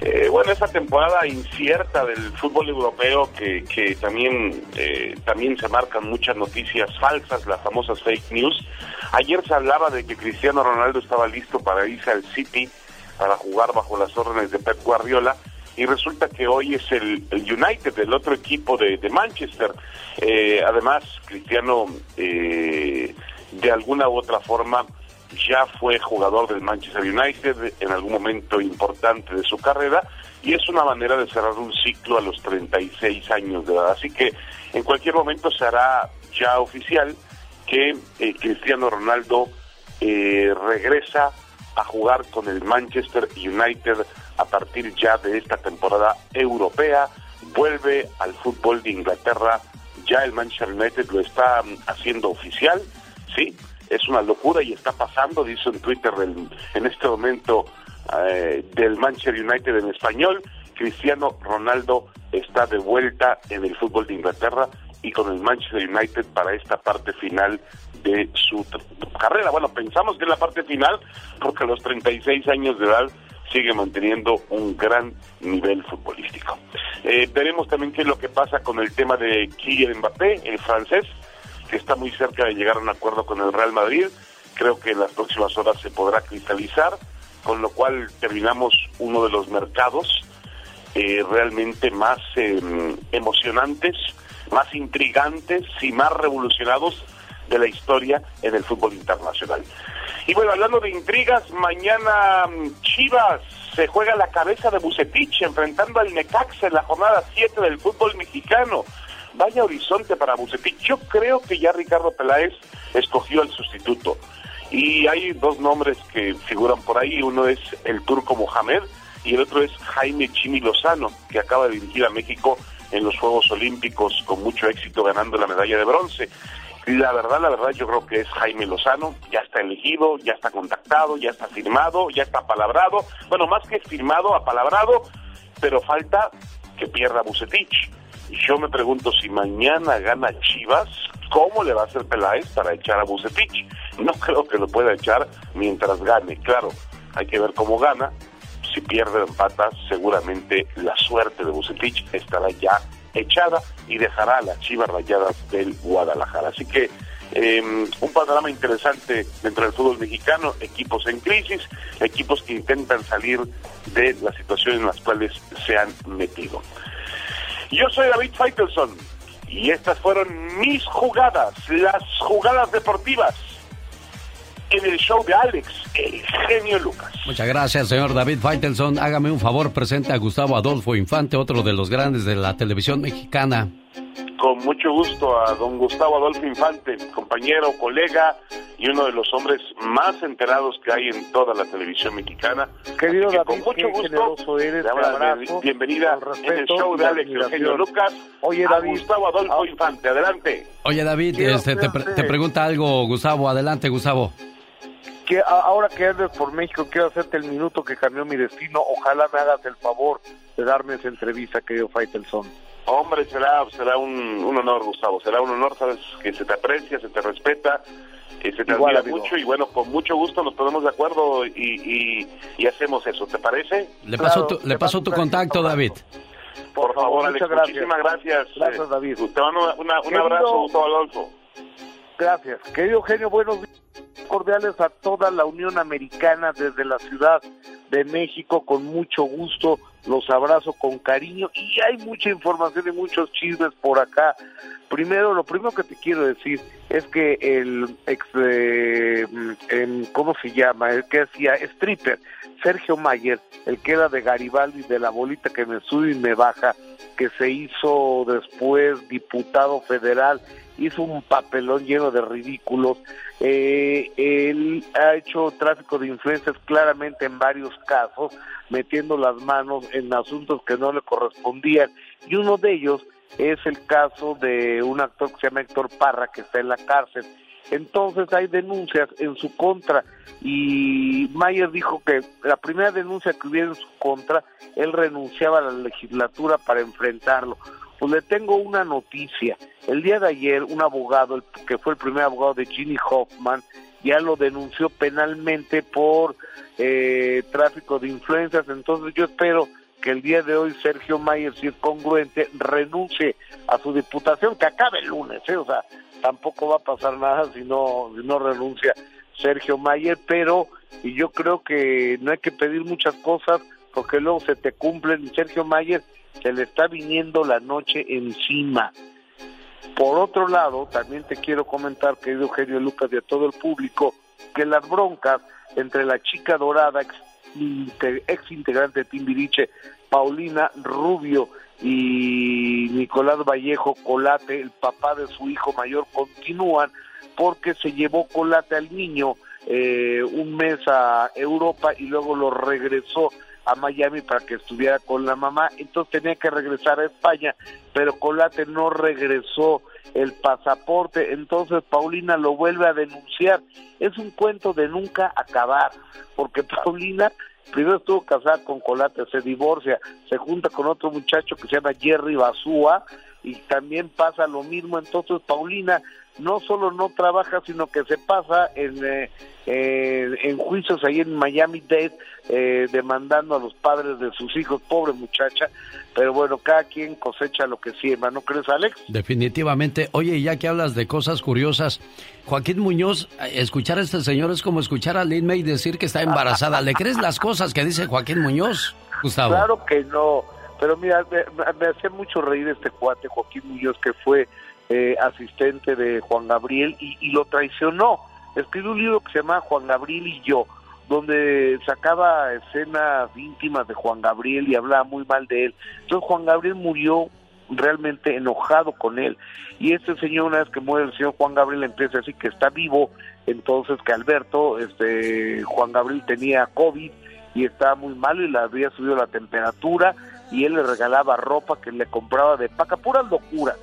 Eh, bueno, esa temporada incierta del fútbol europeo que, que también, eh, también se marcan muchas noticias falsas, las famosas fake news. Ayer se hablaba de que Cristiano Ronaldo estaba listo para irse al City para jugar bajo las órdenes de Pep Guardiola y resulta que hoy es el, United, el otro equipo de, de Manchester. Eh, además, Cristiano eh, de alguna u otra forma ya fue jugador del Manchester United en algún momento importante de su carrera y es una manera de cerrar un ciclo a los 36 años de edad. Así que en cualquier momento se hará ya oficial que eh, Cristiano Ronaldo eh, regresa a jugar con el Manchester United a partir ya de esta temporada europea, vuelve al fútbol de Inglaterra, ya el Manchester United lo está mm, haciendo oficial, sí, es una locura y está pasando, dice en Twitter en este momento eh, del Manchester United en español, Cristiano Ronaldo está de vuelta en el fútbol de Inglaterra y con el Manchester United para esta parte final de su carrera. Bueno, pensamos que es la parte final porque a los 36 años de edad sigue manteniendo un gran nivel futbolístico. Eh, veremos también qué es lo que pasa con el tema de Kylian Mbappé, el francés, que está muy cerca de llegar a un acuerdo con el Real Madrid. Creo que en las próximas horas se podrá cristalizar, con lo cual terminamos uno de los mercados eh, realmente más eh, emocionantes, más intrigantes y más revolucionados de la historia en el fútbol internacional. Y bueno, hablando de intrigas, mañana mm, Chivas se juega la cabeza de Bucetich enfrentando al Necaxa en la jornada 7 del fútbol mexicano. Vaya horizonte para Bucetich. Yo creo que ya Ricardo Peláez escogió al sustituto. Y hay dos nombres que figuran por ahí. Uno es el turco Mohamed y el otro es Jaime Chimi Lozano, que acaba de dirigir a México en los Juegos Olímpicos con mucho éxito ganando la medalla de bronce. La verdad, la verdad, yo creo que es Jaime Lozano, ya está elegido, ya está contactado, ya está firmado, ya está apalabrado. Bueno, más que firmado, apalabrado, pero falta que pierda Bucetich. Y yo me pregunto si mañana gana Chivas, ¿cómo le va a hacer Peláez para echar a Bucetich? No creo que lo pueda echar mientras gane. Claro, hay que ver cómo gana. Si pierde o empata, seguramente la suerte de Bucetich estará ya echada y dejará a las Chivas Rayadas del Guadalajara. Así que eh, un panorama interesante dentro del fútbol mexicano, equipos en crisis, equipos que intentan salir de la situación en las cuales se han metido. Yo soy David Faitelson y estas fueron mis jugadas, las jugadas deportivas en el show de Alex, el genio Lucas. Muchas gracias, señor David Faitelson. Hágame un favor, presente a Gustavo Adolfo Infante, otro de los grandes de la televisión mexicana. Con mucho gusto a don Gustavo Adolfo Infante, compañero, colega y uno de los hombres más enterados que hay en toda la televisión mexicana. Querido que David, con mucho qué gusto, generoso eres, abrazo, bienvenida en el show de Alex, el admiración. genio Lucas. Oye, a David, Gustavo Adolfo Infante, adelante. Oye, David, este, te, pre- hacerte- te pregunta algo, Gustavo. Adelante, Gustavo. Que a- ahora que andes por México, quiero hacerte el minuto que cambió mi destino. Ojalá me hagas el favor de darme esa entrevista, querido Faitelson. Hombre, será, será un, un honor, Gustavo, será un honor, sabes que se te aprecia, se te respeta, eh, se te Igual, admira amigo. mucho y bueno, con mucho gusto nos ponemos de acuerdo y, y, y hacemos eso, ¿te parece? Le pasó tu, le pasó tu contacto, David. Por, favor, Alex, muchas gracias. muchísimas gracias. Gracias, eh, David. Te mando una- una- un Querido- abrazo, Gustavo Adolfo. Gracias. Querido genio, buenos días cordiales a toda la Unión Americana desde la Ciudad de México. Con mucho gusto los abrazo con cariño y hay mucha información y muchos chismes por acá. Primero, lo primero que te quiero decir es que el ex, eh, ¿cómo se llama? El que hacía stripper, Sergio Mayer, el que era de Garibaldi, de la bolita que me sube y me baja, que se hizo después diputado federal hizo un papelón lleno de ridículos. Eh, él ha hecho tráfico de influencias claramente en varios casos, metiendo las manos en asuntos que no le correspondían. Y uno de ellos es el caso de un actor que se llama Héctor Parra, que está en la cárcel. Entonces hay denuncias en su contra y Mayer dijo que la primera denuncia que hubiera en su contra, él renunciaba a la legislatura para enfrentarlo. Pues le tengo una noticia. El día de ayer un abogado, que fue el primer abogado de Ginny Hoffman, ya lo denunció penalmente por eh, tráfico de influencias. Entonces yo espero que el día de hoy Sergio Mayer, si es congruente, renuncie a su diputación, que acabe el lunes, ¿eh? o sea, tampoco va a pasar nada si no, si no renuncia Sergio Mayer, pero y yo creo que no hay que pedir muchas cosas porque luego se te cumplen. Sergio Mayer se le está viniendo la noche encima. Por otro lado, también te quiero comentar, querido Eugenio Lucas y a todo el público, que las broncas entre la chica dorada, ex, integrante de Timbiriche, Paulina Rubio y Nicolás Vallejo Colate, el papá de su hijo mayor, continúan porque se llevó Colate al niño eh, un mes a Europa y luego lo regresó a Miami para que estuviera con la mamá, entonces tenía que regresar a España, pero Colate no regresó el pasaporte, entonces Paulina lo vuelve a denunciar. Es un cuento de nunca acabar, porque Paulina primero estuvo casada con Colate, se divorcia, se junta con otro muchacho que se llama Jerry Basúa y también pasa lo mismo, entonces Paulina no solo no trabaja, sino que se pasa en, eh, en juicios ahí en Miami Dade, eh, demandando a los padres de sus hijos, pobre muchacha, pero bueno, cada quien cosecha lo que siembra, ¿no crees, Alex? Definitivamente. Oye, ya que hablas de cosas curiosas, Joaquín Muñoz, escuchar a este señor es como escuchar a Lin May decir que está embarazada. ¿Le crees las cosas que dice Joaquín Muñoz, Gustavo? Claro que no, pero mira, me, me hacía mucho reír este cuate, Joaquín Muñoz, que fue eh, asistente de Juan Gabriel y, lo traicionó. Escribió un libro que se llama Juan Gabriel y yo, donde sacaba escenas íntimas de Juan Gabriel y hablaba muy mal de él. Entonces Juan Gabriel murió realmente enojado con él. Y este señor, una vez que muere el señor Juan Gabriel, empieza a decir que está vivo, entonces que Alberto, este Juan Gabriel tenía COVID y estaba muy malo y le había subido la temperatura y él le regalaba ropa que le compraba de paca, pura locura.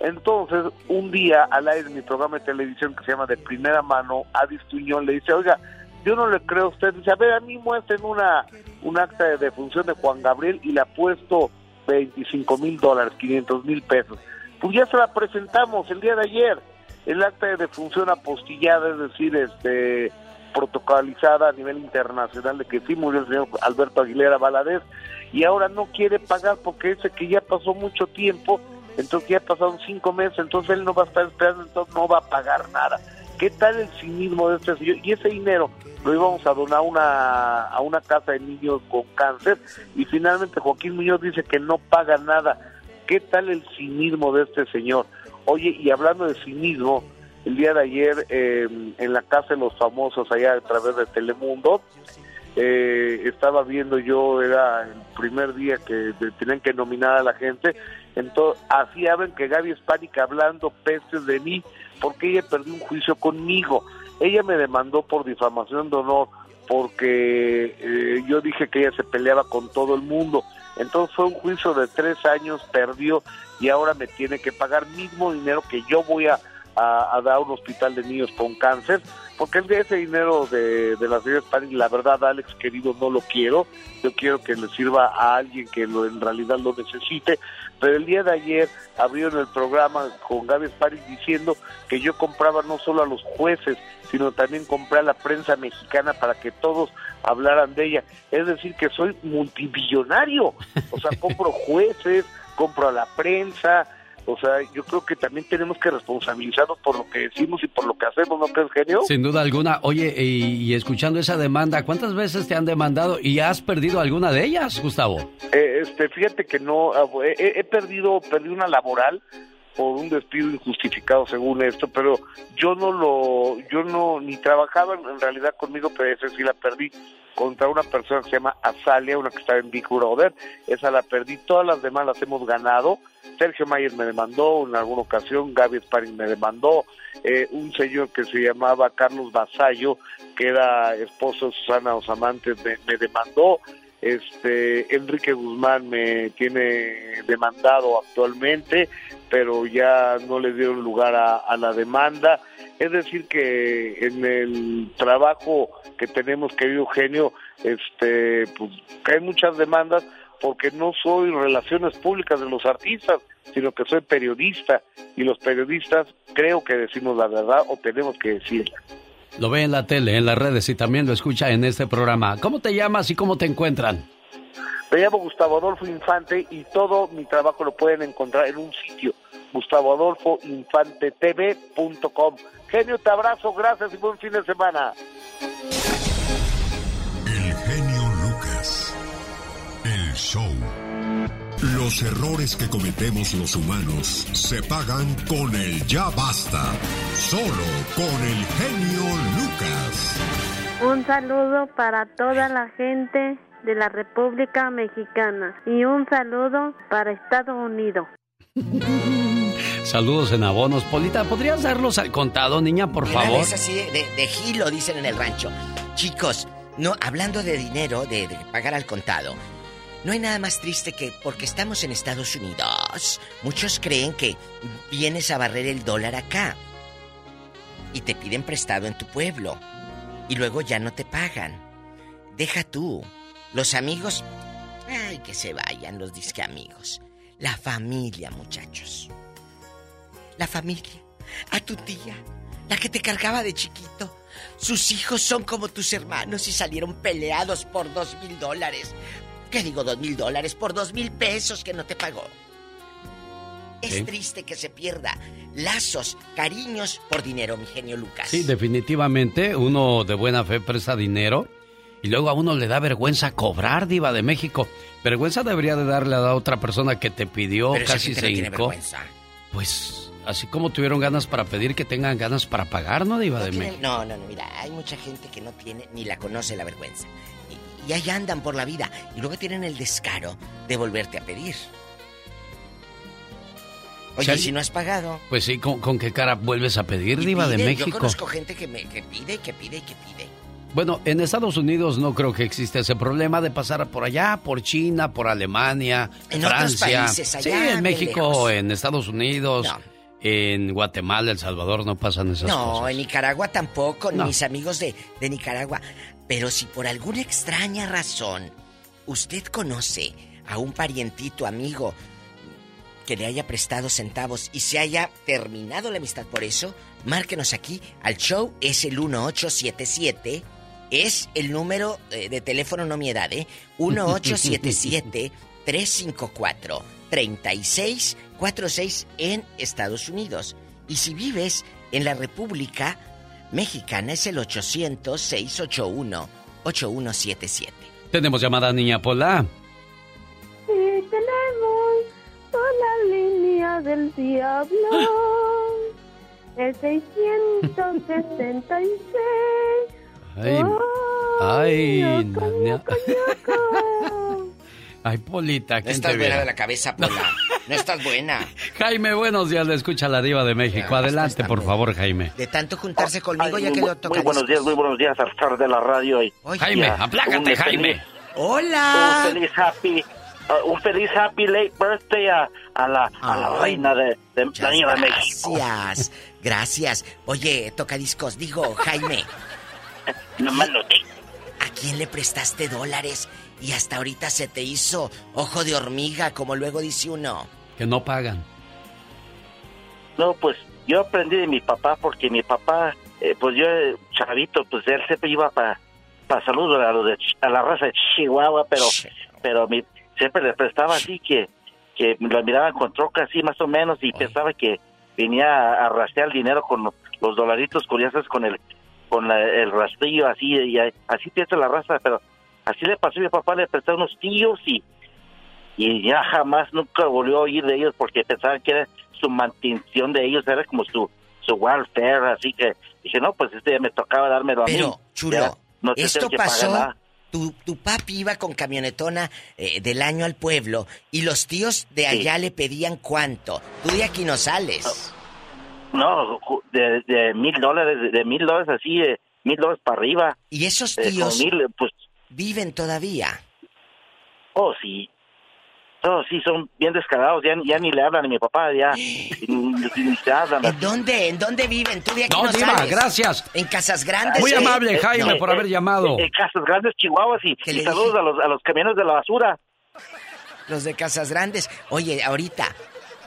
Entonces, un día al aire en mi programa de televisión que se llama De Primera Mano, Adis Tuñón le dice, oiga, yo no le creo a usted. Dice, a ver, a mí muestren una, un acta de defunción de Juan Gabriel y le puesto 25 mil dólares, 500 mil pesos. Pues ya se la presentamos el día de ayer. El acta de defunción apostillada, es decir, este protocolizada a nivel internacional de que sí murió el señor Alberto Aguilera Valadez y ahora no quiere pagar porque dice que ya pasó mucho tiempo entonces ya pasaron cinco meses, entonces él no va a estar esperando, entonces no va a pagar nada. ¿Qué tal el cinismo de este señor? Y ese dinero lo íbamos a donar una, a una casa de niños con cáncer y finalmente Joaquín Muñoz dice que no paga nada. ¿Qué tal el cinismo de este señor? Oye, y hablando de cinismo, el día de ayer eh, en la casa de los famosos allá a través de Telemundo, eh, estaba viendo yo, era el primer día que tenían que nominar a la gente, entonces así hablan que Gaby Hispánica hablando pestes de mí, porque ella perdió un juicio conmigo. Ella me demandó por difamación de honor, porque eh, yo dije que ella se peleaba con todo el mundo. Entonces fue un juicio de tres años, perdió y ahora me tiene que pagar mismo dinero que yo voy a, a, a dar un hospital de niños con cáncer porque el de ese dinero de, de la señora Spanish, la verdad, Alex, querido, no lo quiero. Yo quiero que le sirva a alguien que lo, en realidad lo necesite. Pero el día de ayer abrieron el programa con Gaby Spanish diciendo que yo compraba no solo a los jueces, sino también compré a la prensa mexicana para que todos hablaran de ella. Es decir, que soy multimillonario. O sea, compro jueces, compro a la prensa, o sea, yo creo que también tenemos que responsabilizarnos por lo que decimos y por lo que hacemos, ¿no crees, genio? Sin duda alguna. Oye, y, escuchando esa demanda, ¿cuántas veces te han demandado y has perdido alguna de ellas, Gustavo? Eh, este, fíjate que no, he, he, perdido, perdí una laboral por un despido injustificado según esto, pero yo no lo, yo no, ni trabajaba en realidad conmigo, pero esa sí la perdí contra una persona que se llama Azalia, una que estaba en Big Brother, esa la perdí, todas las demás las hemos ganado, Sergio Mayer me demandó en alguna ocasión, Gaby Sparring me demandó, eh, un señor que se llamaba Carlos Basallo, que era esposo de Susana Osamantes, me, me demandó, este Enrique Guzmán me tiene demandado actualmente, pero ya no le dieron lugar a, la demanda. Es decir que en el trabajo que tenemos, querido Eugenio, este, pues hay muchas demandas porque no soy relaciones públicas de los artistas, sino que soy periodista y los periodistas creo que decimos la verdad o tenemos que decirla. Lo ve en la tele, en las redes y también lo escucha en este programa. ¿Cómo te llamas y cómo te encuentran? Me llamo Gustavo Adolfo Infante y todo mi trabajo lo pueden encontrar en un sitio, gustavoadolfoinfantetv.com. Genio, te abrazo, gracias y buen fin de semana. Los errores que cometemos los humanos se pagan con el ya basta. Solo con el genio Lucas. Un saludo para toda la gente de la República Mexicana y un saludo para Estados Unidos. Saludos en abonos. Polita, ¿podrías darlos al contado, niña, por favor? Es así de, de, gilo, dicen en el rancho. Chicos, no, hablando de dinero, de pagar al contado. No hay nada más triste que porque estamos en Estados Unidos, muchos creen que vienes a barrer el dólar acá y te piden prestado en tu pueblo y luego ya no te pagan. Deja tú. Los amigos, ay, que se vayan los disque amigos. La familia, muchachos. La familia. A tu tía, la que te cargaba de chiquito. Sus hijos son como tus hermanos y salieron peleados por dos mil dólares. ¿Qué digo dos mil dólares? Por dos mil pesos que no te pagó. Es triste que se pierda lazos, cariños por dinero, mi genio Lucas. Sí, definitivamente uno de buena fe presta dinero y luego a uno le da vergüenza cobrar, diva de México. Vergüenza debería de darle a la otra persona que te pidió casi se hincó. Pues así como tuvieron ganas para pedir que tengan ganas para pagar, ¿no, diva de México? No, no, no, mira, hay mucha gente que no tiene ni la conoce la vergüenza. Y, ahí andan por la vida y luego tienen el descaro de volverte a pedir. Oye, si no has pagado. Pues sí, ¿con, qué cara vuelves a pedir, Diva de México? Yo conozco gente que, me, que pide, que pide, que pide. Bueno, en Estados Unidos no creo que exista ese problema de pasar por allá, por China, por Alemania, en Francia. Otros países, sí, en México, en Estados Unidos. En Guatemala, El Salvador no pasan esas cosas. No, en Nicaragua tampoco, mis amigos de, de Nicaragua. Pero si por alguna extraña razón usted conoce a un parientito, amigo, que le haya prestado centavos y se haya terminado la amistad por eso, márquenos aquí al show, es el 1877, es el número eh, de teléfono, no mi edad, ¿eh? 1877-354-3646 en Estados Unidos. Y si vives en la República Mexicana, es el 800-681-8177. Tenemos llamada Niña Pola. Sí, tenemos la línea del diablo. El 666. Ay, ay, Ay, Polita, No estás buena de la cabeza, Pola. No estás buena. Jaime, buenos días. Le escucha la diva de México. Adelante, por favor, Jaime. De tanto juntarse conmigo, ya que lo toca. Muy buenos días, muy buenos días, a de la radio. Y, Jaime, aplácate, Jaime. Hola. Un feliz happy Uh, un feliz happy late birthday a, la, a la reina de, de, de México. Gracias, gracias. Oye, toca discos, digo, Jaime. no me lo ¿A quién le prestaste dólares y hasta ahorita se te hizo ojo de hormiga, como luego dice uno? Que no pagan. No, pues yo aprendí de mi papá porque mi papá, eh, pues yo, chavito, pues él siempre iba para para salud a, de, a la raza de Chihuahua, pero, pero mi, siempre le prestaba así que, que lo miraban con troca así más o menos y pensaba que venía a rastrear el dinero con los dolaritos curiosas con el con el rastrillo así y así piensa la raza pero así le pasó a mi papá le prestó unos tíos y y ya jamás nunca volvió a oír de ellos porque pensaban que su mantención de ellos, era como su, su welfare, así que dije, no, pues este ya me tocaba dármelo a mí. Pero, chulo, Ya no te esto pasó. Tu, tu papi iba con camionetona eh, del año al pueblo y los tíos de Sí. allá le pedían cuánto. Tú de aquí no sales. No, ju- de, de mil dólares, de- mil dólares así, de mil dólares para arriba. ¿Y esos Eh, tíos mil, pues, viven todavía? oh, sí. Oh, sí, son bien descarados, ya, ya ni le hablan a mi papá, ya ni, ni se hablan. ¿En dónde? ¿En dónde viven? Tú de aquí No, no, Diva, sales. gracias. En Casas Grandes. Muy ¿eh? amable, Jaime, Eh, por haber llamado. En Casas Grandes, Chihuahua, y, ¿Qué y le saludos a los, a los camiones de la basura. Los de Casas Grandes. Oye, ahorita.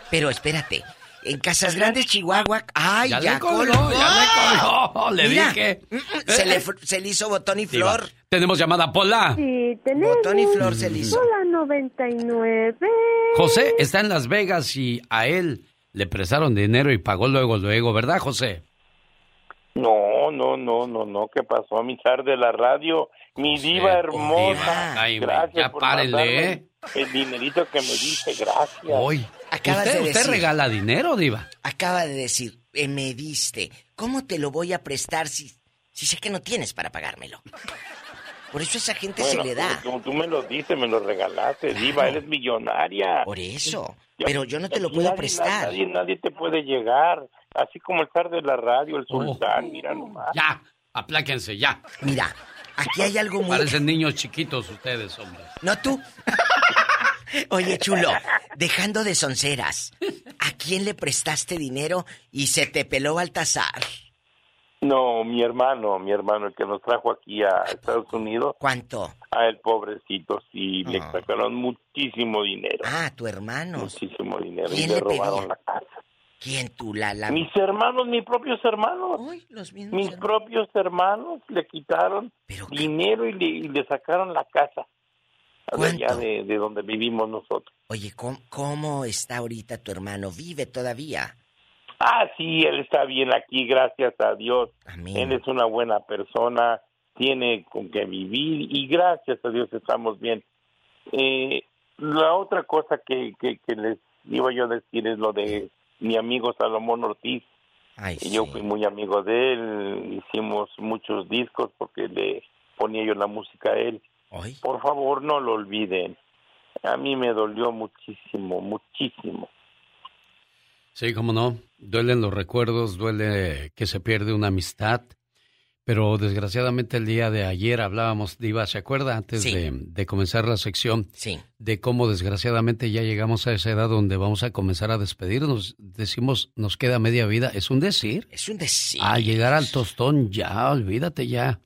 Pero espérate. En Casas Grandes, Chihuahua. ¡Ay, Ya ya, le colgó, ya le colgó, le Mira, dije. Se le, se le hizo botón y Diva, flor. Tenemos llamada Pola. Sí, tenemos. Botón y flor se le hizo. Hola 99. José está en Las Vegas y a él le prestaron dinero y pagó luego, luego, ¿verdad, José? No, no, no, no, no. ¿Qué pasó a mi zar de la radio? Mi diva hermosa. Diva, Jaime, gracias ya por mandarme ¿eh? El dinerito que me dice, gracias. Hoy. Acabas ¿Usted, de usted decir. regala dinero, Diva? Acaba de decir, eh, me diste. ¿Cómo te lo voy a prestar si, si sé que no tienes para pagármelo? Por eso esa gente Bueno, se le da. Como tú me lo dices, me lo regalaste, diva, eres millonaria. Por eso. Pero yo no te lo puedo nadie- prestar. Nadie, nadie te puede llegar. Así como el zar de la radio, el Oh. sultán, mira nomás. Ya, apláquense, ya. Mira, aquí hay algo muy... Parecen niños chiquitos ustedes, hombre. No tú. Oye, chulo, dejando de sonceras, ¿a quién le prestaste dinero y se te peló Baltasar? No, mi hermano, mi hermano, el que nos trajo aquí a Estados Unidos. ¿Cuánto? A el pobrecito, sí, le sacaron muchísimo dinero. Ah, tu hermano. Muchísimo dinero. Y ¿Quién le le robaron pedía? la casa. ¿Quién tú, la, la... Mis hermanos, mis propios hermanos. los mis propios hermanos le quitaron dinero y le, y le sacaron la casa. Allá de, de donde vivimos nosotros. Oye, ¿cómo, cómo está ahorita tu hermano? ¿Vive todavía? Ah, sí, él está bien aquí, gracias a Dios. Él es una buena persona, tiene con qué vivir y gracias a Dios estamos bien. Eh, la otra cosa que, que, que les iba yo a decir es lo de mi amigo Salomón Ortiz. Y Yo fui muy amigo de él, hicimos muchos discos porque le ponía yo la música a él. Por favor, no lo olviden. A mí me dolió muchísimo, muchísimo. Sí, cómo no. Duelen los recuerdos, duele que se pierde una amistad. Pero desgraciadamente el día de ayer hablábamos, Diva, ¿se acuerda? Antes Sí. de, de comenzar la sección, Sí. de cómo desgraciadamente ya llegamos a esa edad donde vamos a comenzar a despedirnos. Decimos, nos queda media vida. Es un decir. Es un decir. Al llegar al tostón, ya, olvídate ya.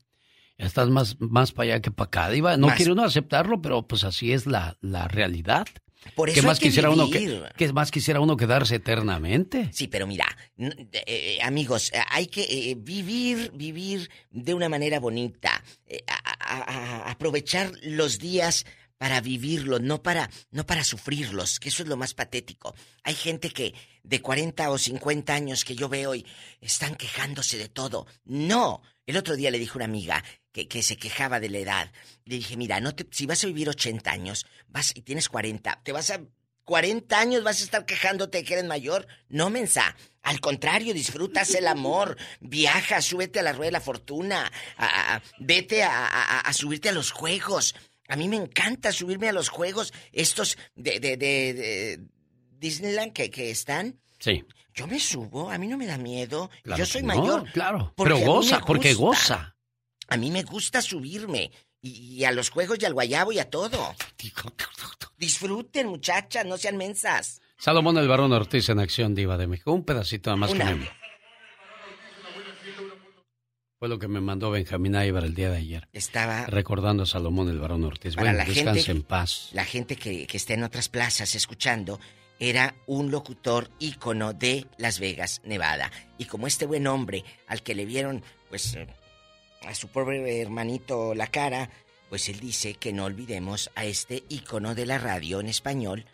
Ya estás más, más para allá que para acá, Diva. No Más- quiere uno aceptarlo, pero pues así es la, la realidad. Por ¿Qué eso más hay que quisiera uno que, qué más quisiera uno quedarse eternamente? Sí, pero mira, eh, amigos, eh, hay que eh, vivir, vivir de una manera bonita, eh, a- a- a- aprovechar los días para vivirlos, no para, no para sufrirlos, que eso es lo más patético. Hay gente que de 40 o 50 años que yo veo y están quejándose de todo. No, el otro día le dije a una amiga que, se quejaba de la edad. Le dije, mira, no te, si vas a vivir 80 años, vas y tienes 40, te vas a 40 años vas a estar quejándote de que eres mayor. No, mensa. Al contrario, disfrutas el amor. Viaja, súbete a la rueda de la fortuna. vete a subirte a los juegos. A mí me encanta subirme a los juegos. Estos de, de, de- de Disneyland que, que están. Sí. Yo me subo, a mí no me da miedo. Claro Yo soy no, mayor. claro. Pero goza, porque goza. A mí me gusta subirme. Y, y a los juegos y al guayabo y a todo. Disfruten, muchachas, no sean mensas. Salomón el Barón Ortiz en acción, Diva de México. Un pedacito más Una. que me... Fue lo que me mandó Benjamín Aybar el día de ayer. Estaba Recordando a Salomón el Barón Ortiz. Para bueno, la descanse gente- en paz. la gente que, que está en otras plazas escuchando, era un locutor ícono de Las Vegas, Nevada. Y como este buen hombre al que le vieron, pues, eh, a su pobre hermanito la cara, pues él dice que no olvidemos a este ícono de la radio en español,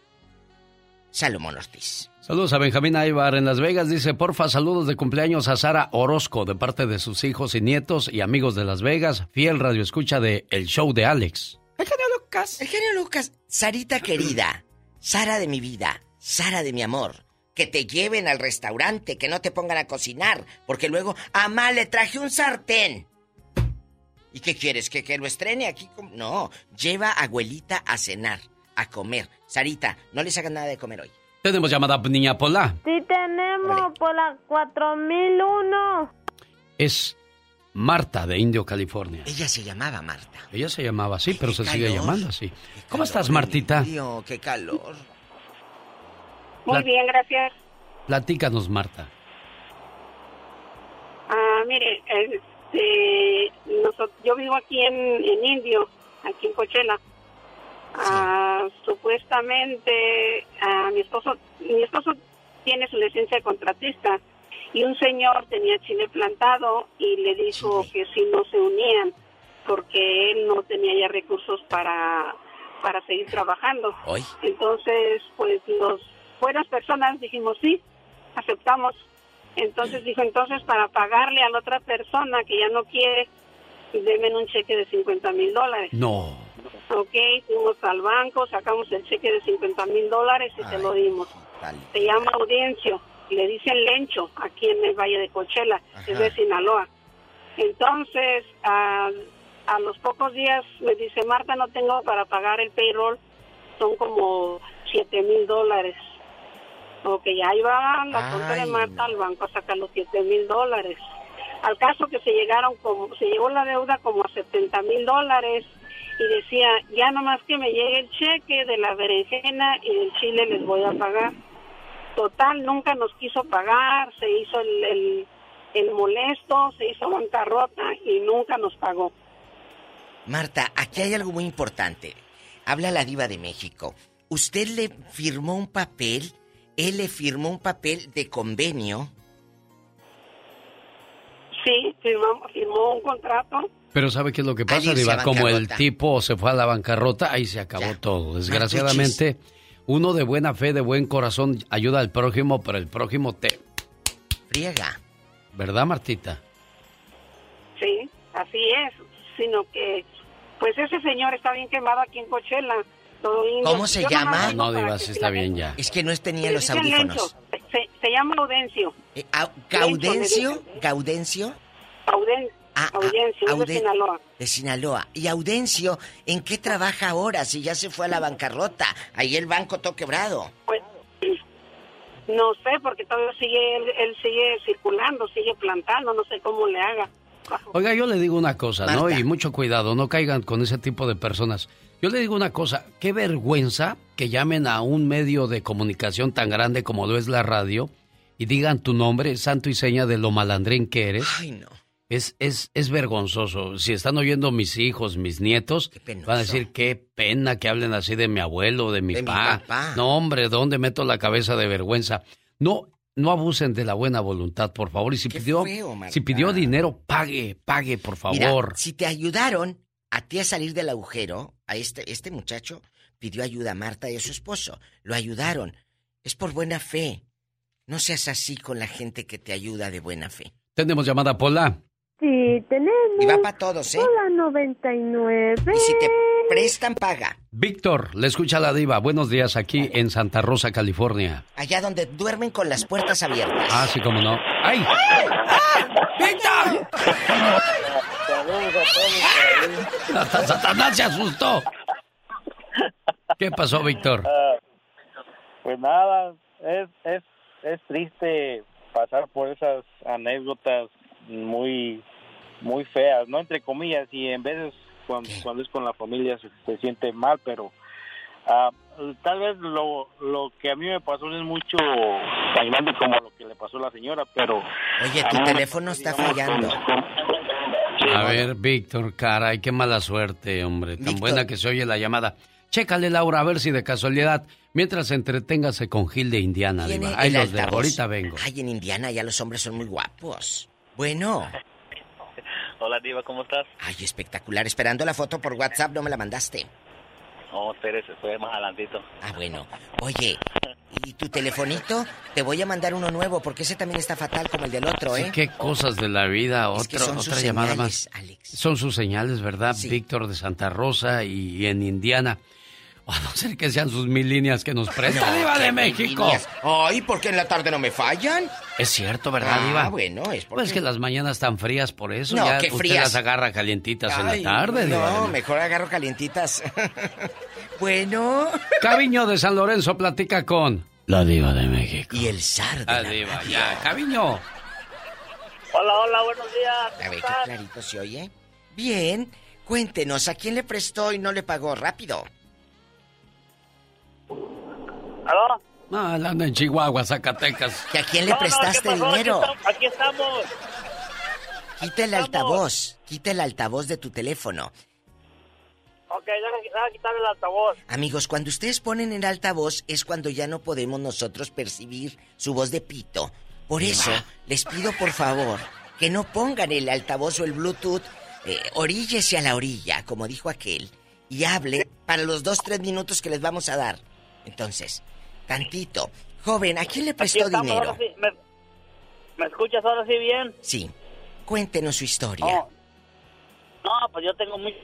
Salomón Ortiz. Saludos a Benjamín Aybar en Las Vegas. Dice, porfa, saludos de cumpleaños a Sara Orozco de parte de sus hijos y nietos y amigos de Las Vegas. Fiel radio escucha de El Show de Alex. El genio Lucas. El genio Lucas. Sarita querida, Sara de mi vida, Sara de mi amor. que te lleven al restaurante, que no te pongan a cocinar, porque luego, amá, le traje un sartén. ¿Y qué quieres? ¿Que, que lo estrene aquí? No, lleva a abuelita a cenar, a comer. Sarita, no les hagan nada de comer hoy. Tenemos llamada niña Pola. Sí tenemos, Pola 4001. Es Marta de Indio, California. Ella se llamaba Marta. Ella se llamaba así, pero se sigue llamando así. ¿Cómo estás, Martita? Dios, qué calor. Muy bien, gracias. Platícanos, Marta. Ah, mire, este, yo vivo aquí en, Indio, aquí en Cochela. Ah, supuestamente, ah, mi esposo, mi esposo tiene su licencia de contratista y un señor tenía chile plantado y le dijo que si no se unían porque él no tenía ya recursos para para seguir trabajando. Entonces, pues los buenas personas dijimos sí, aceptamos. Entonces dijo, entonces para pagarle a la otra persona que ya no quiere, denme un cheque de 50 mil dólares. No. Ok, fuimos al banco, sacamos el cheque de 50 mil dólares y se lo dimos. Se llama Audiencio le dicen Lencho, aquí en el Valle de Cochela, es de Sinaloa. Entonces, a, a los pocos días me dice, Marta, no tengo para pagar el payroll, son como 7 mil dólares. Ok, ahí va la cuenta de Marta al banco a sacar los 7 mil dólares. Al caso que se llegaron como, se llevó la deuda como a 70 mil dólares y decía, ya nomás que me llegue el cheque de la berenjena y del chile les voy a pagar. Total, nunca nos quiso pagar, se hizo el, el, molesto, se hizo bancarrota y nunca nos pagó. Marta, aquí hay algo muy importante. Habla la diva de México. Usted le firmó un papel, él le firmó un papel de convenio. Sí, firmó, firmó un contrato. Pero ¿sabe qué es lo que pasa, Diva? Como el tipo se fue a la bancarrota, ahí se acabó todo. Desgraciadamente uno de buena fe, de buen corazón, ayuda al prójimo, pero el prójimo te... Friega. ¿Verdad, Martita? Sí, así es. Sino que, pues ese señor está bien quemado aquí en Cochela. ¿Cómo se llama? No, Divas, está bien ya. Es que no tenía los audífonos. Se, llama Audencio. Eh, ¿Gaudencio? ¿Gaudencio? Audencio. Ah, Audencio, de Sinaloa. De Sinaloa. ¿Y Audencio en qué trabaja ahora si ya se fue a la bancarrota? Ahí el banco todo quebrado. Pues no sé, porque todavía sigue, él, sigue circulando, sigue plantando, no sé cómo le haga. Oiga, yo le digo una cosa, ¿no? Y mucho cuidado, no caigan con ese tipo de personas. Yo le digo una cosa, qué vergüenza que llamen a un medio de comunicación tan grande como lo es la radio y digan tu nombre, santo y seña de lo malandrín que eres. Ay, no. Es, es, es vergonzoso. Si están oyendo mis hijos, mis nietos, van a decir qué pena que hablen así de mi abuelo, de mi, de papá. No, hombre, ¿dónde meto la cabeza de vergüenza? No, no abusen de la buena voluntad, por favor. Y si pidió, si pidió dinero, pague, pague, por favor. si te ayudaron a ti a salir del agujero, a este, este muchacho pidió ayuda a Marta y a su esposo. Lo ayudaron. Es por buena fe. No seas así con la gente que te ayuda de buena fe. Tenemos llamada Pola. Sí, tenemos. Y va para todos, ¿eh? Hola, 99. Y si te prestan, paga. Víctor, le escucha la diva. Buenos días aquí en Santa Rosa, California. Allá donde duermen con las puertas abiertas. Ah, sí, cómo no. ¡Ay! ¡Ah! ¡Víctor! Hasta Satanás se asustó. ¿Qué pasó, Víctor? Ah, pues nada, es, es, es triste pasar por esas anécdotas muy muy feas, ¿no? Entre comillas, y en veces cuando, cuando es con la familia se, siente mal, pero ah, tal vez lo, lo que a mí me pasó es mucho tan grande como lo que le pasó a la señora, pero... Oye, tu teléfono está fallando. A ver, Víctor, caray, qué mala suerte, hombre. Tan buena que se oye la llamada. Chécale, Laura, a ver si de casualidad, mientras entreténgase con Gil de Indiana, Ahí los dejo, ahorita vengo. Ay, en Indiana ya los hombres son muy guapos. Bueno. Hola, Diva, ¿cómo estás? Ay, espectacular. Esperando la foto por WhatsApp, no me la mandaste. No, espérese, fue más adelantito. Ah, bueno. Oye, ¿y tu telefonito? Te voy a mandar uno nuevo porque ese también está fatal como el del otro, ¿eh? qué cosas de la vida. Otro, son otra llamada más. Son sus señales, ¿verdad? Víctor de Santa Rosa y en Indiana. A no ser que sean sus mil líneas que nos presta, Diva de México. Ay, ¿por qué en la tarde no me fallan? Es cierto, ¿verdad, Ah, Diva? bueno, es porque... Pues que las mañanas están frías por eso. No, ya qué usted frías. las agarra calientitas en Ay, la tarde, Diva de No, México. mejor agarro calientitas. bueno. Caviño de San Lorenzo platica con la Diva de México. Y el zar de La la Diva, radio. ya. Caviño. Hola, hola, buenos días. A ver, qué clarito se oye. Bien. Cuéntenos, ¿a quién le prestó y no le pagó? Rápido. ¿Aló? No, él anda en Chihuahua, Zacatecas. ¿Que a quién le No, prestaste dinero? Aquí estamos. Quita el altavoz. Quita el altavoz de tu teléfono. Ok, deja quitar el altavoz. Amigos, cuando ustedes ponen el altavoz es cuando ya no podemos nosotros percibir su voz de pito. Por eso, les pido por favor que no pongan el altavoz o el Bluetooth, eh, oríllese a la orilla, como dijo aquel, y hable para los dos, tres minutos que les vamos a dar. Entonces, tantito. Joven, ¿a quién le prestó estamos, dinero? sí. ¿Me, me escuchas ahora sí bien? Sí. Cuéntenos su historia. No. No, pues yo tengo muchas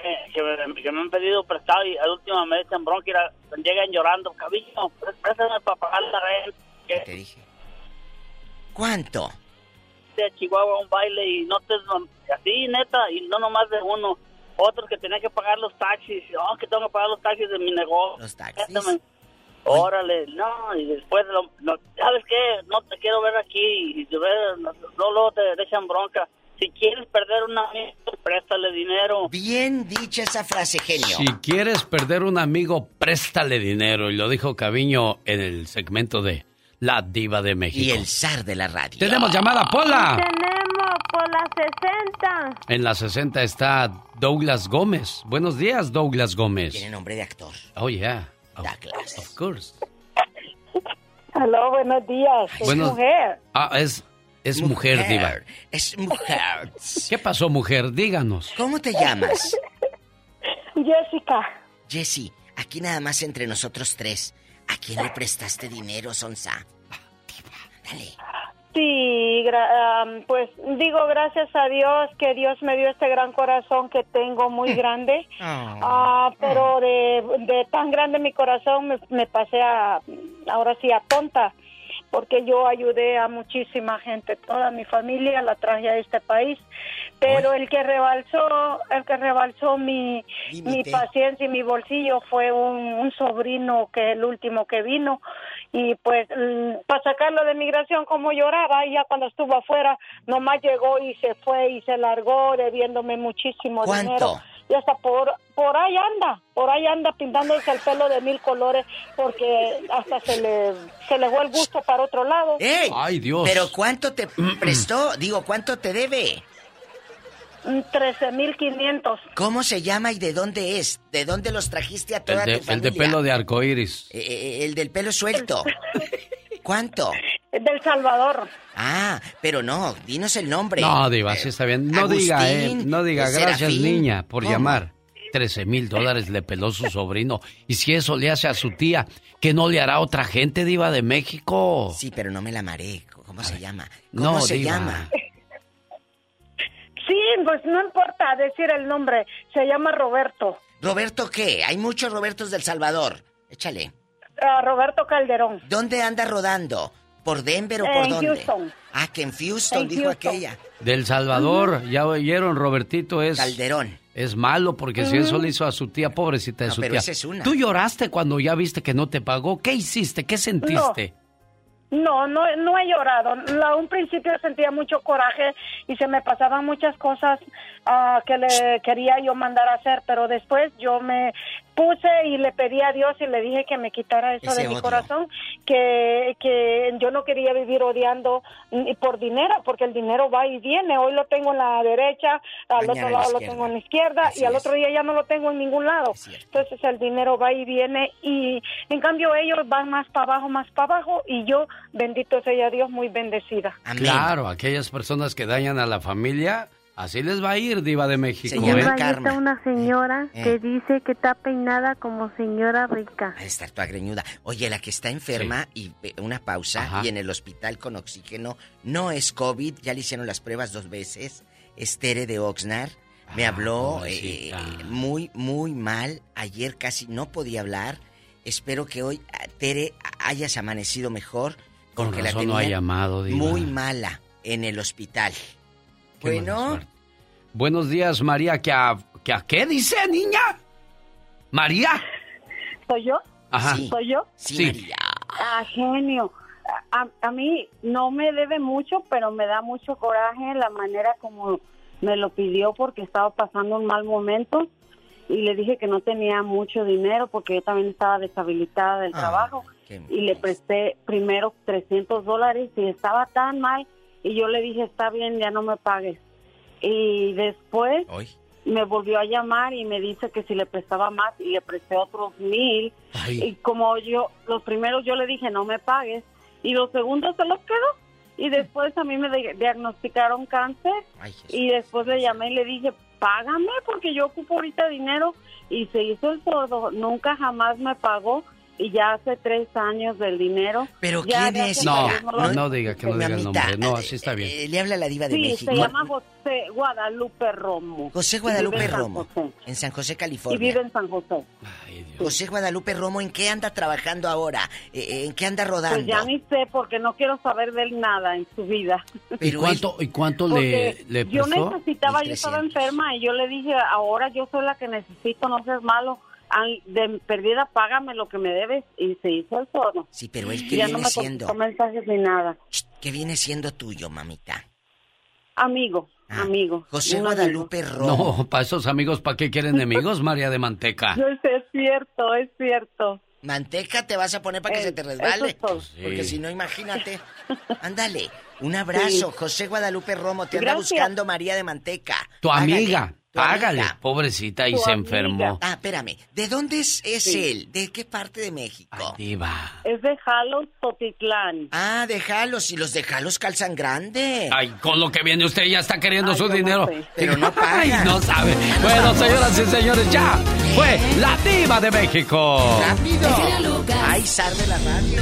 que, que, me, que me han pedido prestado y al último me echan bronca y llegan llorando. Cabillo, pré- préstame para pagar la renta. Que Te dije. ¿Cuánto? de Chihuahua a un baile y no te... así, neta, y no nomás de uno. Otros que tenían que pagar los taxis. Oh, que tengo que pagar los taxis de mi negocio. Los taxis. Órale, no, y después, lo, lo- ¿sabes qué? No te quiero ver aquí, y te ver- no, no, luego te echan bronca. Si quieres perder un amigo, préstale dinero. Bien dicha esa frase, genio. Si quieres perder un amigo, préstale dinero. Y lo dijo Caviño en el segmento de La Diva de México. Y el zar de la radio. Tenemos llamada, Pola. Tenemos por las 60. En la 60 está Douglas Gómez. Buenos días, Douglas Gómez. Tiene nombre de actor. Oh, yeah. Douglas. of course. Aló, buenos días. Buenos- mujer. Ah, es, es mujer, Mujer. diva. Es mujer. ¿Qué pasó, mujer? Díganos. ¿Cómo te llamas? Jessica. Jessy, aquí nada más entre nosotros tres. ¿A quién le prestaste dinero, Sonsa? Dale. Sí, gra- am, pues digo gracias a Dios que Dios me dio este gran corazón que tengo muy grande. Ah, pero de, de tan grande mi corazón me, me pasé a, ahora sí, a tonta, porque yo ayudé a muchísima gente, toda mi familia la traje a este país, pero el que rebalsó, el que rebalsó mi, mi paciencia y mi bolsillo fue un, un sobrino que es el último que vino y pues para sacarlo de migración como lloraba y ya cuando estuvo afuera nomás llegó y se fue y se largó debiéndome muchísimo ¿Cuánto? dinero y hasta por por ahí anda por ahí anda pintándose el pelo de mil colores porque hasta se le se le fue el gusto para otro lado ¡Ey! Ay, Dios. ¿Pero cuánto te prestó? Digo, ¿cuánto te debe? Trece mil quinientos ¿Cómo se llama y de dónde es? ¿De dónde los trajiste a El toda de, tu el de familia? pelo de arcoíris. Eh, eh, el del pelo suelto. ¿Cuánto? del Salvador Ah, pero no, dinos el nombre. No, Diva, sí está bien. No Agustín, diga, eh, no diga, gracias Serafín. niña por ¿Cómo? llamar. 13 mil dólares le peló su sobrino. Y si eso le hace a su tía, ¿qué no le hará a otra gente, Diva de México? Sí, pero no me la maré. ¿Cómo se llama? ¿Cómo No, se Diva. llama? Sí pues no importa decir el nombre se llama Roberto ¿Roberto qué? Hay muchos Robertos del Salvador. Échale. Ah, Roberto Calderón ¿Dónde anda rodando? ¿Por Denver o por en dónde? Houston Ah, que en Houston, En dijo Houston. aquella. Del Salvador, ya oyeron, Robertito es... Calderón. Es malo porque si eso le hizo a su tía, pobrecita de No, su pero tía. esa es una. ¿Tú lloraste cuando ya viste que no te pagó? ¿Qué hiciste? ¿Qué sentiste? No, no, no he llorado. La, un principio sentía mucho coraje y se me pasaban muchas cosas ah, que le quería yo mandar a hacer, pero después yo me puse y le pedí a Dios y le dije que me quitara eso Ese de mi odio. corazón, que, que yo no quería vivir odiando por dinero, porque el dinero va y viene. Hoy lo tengo en la derecha, al Mañana otro lado lo tengo en la izquierda Así y al es. otro día ya no lo tengo en ningún lado. Entonces el dinero va y viene y en cambio ellos van más para abajo, más para abajo y yo, bendito sea Dios, muy bendecida. Claro, aquellas personas que dañan a la familia, así les va a ir, Diva de México. Viva, ¿eh? ahí está una señora Eh. que dice que está peinada como señora rica. Ha de estar toda greñuda. Oye, la que está enferma y eh, una pausa Ajá. y en el hospital con oxígeno no es COVID, ya le hicieron las pruebas dos veces. Es Tere de Oxnard. Me habló eh, muy, muy mal. Ayer casi no podía hablar. Espero que hoy, ah, Tere, hayas amanecido mejor. Con razón la tenía no ha llamado, Muy mala en el hospital. Bueno. Buenos días, María. ¿Qué a, qué dice, niña? ¿María? ¿Soy yo? Ajá. ¿Soy yo? Sí, María. Ah, genio. A, a, mí no me debe mucho, pero me da mucho coraje la manera como me lo pidió porque estaba pasando un mal momento y le dije que no tenía mucho dinero porque yo también estaba deshabilitada del ah, trabajo y le presté primero 300 dólares y estaba tan mal y yo le dije está bien ya no me pagues y después me volvió a llamar y me dice que si le prestaba más y le presté otros mil. Y como yo los primeros yo le dije no me pagues y los segundos se los quedó. Y después a mí me diagnosticaron cáncer. Y después le llamé y le dije, págame porque yo ocupo ahorita dinero y se hizo el sordo, nunca jamás me pagó y ya hace tres años del dinero. ¿Pero quién es? No, no, diga que no diga el nombre. No, así está bien. Eh, le habla la diva de México. Sí, se llama José Guadalupe Romo. José Guadalupe Romo. En San José, California. Y vive en San José. José Guadalupe Romo, ¿en qué anda trabajando ahora? Eh, eh, ¿En qué anda rodando? Pues ya ni sé, porque no quiero saber de él nada en su vida. ¿Y cuánto, ¿y cuánto le, le prestó? Yo necesitaba, yo estaba enferma y yo le dije, ahora yo soy la que necesito, no seas malo de perdida págame lo que me debes y se hizo el sordo. Sí, pero él que viene no me siendo mensajes ni nada. ¿Qué viene siendo tuyo, mamita? Amigo, ah, amigo. José Guadalupe Romo. No, para esos amigos, ¿para qué quieren enemigos, María de Manteca? es cierto, es cierto. Manteca te vas a poner para que se te resbale. Porque si no, imagínate. Ándale, un abrazo, José Guadalupe Romo, te anda buscando María de Manteca. Tu amiga. Hágale, pobrecita, y se enfermó. Ah, espérame. ¿De dónde es, él? ¿De qué parte de México? diva. Es de Jalos, Totitlán. Ah, de Jalos. Y los de Jalos calzan grande. Ay, con lo que viene usted ya está queriendo su dinero. Pero no paga. Ay, no sabe. Bueno, señoras y señores, ya fue la diva de México. ¡Rápido! Ay, sal de la radio.